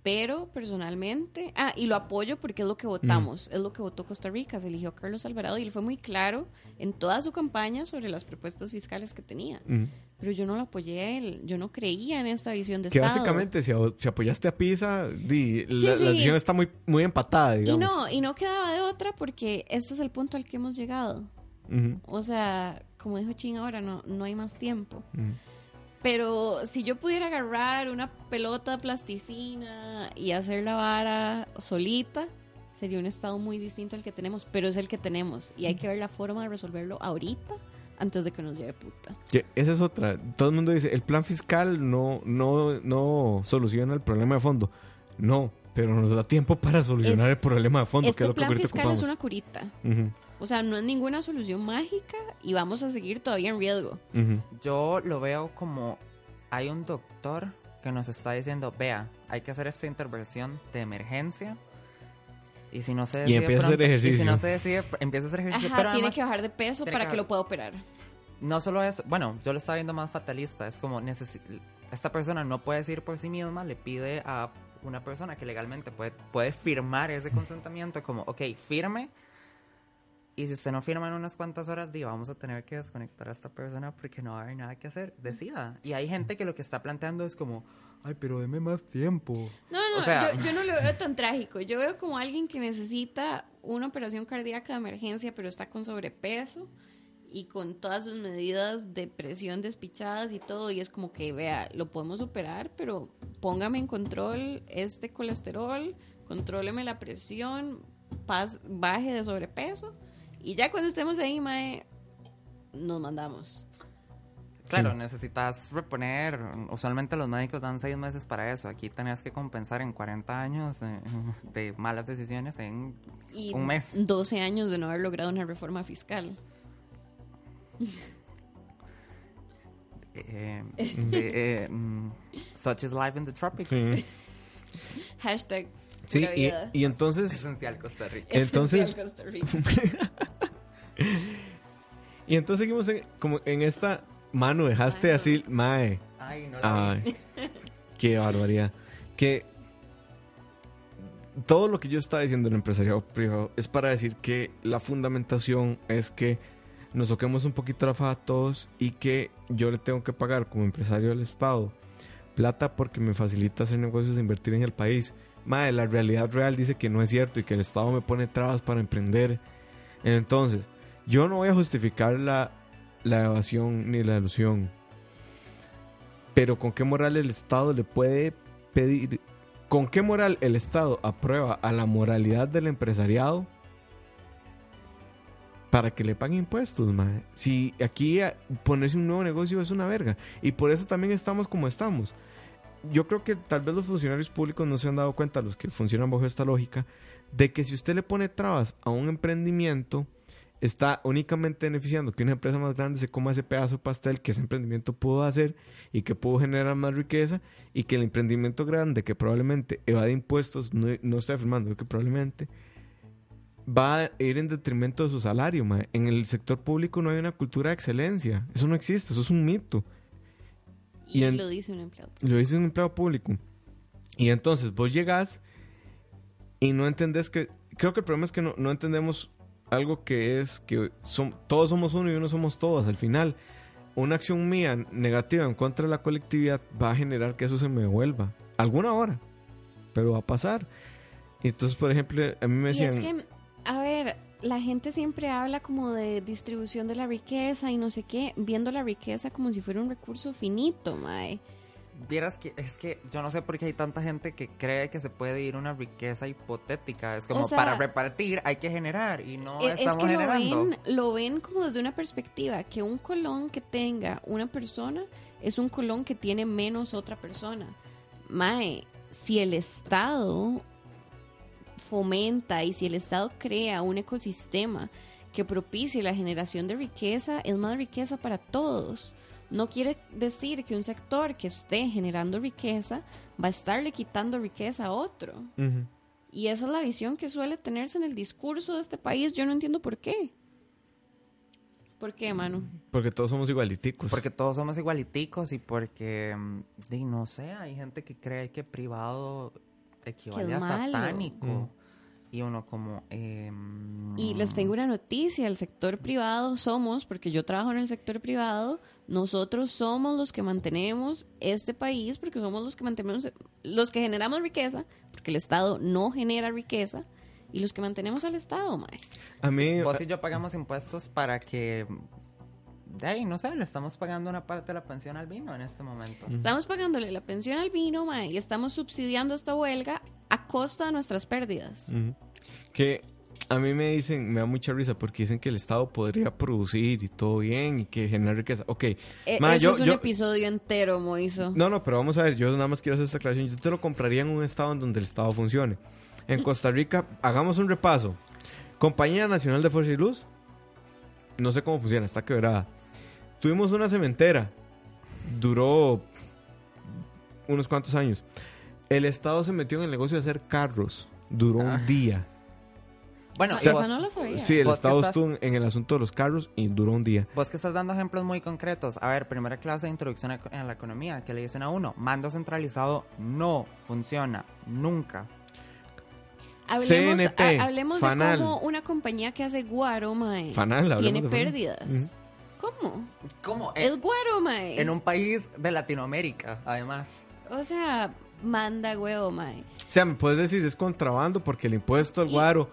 Pero personalmente, ah, y lo apoyo porque es lo que votamos, es lo que votó Costa Rica, se eligió a Carlos Alvarado y él fue muy claro en toda su campaña sobre las propuestas fiscales que tenía. Ujú. Pero yo no lo apoyé a él, yo no creía en esta visión de Que Estado. básicamente, si, si apoyaste a Pisa, di, la, Sí, la sí. decisión está muy, muy empatada, Y digamos. no, y no quedaba de otra porque este es el punto al que hemos llegado. O sea, como dijo Chin ahora, no, no hay más tiempo. ujú. Pero si yo pudiera agarrar una pelota de plasticina y hacer la vara solita, sería un estado muy distinto al que tenemos, pero es el que tenemos y hay que ver la forma de resolverlo ahorita antes de que nos lleve puta. Esa es otra. Todo el mundo dice, el plan fiscal no, no, no soluciona el problema de fondo. No, pero nos da tiempo para solucionar Es- el problema de fondo, que Este es lo plan fiscal ocupamos. es una curita. Ujú, O sea, no es ninguna solución mágica y vamos a seguir todavía en riesgo. ujú. Yo lo veo como hay un doctor que nos está diciendo, vea, hay que hacer esta intervención de emergencia. Y si no se Y decide empieza a hacer pronto- Y ejercicio. si no se decide, empieza a hacer ejercicio. Ajá, pero tiene además, que bajar de peso para que que lo pueda operar. no solo eso, bueno, yo lo estaba viendo más fatalista. Es como, esta persona no puede decir por sí misma, le pide a una persona que legalmente puede, puede firmar ese consentimiento, como, ok, firme. Y si usted no firma en unas cuantas horas, di, vamos a tener que desconectar a esta persona porque no va a haber nada que hacer. Decida. Y hay gente que lo que está planteando es como, ay, pero deme más tiempo. No, no, O sea- yo, yo no lo veo tan trágico. Yo veo como alguien que necesita una operación cardíaca de emergencia, pero está con sobrepeso y con todas sus medidas de presión despichadas y todo. Y es como que, vea, lo podemos operar, pero póngame en control este colesterol, contróleme la presión, paz, baje de sobrepeso. Y ya cuando estemos ahí, mae, nos mandamos. Claro, Sí. necesitas reponer. Usualmente los médicos dan seis meses para eso. Aquí tenías que compensar en 40 años eh, de malas decisiones en Y un mes. 12 años de no haber logrado una reforma fiscal. Eh, de, eh, mm, such is life in the tropics. Sí, Hashtag. Sí, y, entonces, Esencial Costa Rica. entonces- Esencial Costa Rica. y entonces seguimos en, como en esta mano, dejaste así, mae. Ay, no la vi. Ay, qué barbaridad. Que todo lo que yo estaba diciendo del empresariado privado es para decir que la fundamentación es que nos toquemos un poquito la faja a todos y que yo le tengo que pagar como empresario del Estado plata porque me facilita hacer negocios e invertir en el país. Madre, la realidad real dice que no es cierto y que el Estado me pone trabas para emprender. Entonces, yo no voy a justificar la, la evasión ni la ilusión. Pero ¿con qué moral el Estado le puede pedir? ¿Con qué moral el Estado aprueba a la moralidad del empresariado para que le paguen impuestos, mae? Si aquí ponerse un nuevo negocio es una verga. Y por eso también estamos como estamos. Yo creo que tal vez los funcionarios públicos no se han dado cuenta, los que funcionan bajo esta lógica, de que si usted le pone trabas a un emprendimiento, está únicamente beneficiando que una empresa más grande se coma ese pedazo de pastel que ese emprendimiento pudo hacer y que pudo generar más riqueza y que el emprendimiento grande que probablemente evade impuestos, no, no estoy afirmando que probablemente va a ir en detrimento de su salario. En el sector público no hay una cultura de excelencia. Eso no existe, eso es un mito. Y Y en- lo dice un empleado. Lo dice un empleado público. Y entonces vos llegás y no entendés que... Creo que el problema es que no, no entendemos algo que es que son, todos somos uno y uno somos todos. Al final, una acción mía negativa en contra de la colectividad va a generar que eso se me devuelva. Alguna hora. Pero va a pasar. Y entonces, por ejemplo, a mí me Y decían... es que, a ver, la gente siempre habla como de distribución de la riqueza y no sé qué, viendo la riqueza como si fuera un recurso finito, mae. Vieras que es que yo no sé por qué hay tanta gente que cree que se puede ir una riqueza hipotética. Es como O sea, para repartir hay que generar y no E- es estamos que lo ven, lo ven como desde una perspectiva, que un colón que tenga una persona es un colón que tiene menos otra persona. Mae, si el Estado fomenta y si el Estado crea un ecosistema que propicie la generación de riqueza, es más riqueza para todos. No quiere decir que un sector que esté generando riqueza va a estarle quitando riqueza a otro. Y esa es la visión que suele tenerse en el discurso de este país. Yo no entiendo por qué. ¿Por qué, Manu? Porque todos somos igualiticos. Porque todos somos igualiticos y porque, mm, no sé, hay gente que cree que privado equivale a satánico. Mm. Y uno como... em, Y les tengo una noticia, el sector privado somos, porque yo trabajo en el sector privado, nosotros somos los que mantenemos este país, porque somos los que mantenemos, los que generamos riqueza, porque el Estado no genera riqueza, y los que mantenemos al Estado, mae. A mí... Vos y yo pagamos impuestos para que de ahí, no sé, le estamos pagando una parte de la pensión al vino en este momento. Estamos pagándole la pensión al vino, mae, y estamos subsidiando esta huelga a costa de nuestras pérdidas. Que a mí me dicen, me da mucha risa porque dicen que el Estado podría producir y todo bien y que generar riqueza. Ok, Eh, ma, eso yo- es un yo- episodio entero, Moiso. No, no, pero vamos a ver, yo nada más quiero hacer esta aclaración. Yo te lo compraría en un estado en donde el estado funcione. En Costa Rica, hagamos un repaso. Compañía Nacional de Fuerza y Luz, no sé cómo funciona, está quebrada. Tuvimos una cementera, duró unos cuantos años. El estado se metió en el negocio de hacer carros, duró Ah. un día. Bueno, vos, no lo sabía. Sí, el estado estás- estuvo en- el asunto de los carros y duró un día. vos que estás dando ejemplos muy concretos. A ver, primera clase de introducción a la economía. que le dicen a uno? Mando centralizado no funciona nunca. Hablemos, CNT, ha- hablemos Fanal. de cómo una compañía que hace guaro, mae, Fanal, tiene pérdidas. ¿Cómo? ¿Cómo? Es guaro, mae. En un país de Latinoamérica, además. O sea, manda huevo, mae. O sea, me puedes decir, es contrabando porque el impuesto al guaro.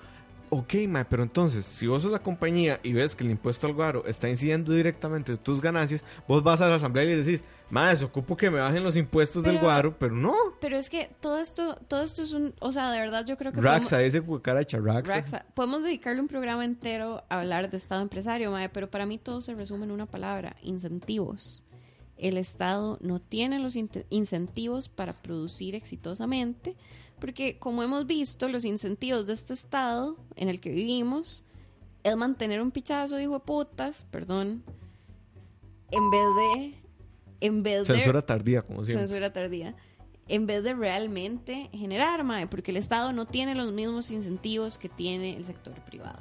Ok, ma, pero entonces, si vos sos la compañía y ves que el impuesto al guaro está incidiendo directamente en tus ganancias, vos vas a la asamblea y le decís, ma, ocupo que me bajen los impuestos del guaro, pero no. Pero es que todo esto, todo esto es un, o sea, de verdad yo creo que Raxa, ese cucaracha, Raxa. Raxa. Podemos dedicarle un programa entero a hablar de Estado empresario, mae, pero para mí todo se resume en una palabra, incentivos. El Estado no tiene los incentivos para producir exitosamente, porque como hemos visto, los incentivos de este Estado en el que vivimos es mantener un pichazo de hijo de putas, perdón, en vez de... En vez de Censura tardía, como siempre. censura tardía en vez de realmente generar, mae, porque el Estado no tiene los mismos incentivos que tiene el sector privado.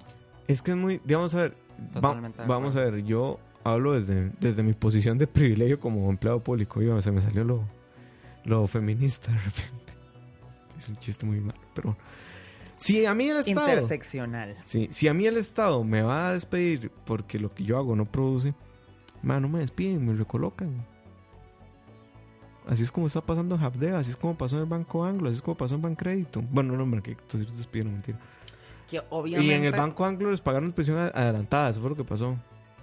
Es que es muy, digamos a ver, va- vamos a ver, yo hablo desde, desde mi posición de privilegio como empleado público. Yo, se me salió lo, lo feminista de repente. Es un chiste muy malo, pero... Si a mí el Estado... Interseccional. Sí, si a mí el Estado me va a despedir porque lo que yo hago no produce, ma, no me despiden, me recolocan. Así es como está pasando en Habdea, así es como pasó en el Banco Anglo, así es como pasó en Bancrédito. Bueno, no, sí los despidieron, mentira. Que obviamente... Y en el Banco Anglo les pagaron pensión adelantada, eso fue lo que pasó.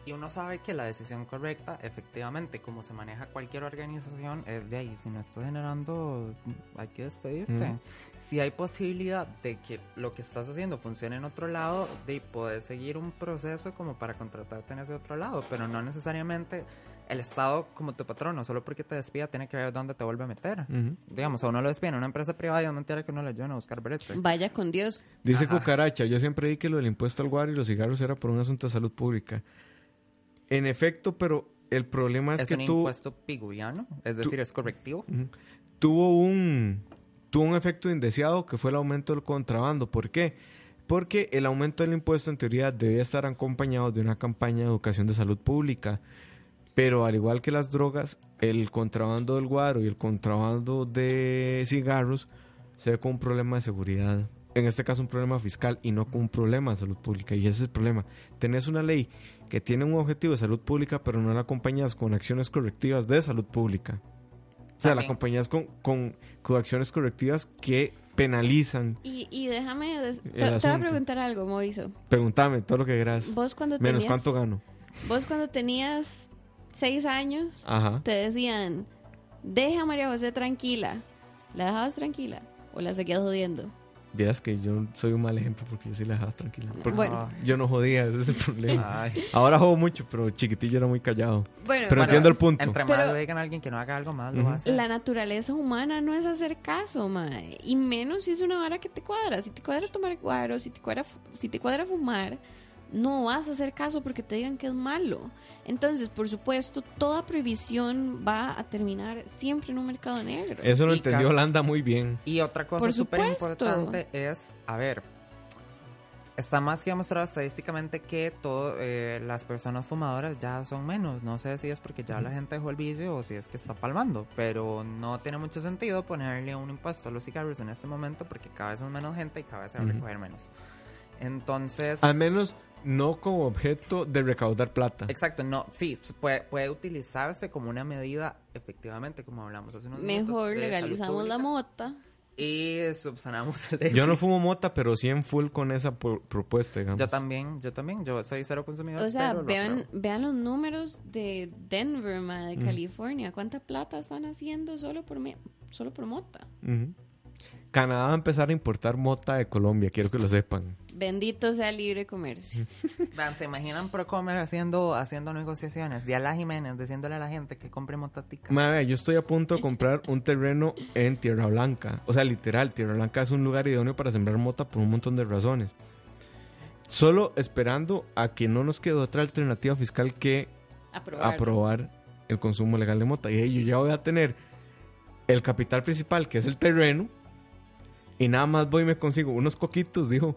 Y uno sabe que la decisión correcta, efectivamente, como se maneja cualquier organización, es de ahí. Si no estás generando, hay que despedirte. Mm. Si hay posibilidad de que lo que estás haciendo funcione en otro lado, de poder seguir un proceso como para contratarte en ese otro lado. Pero no necesariamente el Estado como tu patrono, solo porque te despida, tiene que ver dónde te vuelve a meter. Digamos, a uno lo despiden en una empresa privada y es mentira que uno le ayuden a buscar brete. Vaya con Dios. Dice Ajá. Cucaracha, yo siempre di que lo del impuesto al guaro y los cigarros era por un asunto de salud pública. En efecto, pero el problema es, Es, que un tú... impuesto piguiano, es decir, es correctivo. Tuvo un tuvo un efecto indeseado que fue el aumento del contrabando. ¿Por qué? Porque el aumento del impuesto en teoría debía estar acompañado de una campaña de educación de salud pública. Pero al igual que las drogas, el contrabando del guaro y el contrabando de cigarros se ve como un problema de seguridad. En este caso un problema fiscal y no como un problema de salud pública. Y ese es el problema. Tenés una ley que tiene un objetivo de salud pública, pero no la acompañas con acciones correctivas de salud pública. O sea, la acompañas con, con, con acciones correctivas que penalizan. Y, y déjame... te, voy a preguntar algo, Moiso. Pregúntame todo lo que quieras. Vos cuando Menos tenías... cuánto gano. Vos cuando tenías seis años, Ajá. te decían, deja a María José tranquila. ¿La dejabas tranquila? ¿O la seguías jodiendo? Vieras que yo soy un mal ejemplo porque yo sí la dejaba tranquila. Porque Bueno. yo no jodía, ese es el problema. Ay. Ahora jodo mucho, pero chiquitillo era muy callado. Bueno, Pero entiendo el punto. Entre más Pero- le digan a alguien que no haga algo más, lo va a hacer. la naturaleza humana no es hacer caso, mae. Y menos si es una vara que te cuadra. Si te cuadra tomar guaro, si te cuadra, si te cuadra fumar, no vas a hacer caso porque te digan que es malo. Entonces, por supuesto, toda prohibición va a terminar siempre en un mercado negro. Eso lo Y entendió Holanda muy bien. Y otra cosa súper importante es, a ver, está más que demostrado estadísticamente que todo, eh, las personas fumadoras ya son menos. No sé si es porque ya la gente dejó el vicio o si es que está palmando, pero no tiene mucho sentido ponerle un impuesto a los cigarros en este momento porque cada vez es menos gente y cada vez se va a recoger menos. Entonces... Al menos no como objeto de recaudar plata. Exacto, no, sí, puede, puede utilizarse como una medida, efectivamente, como hablamos hace unos minutos. Mejor legalizamos la mota. Y subsanamos el déficit. Yo no fumo mota, pero sí en full con esa por- propuesta, digamos. Yo también, yo también. Yo soy cero consumidor. O sea, pero lo vean, vean los números de Denver, ma, de California. ¿Cuánta plata están haciendo solo por, me- solo por mota? Canadá va a empezar a importar mota de Colombia, quiero que lo sepan. Bendito sea el libre comercio. ¿se imaginan Procomer haciendo, haciendo negociaciones? Diala Jiménez diciéndole a la gente que compre motatica. Madre, yo estoy a punto de comprar un terreno en Tierra Blanca. O sea, literal, Tierra Blanca es un lugar idóneo para sembrar mota por un montón de razones. Solo esperando a que no nos quede otra alternativa fiscal que Aprobar. aprobar el consumo legal de mota. Y yo ya voy a tener el capital principal, que es el terreno, y nada más voy y me consigo unos coquitos, dijo.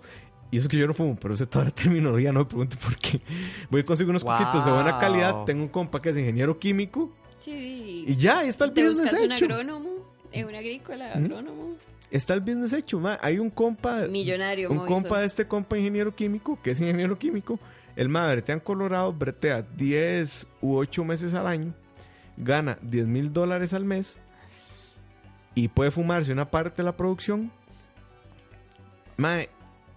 Y eso que yo no fumo, pero ese toda la terminología, no me pregunte por qué. Voy y consigo unos Wow. coquitos de buena calidad. Tengo un compa que es ingeniero químico. Sí. Y ya, ahí está el Te business buscas un hecho. agrónomo, eh, un agrícola, agrónomo. Está el business hecho, ma. Hay un compa, Millonario, un compa de este compa ingeniero químico, que es ingeniero químico. El madre bretea en Colorado, bretea 10 u 8 meses al año, gana 10 mil dólares al mes y puede fumarse una parte de la producción. Mae,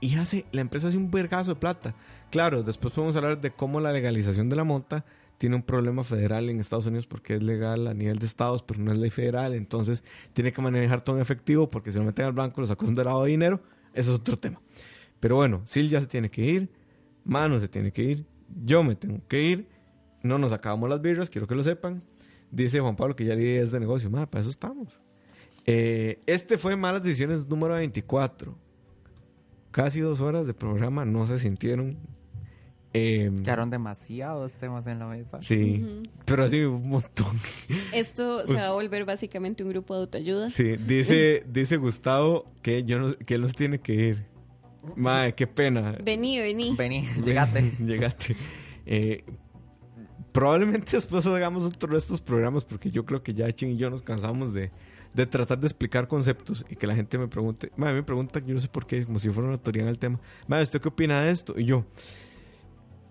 y hace, la empresa hace un vergazo de plata. Claro, después podemos hablar de cómo la legalización de la monta tiene un problema federal en Estados Unidos porque es legal a nivel de estados, pero no es ley federal. Entonces tiene que manejar todo en efectivo porque si lo meten al banco los acusan de lavado de dinero. Eso es otro tema. Pero bueno, Sil ya se tiene que ir, Mano se tiene que ir, yo me tengo que ir. No nos acabamos las birras, quiero que lo sepan. Dice Juan Pablo que ya di es de negocio. Madre, para eso estamos. Eh, este fue Malas Decisiones número 24. Casi dos horas de programa, no se sintieron. Eh, Quedaron demasiados temas en la mesa. sí, pero así un montón. Esto se va a volver básicamente un grupo de autoayuda. Sí, dice, dice Gustavo que, yo no, que se tiene que ir. Madre, qué pena. Vení, vení. Vení, llegate. Llegate. Eh, probablemente después hagamos otro de estos programas porque yo creo que ya Chin y yo nos cansamos de, de tratar de explicar conceptos y que la gente me pregunte. Madre, me pregunta, yo no sé por qué, como si fuera una autoridad en el tema. Madre, ¿usted qué opina de esto? Y yo,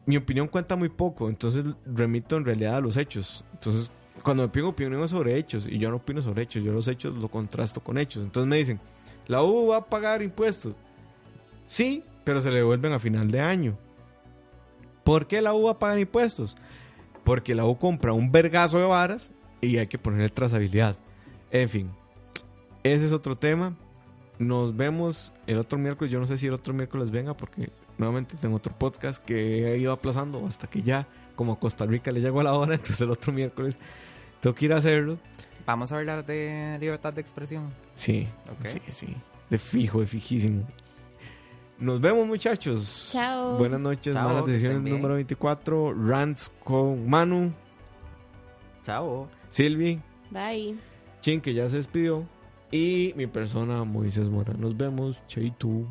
mi opinión cuenta muy poco, entonces remito en realidad a los hechos. Entonces, cuando me piden opiniones sobre hechos, y yo no opino sobre hechos, yo los hechos lo contrasto con hechos. Entonces me dicen, la U va a pagar impuestos. Sí, pero se le devuelven a final de año. ¿Por qué la U va a pagar impuestos? Porque la U compra un vergazo de varas y hay que ponerle trazabilidad. En fin, ese es otro tema. Nos vemos el otro miércoles. Yo no sé si el otro miércoles venga porque nuevamente tengo otro podcast que he ido aplazando hasta que ya, como a Costa Rica le llegó la hora, entonces el otro miércoles tengo que ir a hacerlo. Vamos a hablar de libertad de expresión. Sí, sí, sí. De fijo, de fijísimo. Nos vemos, muchachos. Chao. Buenas noches, Chao, malas decisiones número 24. Rants con Manu, Chao. Silvi, Bye. Chin, que ya se despidió. Y mi persona, Moisés Mora. Nos vemos. Chaito.